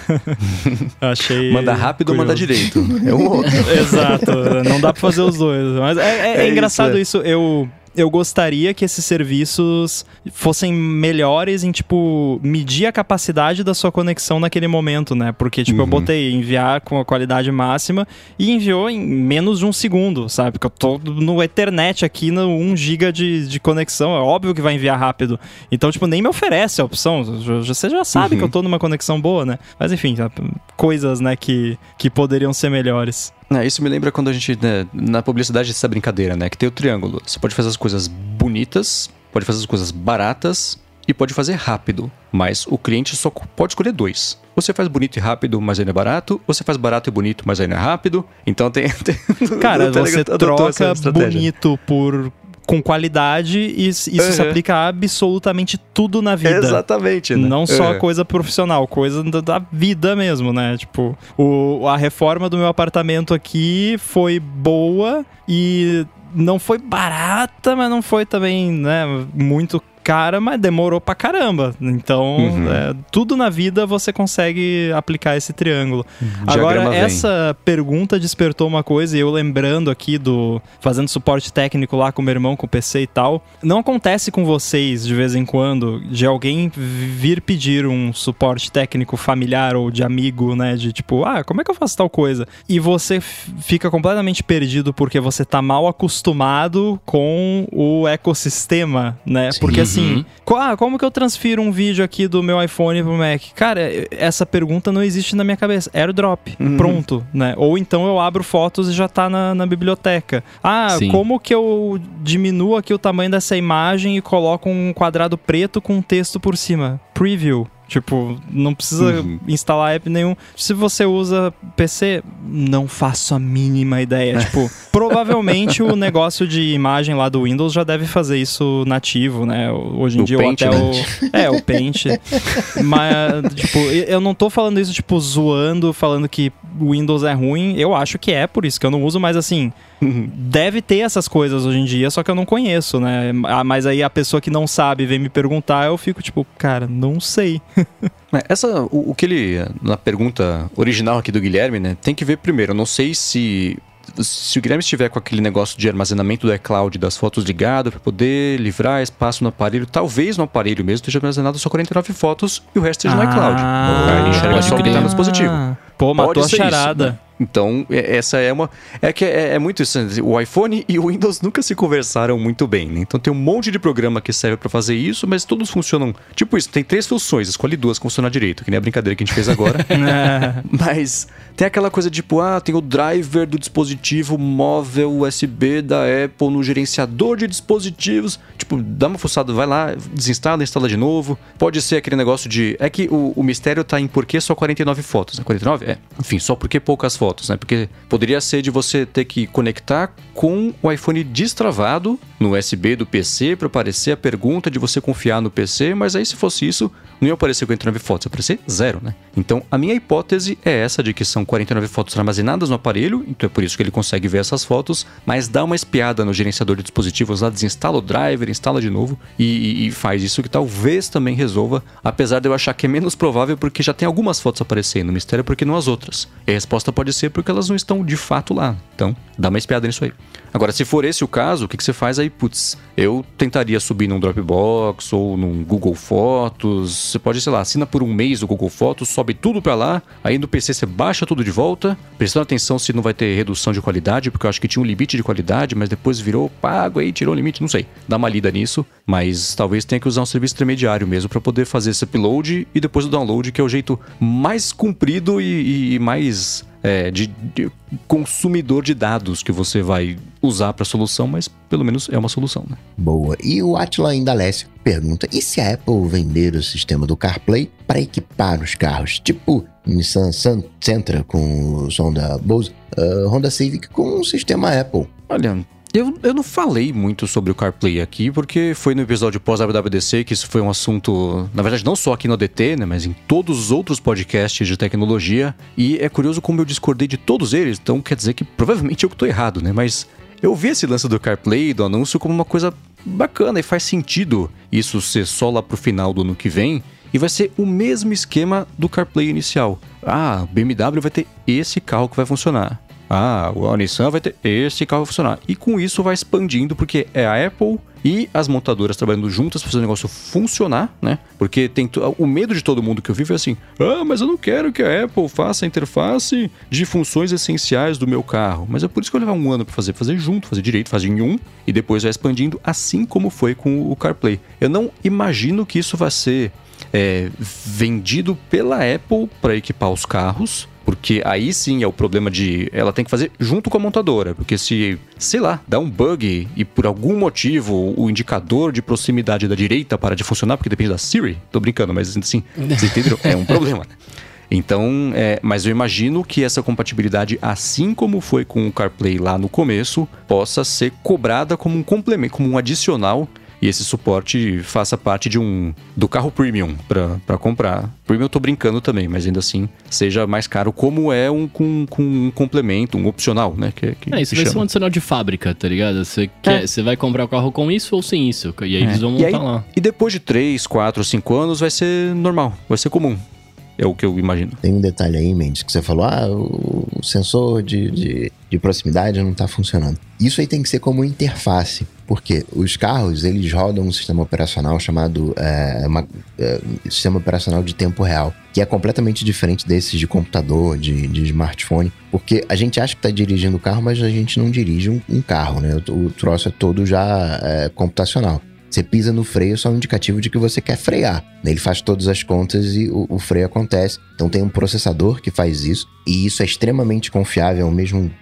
(laughs) achei. Manda rápido ou manda curioso. direito. (laughs) É um outro. Exato, não dá pra fazer os dois. Mas é, é- é É engraçado isso, isso. Eu, eu gostaria que esses serviços fossem melhores em, tipo, medir a capacidade da sua conexão naquele momento, né? Porque, tipo, eu Uhum. botei enviar com a qualidade máxima e enviou em menos de um segundo, sabe? Porque eu tô no Ethernet aqui no 1 GB de, de conexão. É óbvio que vai enviar rápido. Então, tipo, nem me oferece a opção. Você já sabe Uhum. que eu tô numa conexão boa, né? Mas enfim, coisas, né, que, que poderiam ser melhores. É, isso me lembra quando a gente, né, na publicidade, essa brincadeira, né? Que tem o triângulo. Você pode fazer as coisas bonitas, pode fazer as coisas baratas e pode fazer rápido. Mas o cliente só pode escolher dois. Você faz bonito e rápido, mas ainda é barato. Ou você faz barato e bonito, mas ainda é rápido. Então tem. (laughs) tem Cara, Telegram você troca bonito por com qualidade e isso se Uhum. aplica a absolutamente tudo na vida. Exatamente, né? Não só É. coisa profissional, coisa da, da vida mesmo, né? Tipo, o, a reforma do meu apartamento aqui foi boa e não foi barata, mas não foi também, né, muito cara, mas demorou pra caramba. Então, Uhum. é, tudo na vida você consegue aplicar esse triângulo. Diagrama Agora, essa pergunta despertou uma coisa, e eu lembrando aqui do. fazendo suporte técnico lá com meu irmão, com o PC e tal. Não acontece com vocês, de vez em quando, de alguém vir pedir um suporte técnico familiar ou de amigo, né? De tipo, ah, como é que eu faço tal coisa? E você fica completamente perdido porque você tá mal acostumado com o ecossistema, né? Sim. Porque assim, Uhum. ah, como que eu transfiro um vídeo aqui do meu iPhone pro Mac? Cara, essa pergunta não existe na minha cabeça. AirDrop, Uhum. pronto, né? Ou então eu abro fotos e já tá na, na biblioteca. Ah, Sim. como que eu diminuo aqui o tamanho dessa imagem e coloco um quadrado preto com um texto por cima? Preview. Tipo, não precisa Uhum. instalar app nenhum. Se você usa PC, não faço a mínima ideia. (laughs) tipo, provavelmente o negócio de imagem lá do Windows já deve fazer isso nativo, né? Hoje em O dia Paint, ou até né? o. É, o Paint. (laughs) Mas, tipo, eu não tô falando isso, tipo, zoando, falando que o Windows é ruim. Eu acho que é, por isso que eu não uso, mas assim. Deve ter essas coisas hoje em dia, só que eu não conheço, né? Ah, Mas aí a pessoa que não sabe vem me perguntar, eu fico tipo, cara, não sei. (laughs) Essa, o, o que ele, na pergunta original aqui do Guilherme, né, tem que ver primeiro. Eu não sei se se o Guilherme estiver com aquele negócio de armazenamento do iCloud das fotos ligado para poder livrar espaço no aparelho, talvez no aparelho mesmo esteja armazenado só 49 fotos e o resto esteja no iCloud. Aí ele enxerga só o que tá no dispositivo. Pô, matou Pode a ser isso, charada. né? Então, é- essa é uma. É que é, é muito isso. né? O iPhone e o Windows nunca se conversaram muito bem, né? Então tem um monte de programa que serve pra fazer isso, mas todos funcionam. Tipo isso, tem três funções, escolhe duas que funcionar direito, que nem a brincadeira que a gente fez agora. (laughs) (laughs) Mas tem aquela coisa tipo, ah, tem o driver do dispositivo móvel USB da Apple no gerenciador de dispositivos. Tipo, dá uma fuçada, vai lá, desinstala, instala de novo. Pode ser aquele negócio de. É que o, o mistério tá em por que só 49 fotos, né? 49? É. Enfim, só por que poucas fotos, né? Porque poderia ser de você ter que conectar com o iPhone destravado, no USB do PC para aparecer a pergunta de você confiar no PC, mas aí se fosse isso, não ia aparecer 49 fotos, ia aparecer zero, né? Então a minha hipótese é essa de que são 49 fotos armazenadas no aparelho, então é por isso que ele consegue ver essas fotos, mas dá uma espiada no gerenciador de dispositivos lá, desinstala o driver, instala de novo e, e faz isso que talvez também resolva, apesar de eu achar que é menos provável porque já tem algumas fotos aparecendo, o mistério é porque não as outras. E a resposta pode ser porque elas não estão de fato lá. Então, dá uma espiada nisso aí. Agora, se for esse o caso, o que, que você faz aí? Putz, eu tentaria subir num Dropbox ou num Google Fotos. Você pode, sei lá, assina por um mês o Google Fotos, sobe tudo para lá, aí no PC você baixa tudo de volta, prestando atenção se não vai ter redução de qualidade, porque eu acho que tinha um limite de qualidade, mas depois virou pago aí, tirou o limite, não sei. Dá uma lida nisso, mas talvez tenha que usar um serviço intermediário mesmo para poder fazer esse upload e depois o download, que é o jeito mais comprido e, e mais é, de, de, consumidor de dados que você vai usar para a solução, mas pelo menos é uma solução. Né? Boa. E o Atila Indalécio pergunta: e se a Apple vender o sistema do CarPlay para equipar os carros, tipo Nissan Sentra com o som da Bose, uh, Honda Civic com o sistema Apple? Olha, eu, eu não falei muito sobre o CarPlay aqui, porque foi no episódio pós-WWDC que isso foi um assunto, na verdade, não só aqui no DT, né, mas em todos os outros podcasts de tecnologia. E é curioso como eu discordei de todos eles, então quer dizer que provavelmente eu que tô errado, né? Mas eu vi esse lance do CarPlay, do anúncio, como uma coisa bacana e faz sentido isso ser só lá pro final do ano que vem. E vai ser o mesmo esquema do CarPlay inicial. Ah, BMW vai ter esse carro que vai funcionar. Ah, o Nissan vai ter esse carro funcionar. E com isso vai expandindo, porque é a Apple e as montadoras trabalhando juntas para fazer o negócio funcionar, né? Porque tem o medo de todo mundo que eu vivo é assim: ah, mas eu não quero que a Apple faça a interface de funções essenciais do meu carro. Mas é por isso que eu levar um ano para fazer, fazer junto, fazer direito, fazer em um e depois vai expandindo, assim como foi com o CarPlay. Eu não imagino que isso vai ser é, vendido pela Apple para equipar os carros porque aí sim é o problema de. Ela tem que fazer junto com a montadora. Porque se, sei lá, dá um bug e por algum motivo o indicador de proximidade da direita para de funcionar, porque depende da Siri, tô brincando, mas assim, (laughs) vocês entenderam? É um problema. Então, é, mas eu imagino que essa compatibilidade, assim como foi com o CarPlay lá no começo, possa ser cobrada como um complemento, como um adicional e esse suporte faça parte de um do carro premium para comprar. Premium eu tô brincando também, mas ainda assim seja mais caro, como é um com, com um complemento, um opcional, né? Que, que é, isso vai ser um adicional de fábrica, tá ligado? Você, quer, é. você vai comprar o carro com isso ou sem isso, e aí é. eles vão montar e aí, lá. E depois de 3, 4, 5 anos vai ser normal, vai ser comum. É o que eu imagino. Tem um detalhe aí, Mendes, que você falou: ah, o sensor de, de, de proximidade não está funcionando. Isso aí tem que ser como interface. Porque os carros, eles rodam um sistema operacional chamado é, uma, é, sistema operacional de tempo real, que é completamente diferente desses de computador, de, de smartphone, porque a gente acha que está dirigindo o carro, mas a gente não dirige um, um carro, né? O, o, troço é todo já é, computacional. Você pisa no freio, só é um indicativo de que você quer frear. Ele faz todas as contas e o, o freio acontece. Então tem um processador que faz isso, e isso é extremamente confiável, mesmo é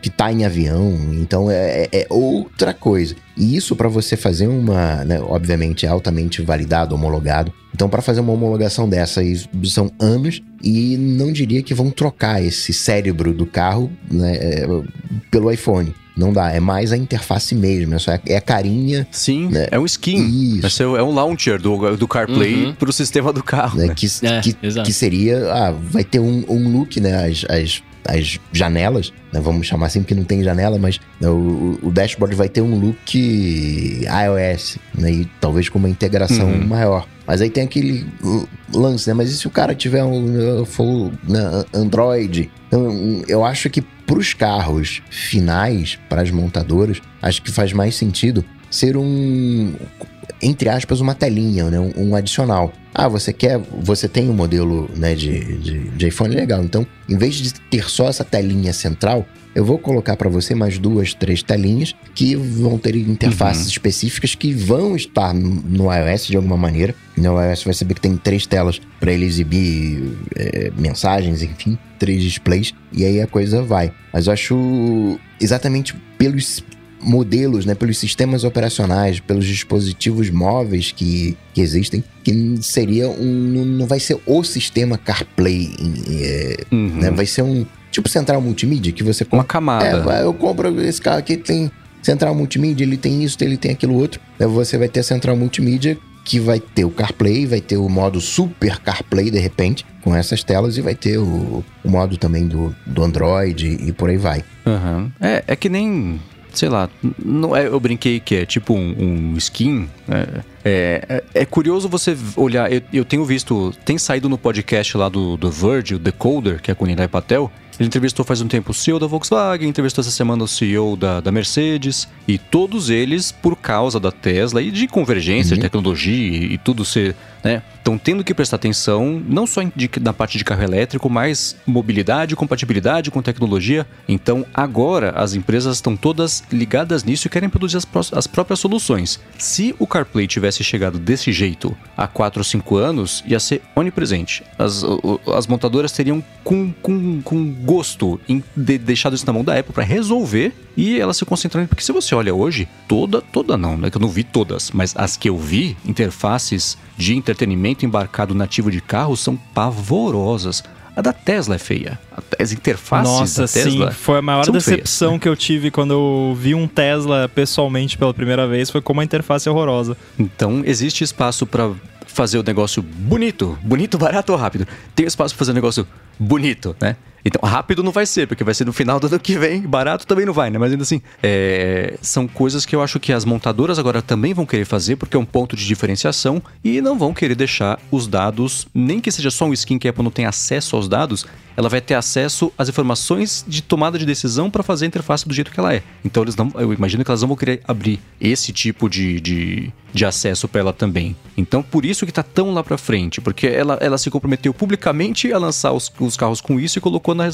que está em avião, então é, é, é, outra coisa. E isso para você fazer uma, né, obviamente é altamente validado, homologado. Então para fazer uma homologação dessa são anos e não diria que vão trocar esse cérebro do carro né, é, pelo iPhone. Não dá, é mais a interface mesmo, é, só, é a carinha. Sim, né? é um skin. Isso. É um launcher do, do CarPlay uhum. pro sistema do carro. Né? Que, é, que, que, seria, ah, vai ter um, um look, né? As, as, as janelas, né? vamos chamar assim porque não tem janela, mas né, o, o dashboard vai ter um look iOS, né? E talvez com uma integração uhum. maior. Mas aí tem aquele lance, né? Mas e se o cara tiver um, for, né, Android? Então, eu acho que para os carros finais, para as montadoras, acho que faz mais sentido ser um, entre aspas, uma telinha, né? um, um adicional. Ah, você quer, você tem um modelo né, de, de, de iPhone legal. Então, em vez de ter só essa telinha central, eu vou colocar para você mais duas, três telinhas que vão ter interfaces uhum. específicas que vão estar no iOS de alguma maneira. No iOS vai saber que tem três telas para ele exibir é, mensagens, enfim, três displays, e aí a coisa vai. Mas eu acho exatamente pelos modelos, né, pelos sistemas operacionais, pelos dispositivos móveis que, que existem, que seria um. Não vai ser o sistema CarPlay, é, uhum. né, vai ser um. Tipo central multimídia, que você compra. Uma camada. É, eu compro esse carro aqui, tem central multimídia, ele tem isso, ele tem aquilo outro. Aí você vai ter a central multimídia que vai ter o CarPlay, vai ter o modo Super CarPlay de repente, com essas telas, e vai ter o, o modo também do, do Android e por aí vai. Uhum. É, é que nem sei lá, não é, eu brinquei que é tipo um, um skin. É, é, é, curioso você olhar. Eu, eu, tenho visto, tem saído no podcast lá do, do Verge, o Decoder, que é com o Patel. Ele entrevistou faz um tempo o CEO da Volkswagen, entrevistou essa semana o CEO da, da Mercedes, e todos eles, por causa da Tesla e de convergência, uhum. de tecnologia e, e tudo ser né? Estão tendo que prestar atenção não só de, na parte de carro elétrico, mas mobilidade, compatibilidade com tecnologia. Então agora as empresas estão todas ligadas nisso e querem produzir as, as próprias soluções. Se o CarPlay tivesse chegado desse jeito há 4 ou 5 anos, ia ser onipresente. As, as montadoras teriam com, com, com gosto em de, deixado isso na mão da Apple para resolver e elas se concentrando. Porque se você olha hoje, toda, toda não, né? Que eu não vi todas, mas as que eu vi, interfaces de entretenimento embarcado nativo de carro são pavorosas. A da Tesla é feia. As interfaces Nossa, da Tesla sim. Foi a maior decepção feias. que eu tive quando eu vi um Tesla pessoalmente pela primeira vez. Foi como a interface é horrorosa. Então, existe espaço para fazer o negócio bonito. Bonito, barato ou rápido? Tem espaço para fazer o negócio bonito, né? Então, rápido não vai ser, porque vai ser no final do ano que vem. Barato também não vai, né? Mas ainda assim, é... são coisas que eu acho que as montadoras agora também vão querer fazer, porque é um ponto de diferenciação e não vão querer deixar os dados, nem que seja só um skin que a Apple não tem acesso aos dados, ela vai ter acesso às informações de tomada de decisão para fazer a interface do jeito que ela é. Então eles não, eu imagino que elas não vão querer abrir esse tipo de, de, de acesso para ela também. Então por isso que está tão lá para frente, porque ela, ela se comprometeu publicamente a lançar os, os carros com isso e colocou na,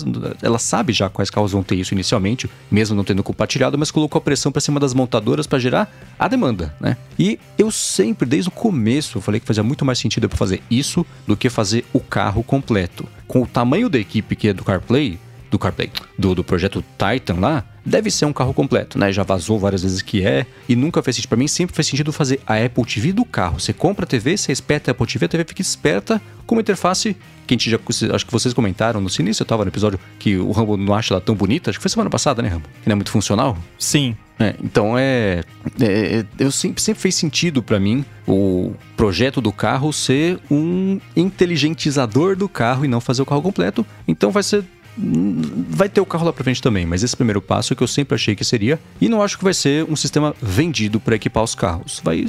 ela sabe já quais carros vão ter isso inicialmente, mesmo não tendo compartilhado, mas colocou a pressão para cima das montadoras para gerar a demanda, né? E eu sempre desde o começo falei que fazia muito mais sentido para fazer isso do que fazer o carro completo com o tamanho da equipe que é do CarPlay, do CarPlay, do, do projeto Titan lá, deve ser um carro completo, né? Já vazou várias vezes que é e nunca fez sentido. Para mim sempre faz sentido fazer a Apple TV do carro. Você compra a TV, você espeta a Apple TV, a TV fica esperta com uma interface que a gente já, acho que vocês comentaram no início, eu tava no episódio que o Rambo não acha ela tão bonita, acho que foi semana passada, né, Rambo? Que não é muito funcional. Sim. É, então é, é, eu sempre, sempre fez sentido para mim o projeto do carro ser um inteligentizador do carro e não fazer o carro completo. Então vai ser vai ter o carro lá pra frente também, mas esse primeiro passo é que eu sempre achei que seria, e não acho que vai ser um sistema vendido para equipar os carros. Vai,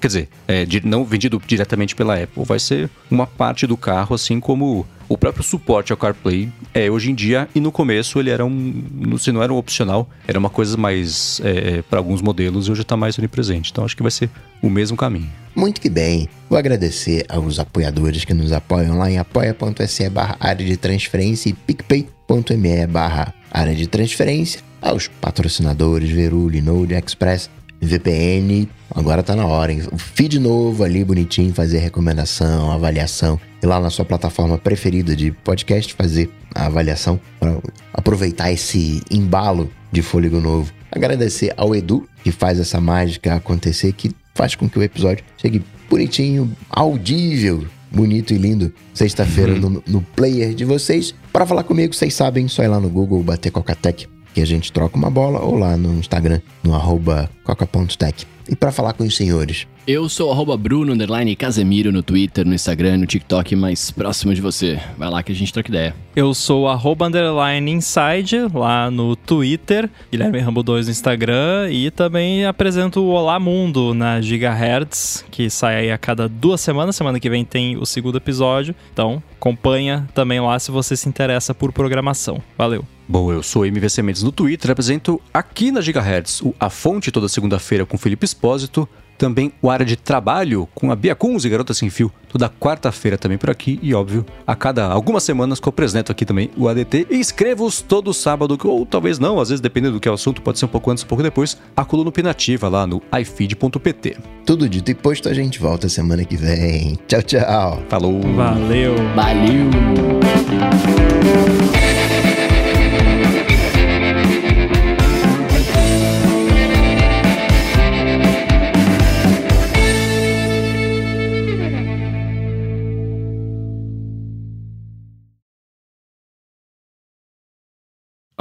quer dizer, é, não vendido diretamente pela Apple, vai ser uma parte do carro, assim como o próprio suporte ao CarPlay é hoje em dia, e no começo ele era um. Se não era um opcional, era uma coisa mais. É, para alguns modelos e hoje está mais onipresente. Então acho que vai ser o mesmo caminho. Muito que bem. Vou agradecer aos apoiadores que nos apoiam lá em apoia.se barra área de transferência e picpay.me barra área de transferência, aos patrocinadores Veruli, Node, Express, VPN. Agora tá na hora, hein? O feed novo ali, bonitinho, fazer recomendação, avaliação. E lá na sua plataforma preferida de podcast, fazer a avaliação para aproveitar esse embalo de fôlego novo. Agradecer ao Edu, que faz essa mágica acontecer, que faz com que o episódio chegue bonitinho, audível, bonito e lindo, sexta-feira uhum. no, no, player de vocês. Para falar comigo, vocês sabem, só ir lá no Google, bater Cocatec, que a gente troca uma bola, ou lá no Instagram, no arroba coca.tech. E para falar com os senhores, eu sou arroba Bruno Casemiro no Twitter, no Instagram, no TikTok mais próximo de você. Vai lá que a gente troca ideia. Eu sou arroba underline inside lá no Twitter, Guilherme Rambo 2 no Instagram e também apresento o Olá Mundo na Gigahertz, que sai aí a cada duas semanas. Semana que vem tem o segundo episódio. Então, acompanha também lá se você se interessa por programação. Valeu! Bom, eu sou MVC Mendes no Twitter, apresento aqui na Gigahertz o A Fonte toda segunda-feira com Felipe Espósito, também o área de trabalho com a Bia Kunz e Garota Sem Fio, toda quarta-feira também por aqui. E óbvio, a cada algumas semanas que eu apresento aqui também o ADT. E escrevo-os todo sábado, ou talvez não, às vezes dependendo do que é o assunto, pode ser um pouco antes, um pouco depois, a coluna opinativa lá no ifeed.pt. Tudo dito e posto, a gente volta semana que vem. Tchau, tchau. Falou. Valeu. Valeu.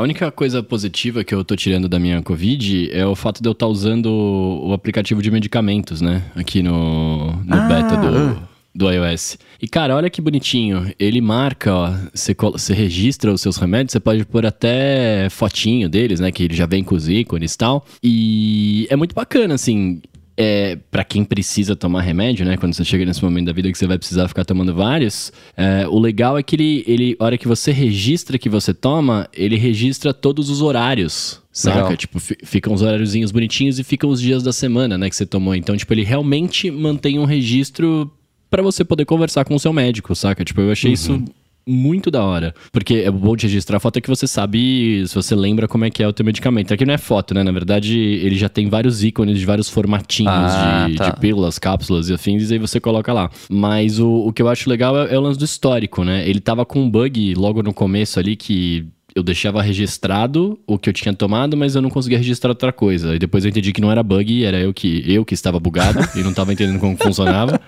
A única coisa positiva que eu tô tirando da minha Covid é o fato de eu estar usando o aplicativo de medicamentos, né? Aqui no, no Ah, beta do, ah. do iOS. E, cara, olha que bonitinho. Ele marca, ó, você registra os seus remédios, você pode pôr até fotinho deles, né? Que ele já vem com os ícones e tal. E é muito bacana, assim. É, para quem precisa tomar remédio, né? Quando você chega nesse momento da vida que você vai precisar ficar tomando vários, é, o legal é que ele, ele, a hora que você registra que você toma, ele registra todos os horários, saca? Legal. Tipo, fi- ficam os horáriozinhos bonitinhos e ficam os dias da semana, né, que você tomou. Então, tipo, ele realmente mantém um registro pra você poder conversar com o seu médico, saca? Tipo, eu achei isso muito da hora. Porque é bom de registrar a foto é que você sabe, se você lembra como é que é o teu medicamento. Aqui não é foto, né? Na verdade, ele já tem vários ícones de vários formatinhos Ah, de, tá. de pílulas, cápsulas e afins, e aí você coloca lá. Mas o, o que eu acho legal é, é o lance do histórico, né? Ele tava com um bug logo no começo ali que eu deixava registrado o que eu tinha tomado, mas eu não conseguia registrar outra coisa. E depois eu entendi que não era bug, era eu que, eu que estava bugado (laughs) e não estava entendendo como funcionava.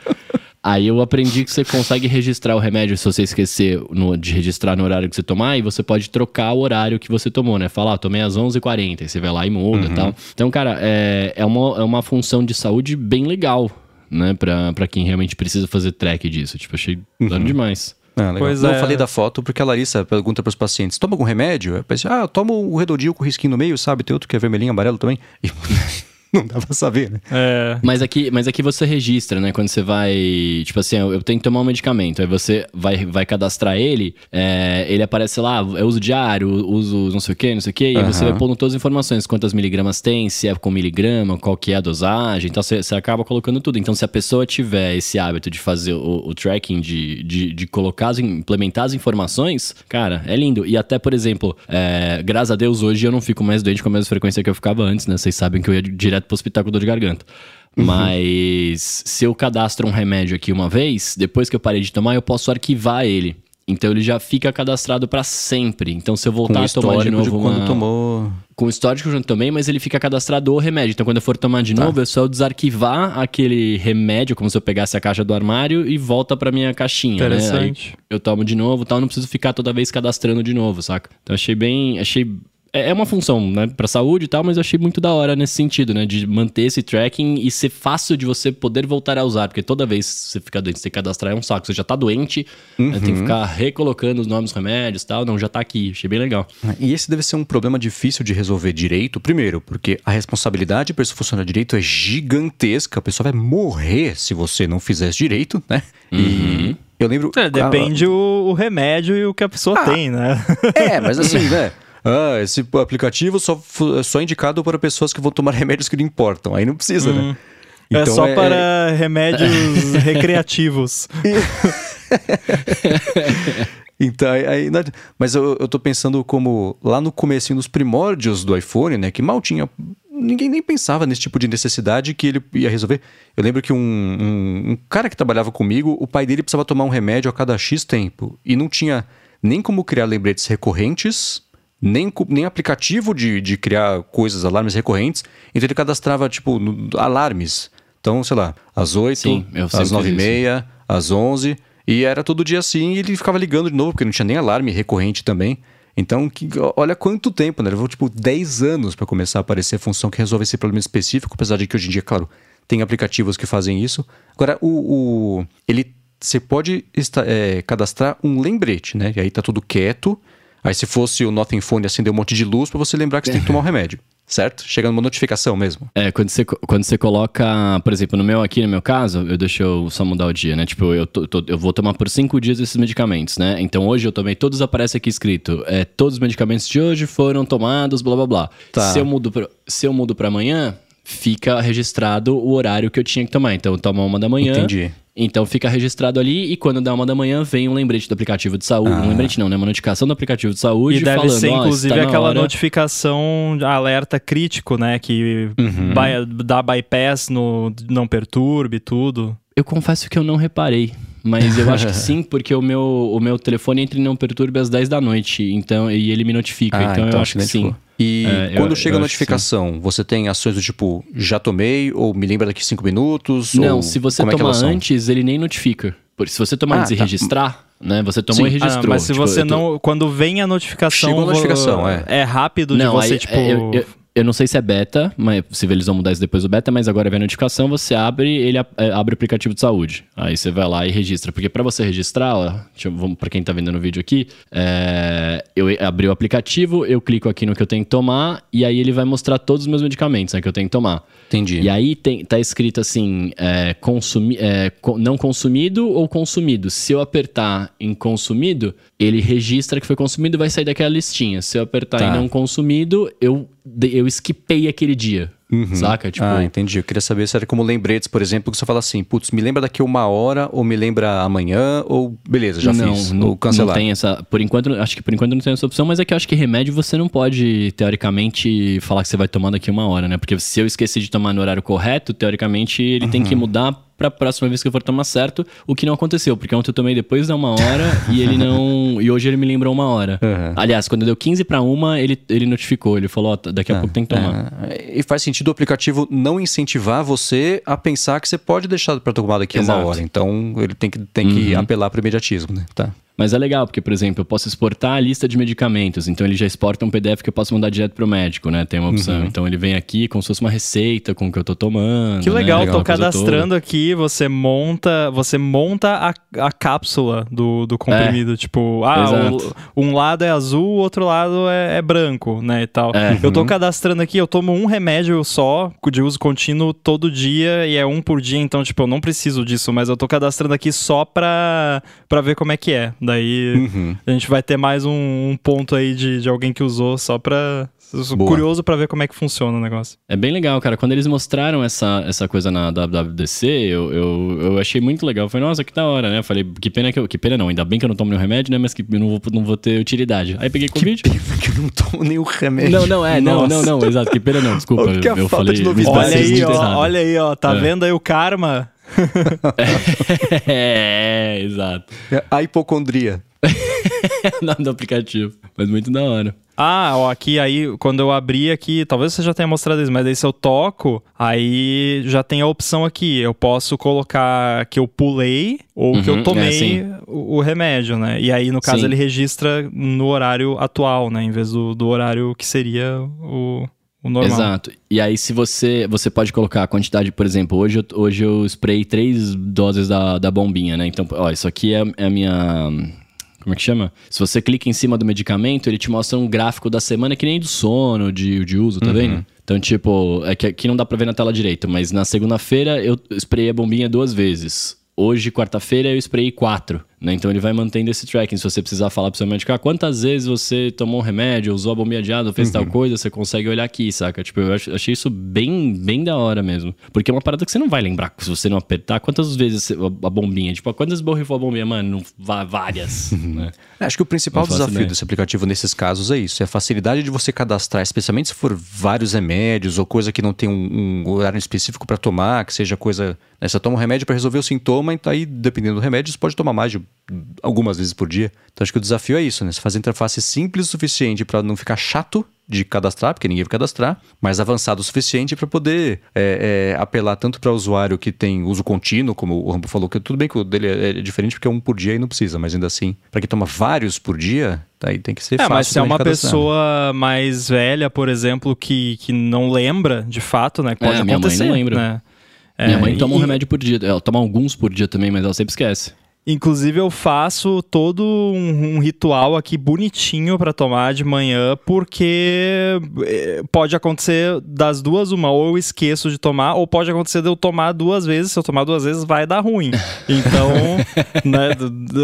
Aí eu aprendi que você consegue registrar o remédio se você esquecer no- de registrar no horário que você tomar, e você pode trocar o horário que você tomou, né? Falar, ah, tomei às 11h40, aí você vai lá e muda e tal. Então, cara, é, é, uma, é uma função de saúde bem legal, né? Pra, pra quem realmente precisa fazer track disso. Tipo, achei dano demais. Ah. Pois não, é. eu falei da foto porque a Larissa pergunta para os pacientes: toma algum remédio? Eu pensei, ah, eu tomo o Redodil com risquinho no meio, sabe? Tem outro que é vermelhinho, amarelo também. E (laughs) (laughs) não dá pra saber, né? É. Mas aqui, mas aqui você registra, né? Quando você vai. Tipo assim, eu, eu tenho que tomar um medicamento. Aí você vai, vai cadastrar ele, é, ele aparece lá, é uso diário, uso não sei o que, não sei o que, e aí você vai pondo todas as informações, quantas miligramas tem, se é com miligrama, qual que é a dosagem. Então você, você acaba colocando tudo. Então, se a pessoa tiver esse hábito de fazer o, o tracking, de, de, de colocar, as, implementar as informações, cara, é lindo. E até, por exemplo, é, graças a Deus, hoje eu não fico mais doente com a mesma frequência que eu ficava antes, né? Vocês sabem que eu ia direto pro hospital com dor de garganta. Mas se eu cadastro um remédio aqui uma vez, depois que eu parei de tomar, eu posso arquivar ele. Então ele já fica cadastrado pra sempre. Então se eu voltar a tomar de novo de quando uma- tomou. com o histórico que eu já tomei, mas ele fica cadastrado o remédio. Então, quando eu for tomar de novo, é só eu desarquivar aquele remédio, como se eu pegasse a caixa do armário e volta pra minha caixinha, né? Interessante. eu tomo de novo e tal, não preciso ficar toda vez cadastrando de novo, saca? Então, achei bem... Achei... É é uma função, né, pra saúde e tal, mas eu achei muito da hora nesse sentido, né, de manter esse tracking e ser fácil de você poder voltar a usar, porque toda vez que você fica doente, você tem que cadastrar, é um saco. Você já tá doente, né, tem que ficar recolocando os nomes dos remédios e tal, não, já tá aqui, achei bem legal. E esse deve ser um problema difícil de resolver direito. Primeiro, porque a responsabilidade para isso funcionar direito é gigantesca. A pessoa vai morrer se você não fizer isso direito, né? E eu lembro. É, depende o, o remédio e o que a pessoa Ah. tem, né? É, mas assim, (laughs) né? Ah, esse aplicativo só, fu- é só indicado para pessoas que vão tomar (laughs) remédios que não importam. Aí não precisa, né? é só para (laughs) remédios recreativos. (laughs) Então, aí, mas eu, eu tô pensando como lá no comecinho dos primórdios do iPhone, né, que mal tinha, ninguém nem pensava nesse tipo de necessidade que ele ia resolver. Eu lembro que um, um, um cara que trabalhava comigo, o pai dele precisava tomar um remédio a cada X tempo e não tinha nem como criar lembretes recorrentes, nem, nem aplicativo de, de criar coisas, alarmes recorrentes, então ele cadastrava, tipo, alarmes. Então, sei lá, às 8, Sim, às 9 e meia, às 11, e era todo dia assim, e ele ficava ligando de novo, porque não tinha nem alarme recorrente também. Então, que- olha quanto tempo, né? Levou tipo 10 anos para começar a aparecer a função que resolve esse problema específico, apesar de que hoje em dia, claro, tem aplicativos que fazem isso. Agora, o, o- ele você pode esta- é, cadastrar um lembrete, né? E aí tá tudo quieto. Aí se fosse o Nothing Phone acender um monte de luz para você lembrar que você tem que tomar o (laughs) remédio, certo? Chega numa notificação mesmo. É, quando você, quando você coloca, por exemplo, no meu aqui, no meu caso, eu deixo eu só mudar o dia, né? Tipo, eu, tô- tô- eu vou tomar por cinco dias esses medicamentos, né? Então hoje eu tomei, todos aparece aqui escrito, é, todos os medicamentos de hoje foram tomados, blá blá blá. Tá. Se eu mudo pra, se eu mudo pra amanhã, fica registrado o horário que eu tinha que tomar. Então eu tomo uma da manhã. Entendi. Então fica registrado ali e quando dá uma da manhã vem um lembrete do aplicativo de saúde. Um lembrete não, né? Uma notificação do aplicativo de saúde E deve falando, ser, inclusive, na aquela hora. notificação alerta crítico, né? Que Uhum. by- dá bypass no não perturbe tudo. Eu confesso que eu não reparei. Mas eu acho que (laughs) sim, porque o meu, o meu telefone entra em não perturbe às 10 da noite. Então, e ele me notifica. Ah, então, eu acho que sim. E É, eu- quando chega eu a notificação, você tem ações do tipo, já tomei, ou me lembra daqui cinco minutos? Não, ou se você é elas são? antes, ele nem notifica. Por- Se você tomar Ah, antes e tá. registrar, né? Você tomou Sim. e Ah, registrou. mas se Tipo, você eu tô- não. Quando vem a notificação. Chegou a notificação, é. É rápido de Não, você, aí, tipo. é, eu, eu- eu não sei se é beta, mas se eles vão mudar isso depois do beta, mas agora vem a notificação, você abre, ele é, abre o aplicativo de saúde. Aí você vai lá e registra. Porque pra você registrar, ó, vamos, pra quem tá vendo no vídeo aqui, é, eu abri o aplicativo, eu clico aqui no que eu tenho que tomar, e aí ele vai mostrar todos os meus medicamentos né, que eu tenho que tomar. Entendi. E aí tem, tá escrito assim, é, consumi, é, não consumido ou consumido. Se eu apertar em consumido, ele registra que foi consumido e vai sair daquela listinha. Se eu apertar Tá. em não consumido, eu, eu esquipei aquele dia. Saca? Tipo, ah, entendi. Eu queria saber se era como lembretes, por exemplo, que você fala assim, putz, me lembra daqui uma hora, ou me lembra amanhã, ou beleza, já não, fiz. não, ou cancelar. não tem essa. Por enquanto, acho que por enquanto não tem essa opção, mas é que eu acho que remédio você não pode, teoricamente, falar que você vai tomar daqui uma hora, né? Porque se eu esqueci de tomar no horário correto, teoricamente ele tem Uhum. que mudar pra próxima vez que eu for tomar certo, o que não aconteceu, porque ontem eu tomei depois da uma hora e ele não. E hoje ele me lembrou uma hora. Uhum. Aliás, quando deu 15 pra uma, ele, ele notificou, ele falou: ó, daqui a pouco tem que tomar. É, e faz sentido o aplicativo não incentivar você a pensar que você pode deixar para tomar daqui a uma hora. Então ele tem que, tem que Uhum. apelar para o imediatismo, né? Tá. Mas é legal, porque, por exemplo, eu posso exportar a lista de medicamentos. Então ele já exporta um PDF que eu posso mandar direto pro médico, né? Tem uma opção. Uhum. Então ele vem aqui como se fosse uma receita com o que eu tô tomando. Que né? legal, tô cadastrando aqui, você monta, você monta a, a cápsula do, do comprimido, tipo, ah, o- um lado é azul, o outro lado é, é branco, né, e tal. É. Eu tô cadastrando aqui, eu tomo um remédio só, de uso contínuo todo dia, e é um por dia, então, tipo, eu não preciso disso, mas eu tô cadastrando aqui só pra, pra ver como é que é. Daí Uhum. a gente vai ter mais um, um ponto aí de, de alguém que usou só pra... Boa. curioso pra ver como é que funciona o negócio. É bem legal, cara. Quando eles mostraram essa, essa coisa na WWDC, eu, eu, eu achei muito legal. Eu falei, nossa, que da hora, né? Eu falei, que pena que eu. Que pena não, ainda bem que eu não tomo nenhum remédio, né? Mas que eu não vou, não vou ter utilidade. Aí peguei Covid. que eu não tomo nenhum remédio. Não, não, é, não, Nossa. não, não, exato. Que pena não, desculpa. Olha que a eu falta falei. Olha aí, ó, olha aí, ó, tá É. vendo aí o karma? (laughs) é, exato. É a hipocondria. (laughs) nome do aplicativo. Mas muito da hora. Ah, ó, aqui aí, quando eu abri aqui, talvez você já tenha mostrado isso, mas aí se eu toco, aí já tem a opção aqui. Eu posso colocar que eu pulei ou que Uhum, eu é, tomei sim. o, o remédio, né? E aí, no caso, Sim. ele registra no horário atual, né? Em vez do, do horário que seria o, o normal. Exato. E aí, se você. Você pode colocar a quantidade, por exemplo, hoje eu, hoje eu sprayei três doses da, da bombinha, né? Então, ó, isso aqui é, é a minha. Como é que chama? Se você clica em cima do medicamento, ele te mostra um gráfico da semana que nem do sono, de, de uso, tá vendo? Então, tipo, é que aqui não dá pra ver na tela direito, mas na segunda-feira eu sprayei a bombinha duas vezes. Hoje, quarta-feira, eu sprayei quatro. Né? Então ele vai mantendo esse tracking. Se você precisar falar pro seu médico, ah, quantas vezes você tomou um remédio, usou a bombinha de água, fez tal coisa, você consegue olhar aqui, saca? Tipo, eu ach- achei isso bem, bem da hora mesmo. Porque é uma parada que você não vai lembrar se você não apertar. Quantas vezes você- a bombinha? Tipo, quantas borrifou a bombinha? Mano, várias. (laughs) né? É, Acho que o principal desafio ideia. desse aplicativo nesses casos é isso: é a facilidade de você cadastrar, especialmente se for vários remédios ou coisa que não tem um, um horário específico para tomar, que seja coisa. Né, você toma um remédio para resolver o sintoma, então aí, dependendo do remédio, você pode tomar mais de algumas vezes por dia. Então acho que o desafio é isso, né? Você fazer a interface simples o suficiente para não ficar chato de cadastrar, porque ninguém vai cadastrar, mas avançado o suficiente para poder é, é, apelar tanto para o usuário que tem uso contínuo, como o Rambo falou, que tudo bem que o dele é é diferente porque é um por dia e não precisa, mas ainda assim, para quem toma vários por dia, aí tem que ser É, fácil. mas se é uma cadastrar. pessoa mais velha, por exemplo, que, que não lembra, de fato, né? Pode É, minha mãe acontecer. não lembra. Né? É, Minha mãe toma um e- remédio por dia. Ela toma alguns por dia também, mas ela sempre esquece. Inclusive, eu faço todo um, um ritual aqui bonitinho pra tomar de manhã, porque eh, pode acontecer das duas uma, ou eu esqueço de tomar, ou pode acontecer de eu tomar duas vezes. Se eu tomar duas vezes, vai dar ruim. (laughs) Então, né,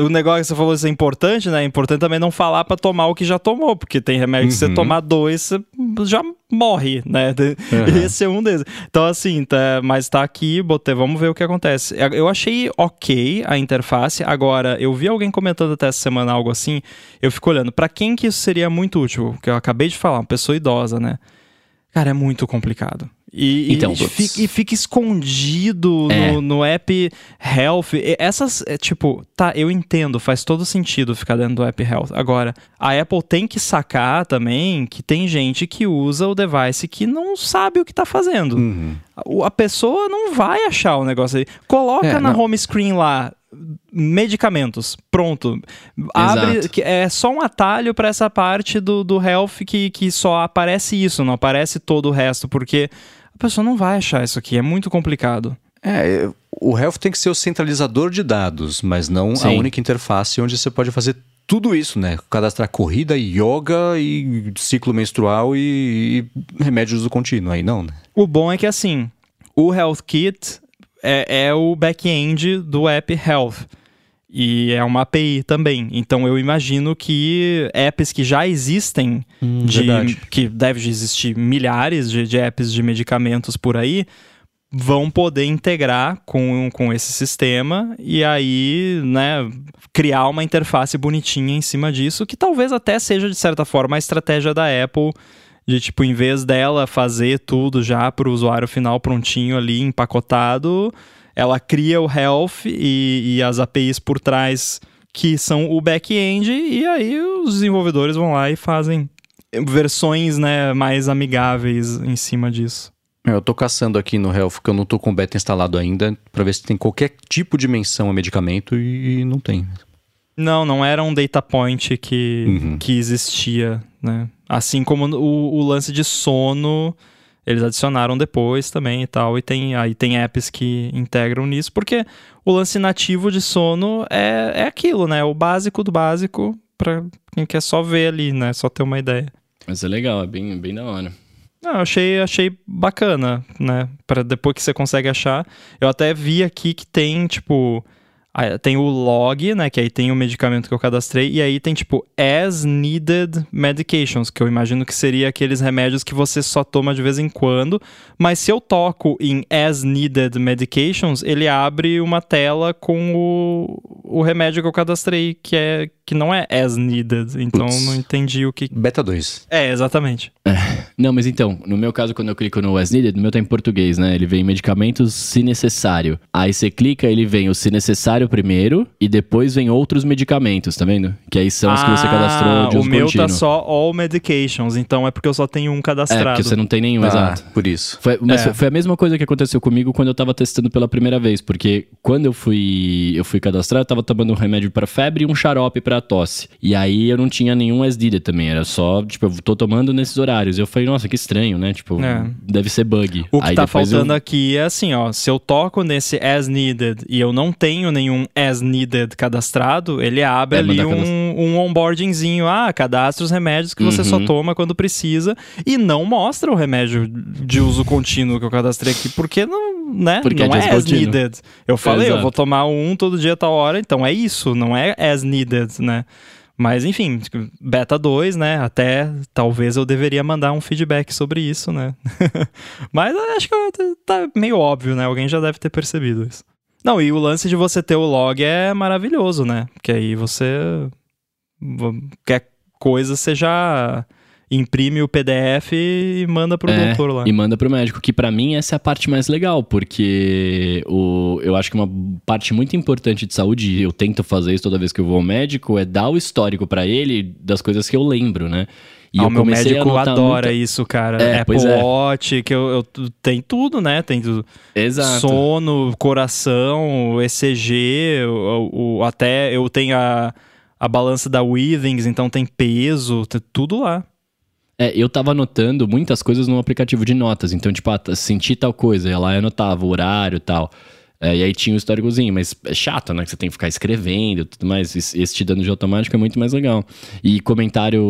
o negócio que você falou isso é importante, né? É importante também não falar pra tomar o que já tomou, porque tem remédio que você Uhum. tomar dois, você já morre, né? (laughs) Uhum. Esse é um deles. Então, assim, tá, mas tá aqui, botei, vamos ver o que acontece. Eu achei ok a interface. Agora, eu vi alguém comentando até essa semana algo assim. Eu fico olhando, pra quem que isso seria muito útil? Que eu acabei de falar, uma pessoa idosa, né? Cara, é muito complicado. E, Então, e, fica, e fica escondido É. no, no app Health. Essas, é, tipo, tá, eu entendo, faz todo sentido ficar dentro do app Health. Agora, a Apple tem que sacar também que tem gente que usa o device que não sabe o que tá fazendo. Uhum. A pessoa não vai achar o negócio aí. Coloca É, na não. home screen lá medicamentos. Pronto. Abre, Exato. é só um atalho para essa parte do, do health que, que só aparece isso, não aparece todo o resto, porque a pessoa não vai achar isso aqui, é muito complicado. É, o Health tem que ser o centralizador de dados, mas não a Sim. única interface onde você pode fazer tudo isso, né? Cadastrar corrida, yoga e ciclo menstrual e, e remédios do contínuo. Aí não, né? O bom é que assim, o Health Kit é, é o back-end do app Health. E é uma API também. Então eu imagino que apps que já existem, de, verdade. que deve existir milhares de, de apps de medicamentos por aí, vão poder integrar com, com esse sistema e aí, né, criar uma interface bonitinha em cima disso, que talvez até seja, de certa forma, a estratégia da Apple de tipo, em vez dela fazer tudo já para o usuário final prontinho ali, empacotado, ela cria o Health e, e as APIs por trás que são o back-end, e aí os desenvolvedores vão lá e fazem versões né, mais amigáveis em cima disso. Eu tô caçando aqui no Health, que eu não tô com o beta instalado ainda, pra ver se tem qualquer tipo de menção a medicamento e não tem. Não, não era um data point que, Uhum. que existia, né? Assim como o, o lance de sono, eles adicionaram depois também e tal, e tem, aí tem apps que integram nisso, porque o lance nativo de sono é, é aquilo, né? O básico do básico pra quem quer só ver ali, né? Só ter uma ideia. Mas é legal, é bem, bem da hora. Não, eu achei, achei bacana, né? Para depois que você consegue achar. Eu até vi aqui que tem, tipo. Tem o log, né? Que aí tem o medicamento que eu cadastrei. E aí tem, tipo, as needed medications, que eu imagino que seria aqueles remédios que você só toma de vez em quando. Mas se eu toco em as needed medications, ele abre uma tela com o, o remédio que eu cadastrei, que, é, que não é as needed. Então Putz. não entendi o que. Beta 2. É, exatamente. Não, mas então, no meu caso, quando eu clico no As Needed, no meu tá em português, né? Ele vem medicamentos se necessário. Aí você clica, ele vem o se necessário primeiro e depois vem outros medicamentos, tá vendo? Que aí são os que você cadastrou de Ah, o uso meu contínuo. tá só all medications, então é porque eu só tenho um É, cadastrado. porque você não tem nenhum, Ah, exato. por isso. Foi, mas É. foi a mesma coisa que aconteceu comigo quando eu tava testando pela primeira vez, porque quando eu fui eu fui cadastrar, eu tava tomando um remédio pra febre e um xarope pra tosse. E aí eu não tinha nenhum SDD também, era só, tipo, eu tô tomando nesses horários. Eu falei, nossa, que estranho, né? Tipo, É. deve ser bug. O que aí tá faltando eu... aqui é assim, ó, se eu toco nesse as needed e eu não tenho nenhum as needed cadastrado, ele abre É, ali manda cadastrar. um, um onboardingzinho, ah, cadastra os remédios que você só Uhum. toma quando precisa e não mostra o remédio de uso contínuo que eu cadastrei aqui, porque não, né, Porque é não é, uso as contínuo. needed. Eu falei, eu vou tomar um todo dia tal hora, então é isso, não é as needed, né? Mas enfim, beta 2, né? Até talvez eu deveria mandar um feedback sobre isso, né? (laughs) Mas acho que tá meio óbvio, né? Alguém já deve ter percebido isso. Não, e o lance de você ter o log é maravilhoso, né? Porque aí você. Qualquer coisa você já imprime o PDF e manda pro É, doutor lá. E manda pro médico, que pra mim essa é a parte mais legal, porque o, eu acho que uma parte muito importante de saúde, e eu tento fazer isso toda vez que eu vou ao médico, é dar o histórico pra ele das coisas que eu lembro, né? E Ah, eu o meu médico adora muita- isso, cara. É, Apple é. Watch, que eu, eu- tem tudo, né? Tem tudo. Exato. sono, coração, ECG, o, o- até eu tenho a, a balança da Withings, então tem peso, tem tudo lá. É, eu tava anotando muitas coisas no aplicativo de notas. Então, tipo, ah, senti tal coisa, ia lá e anotava o horário e tal. É, e aí tinha o históricozinho, mas é chato, né? Que você tem que ficar escrevendo e tudo mais. Esse te dando de automático é muito mais legal. E comentário,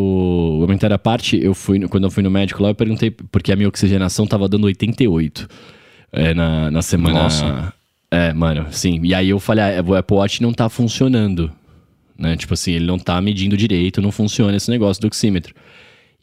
comentário à parte, eu fui, quando eu fui no médico lá, eu perguntei porque a minha oxigenação tava dando 88 é, na, na semana. Nossa. É, mano, sim. E aí eu falei, ah, o Apple Watch não tá funcionando. Né? Tipo assim, ele não tá medindo direito, não funciona esse negócio do oxímetro.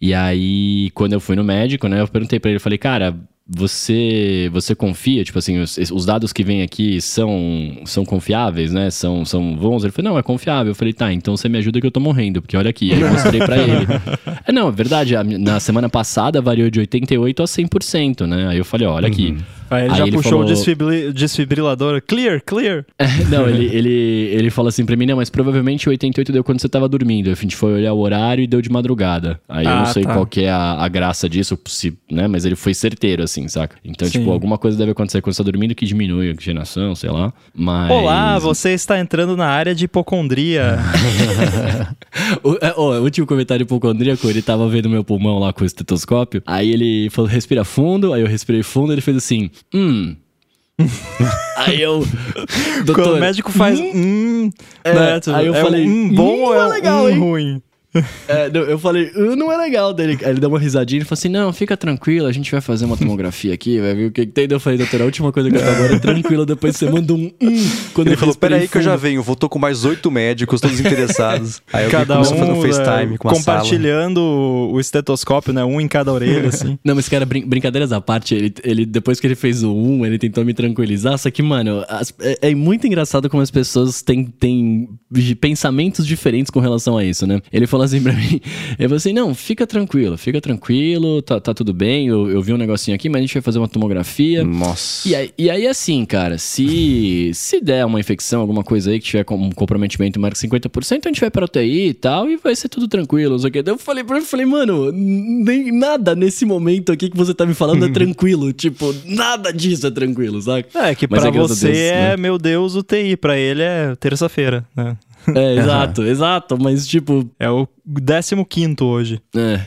E aí, quando eu fui no médico, né, eu perguntei pra ele, falei, cara, você você confia, tipo assim, os, os dados que vêm aqui são são confiáveis, né? São são bons? Ele falou, não, é confiável. Eu falei, tá, então você me ajuda que eu tô morrendo, porque olha aqui, aí eu mostrei pra ele. (laughs) É, não, é verdade, a na semana passada variou de 88 a 100%, né? Aí eu falei, olha aqui, Aí ele Aí já ele puxou falou- o desfibri- desfibrilador. Clear, clear. (laughs) Não, ele, ele, ele fala assim pra mim, não, mas provavelmente o 88 deu quando você tava dormindo. A gente foi olhar o horário e deu de madrugada. Aí eu não Ah, sei tá. qual que é a, a graça disso, se, né? Mas ele foi certeiro, assim, saca? Então, Sim. tipo, alguma coisa deve acontecer quando você tá dormindo que diminui a oxigenação, sei lá. Mas. Olá, você está entrando na área de hipocondria. (laughs) O, é, ó, o último comentário hipocondríaco, ele tava vendo meu pulmão lá com o estetoscópio. Aí ele falou, respira fundo. Aí eu respirei fundo ele fez assim, hum. (laughs) aí eu. Quando Doutor, o médico faz. Hum, É, né, tipo, aí eu é falei, Um bom hum, ou é é legal, um hein? ruim? (laughs) É, não, eu falei, "Uh, não é legal dele. Aí ele deu uma risadinha e falou assim: não, fica tranquilo, a gente vai fazer uma tomografia aqui, vai ver o que, que tem. Daí Eu falei, doutor, a última coisa que eu agora é tranquilo, depois você manda um hum. Quando Ele falou, peraí que eu já fundo." venho, voltou com mais oito médicos, todos interessados. (laughs) Aí eu Cada um um FaceTime é, com uma sala. compartilhando o- o estetoscópio, né? Um em cada orelha, assim. (laughs) Não, mas cara, brin- brincadeiras à parte, ele, ele, depois que ele fez o 1, ele tentou me tranquilizar, só que, mano, as- é, é muito engraçado como as pessoas têm, têm pensamentos diferentes com relação a isso, né? Ele falou assim pra (laughs) mim, ele falou assim, não, fica tranquilo, fica tranquilo, tá, tá tudo bem, eu, eu vi um negocinho aqui, mas a gente vai fazer uma tomografia. Nossa. E aí, e aí, assim, cara, se, se der uma infecção, alguma coisa aí que tiver com um comprometimento maior que 50%, a gente vai pra UTI e tal, e vai ser tudo tranquilo, não sei o. Daí eu falei pra ele, falei, mano, nem nada nesse momento aqui que você tá me falando é (laughs) tranquilo. tipo, nada disso é tranquilo, saca? É, que Mas pra é você Deus, é, né? meu Deus, UTI. Pra ele é terça-feira, né? É, exato, exato, mas tipo, É o 15 hoje. é.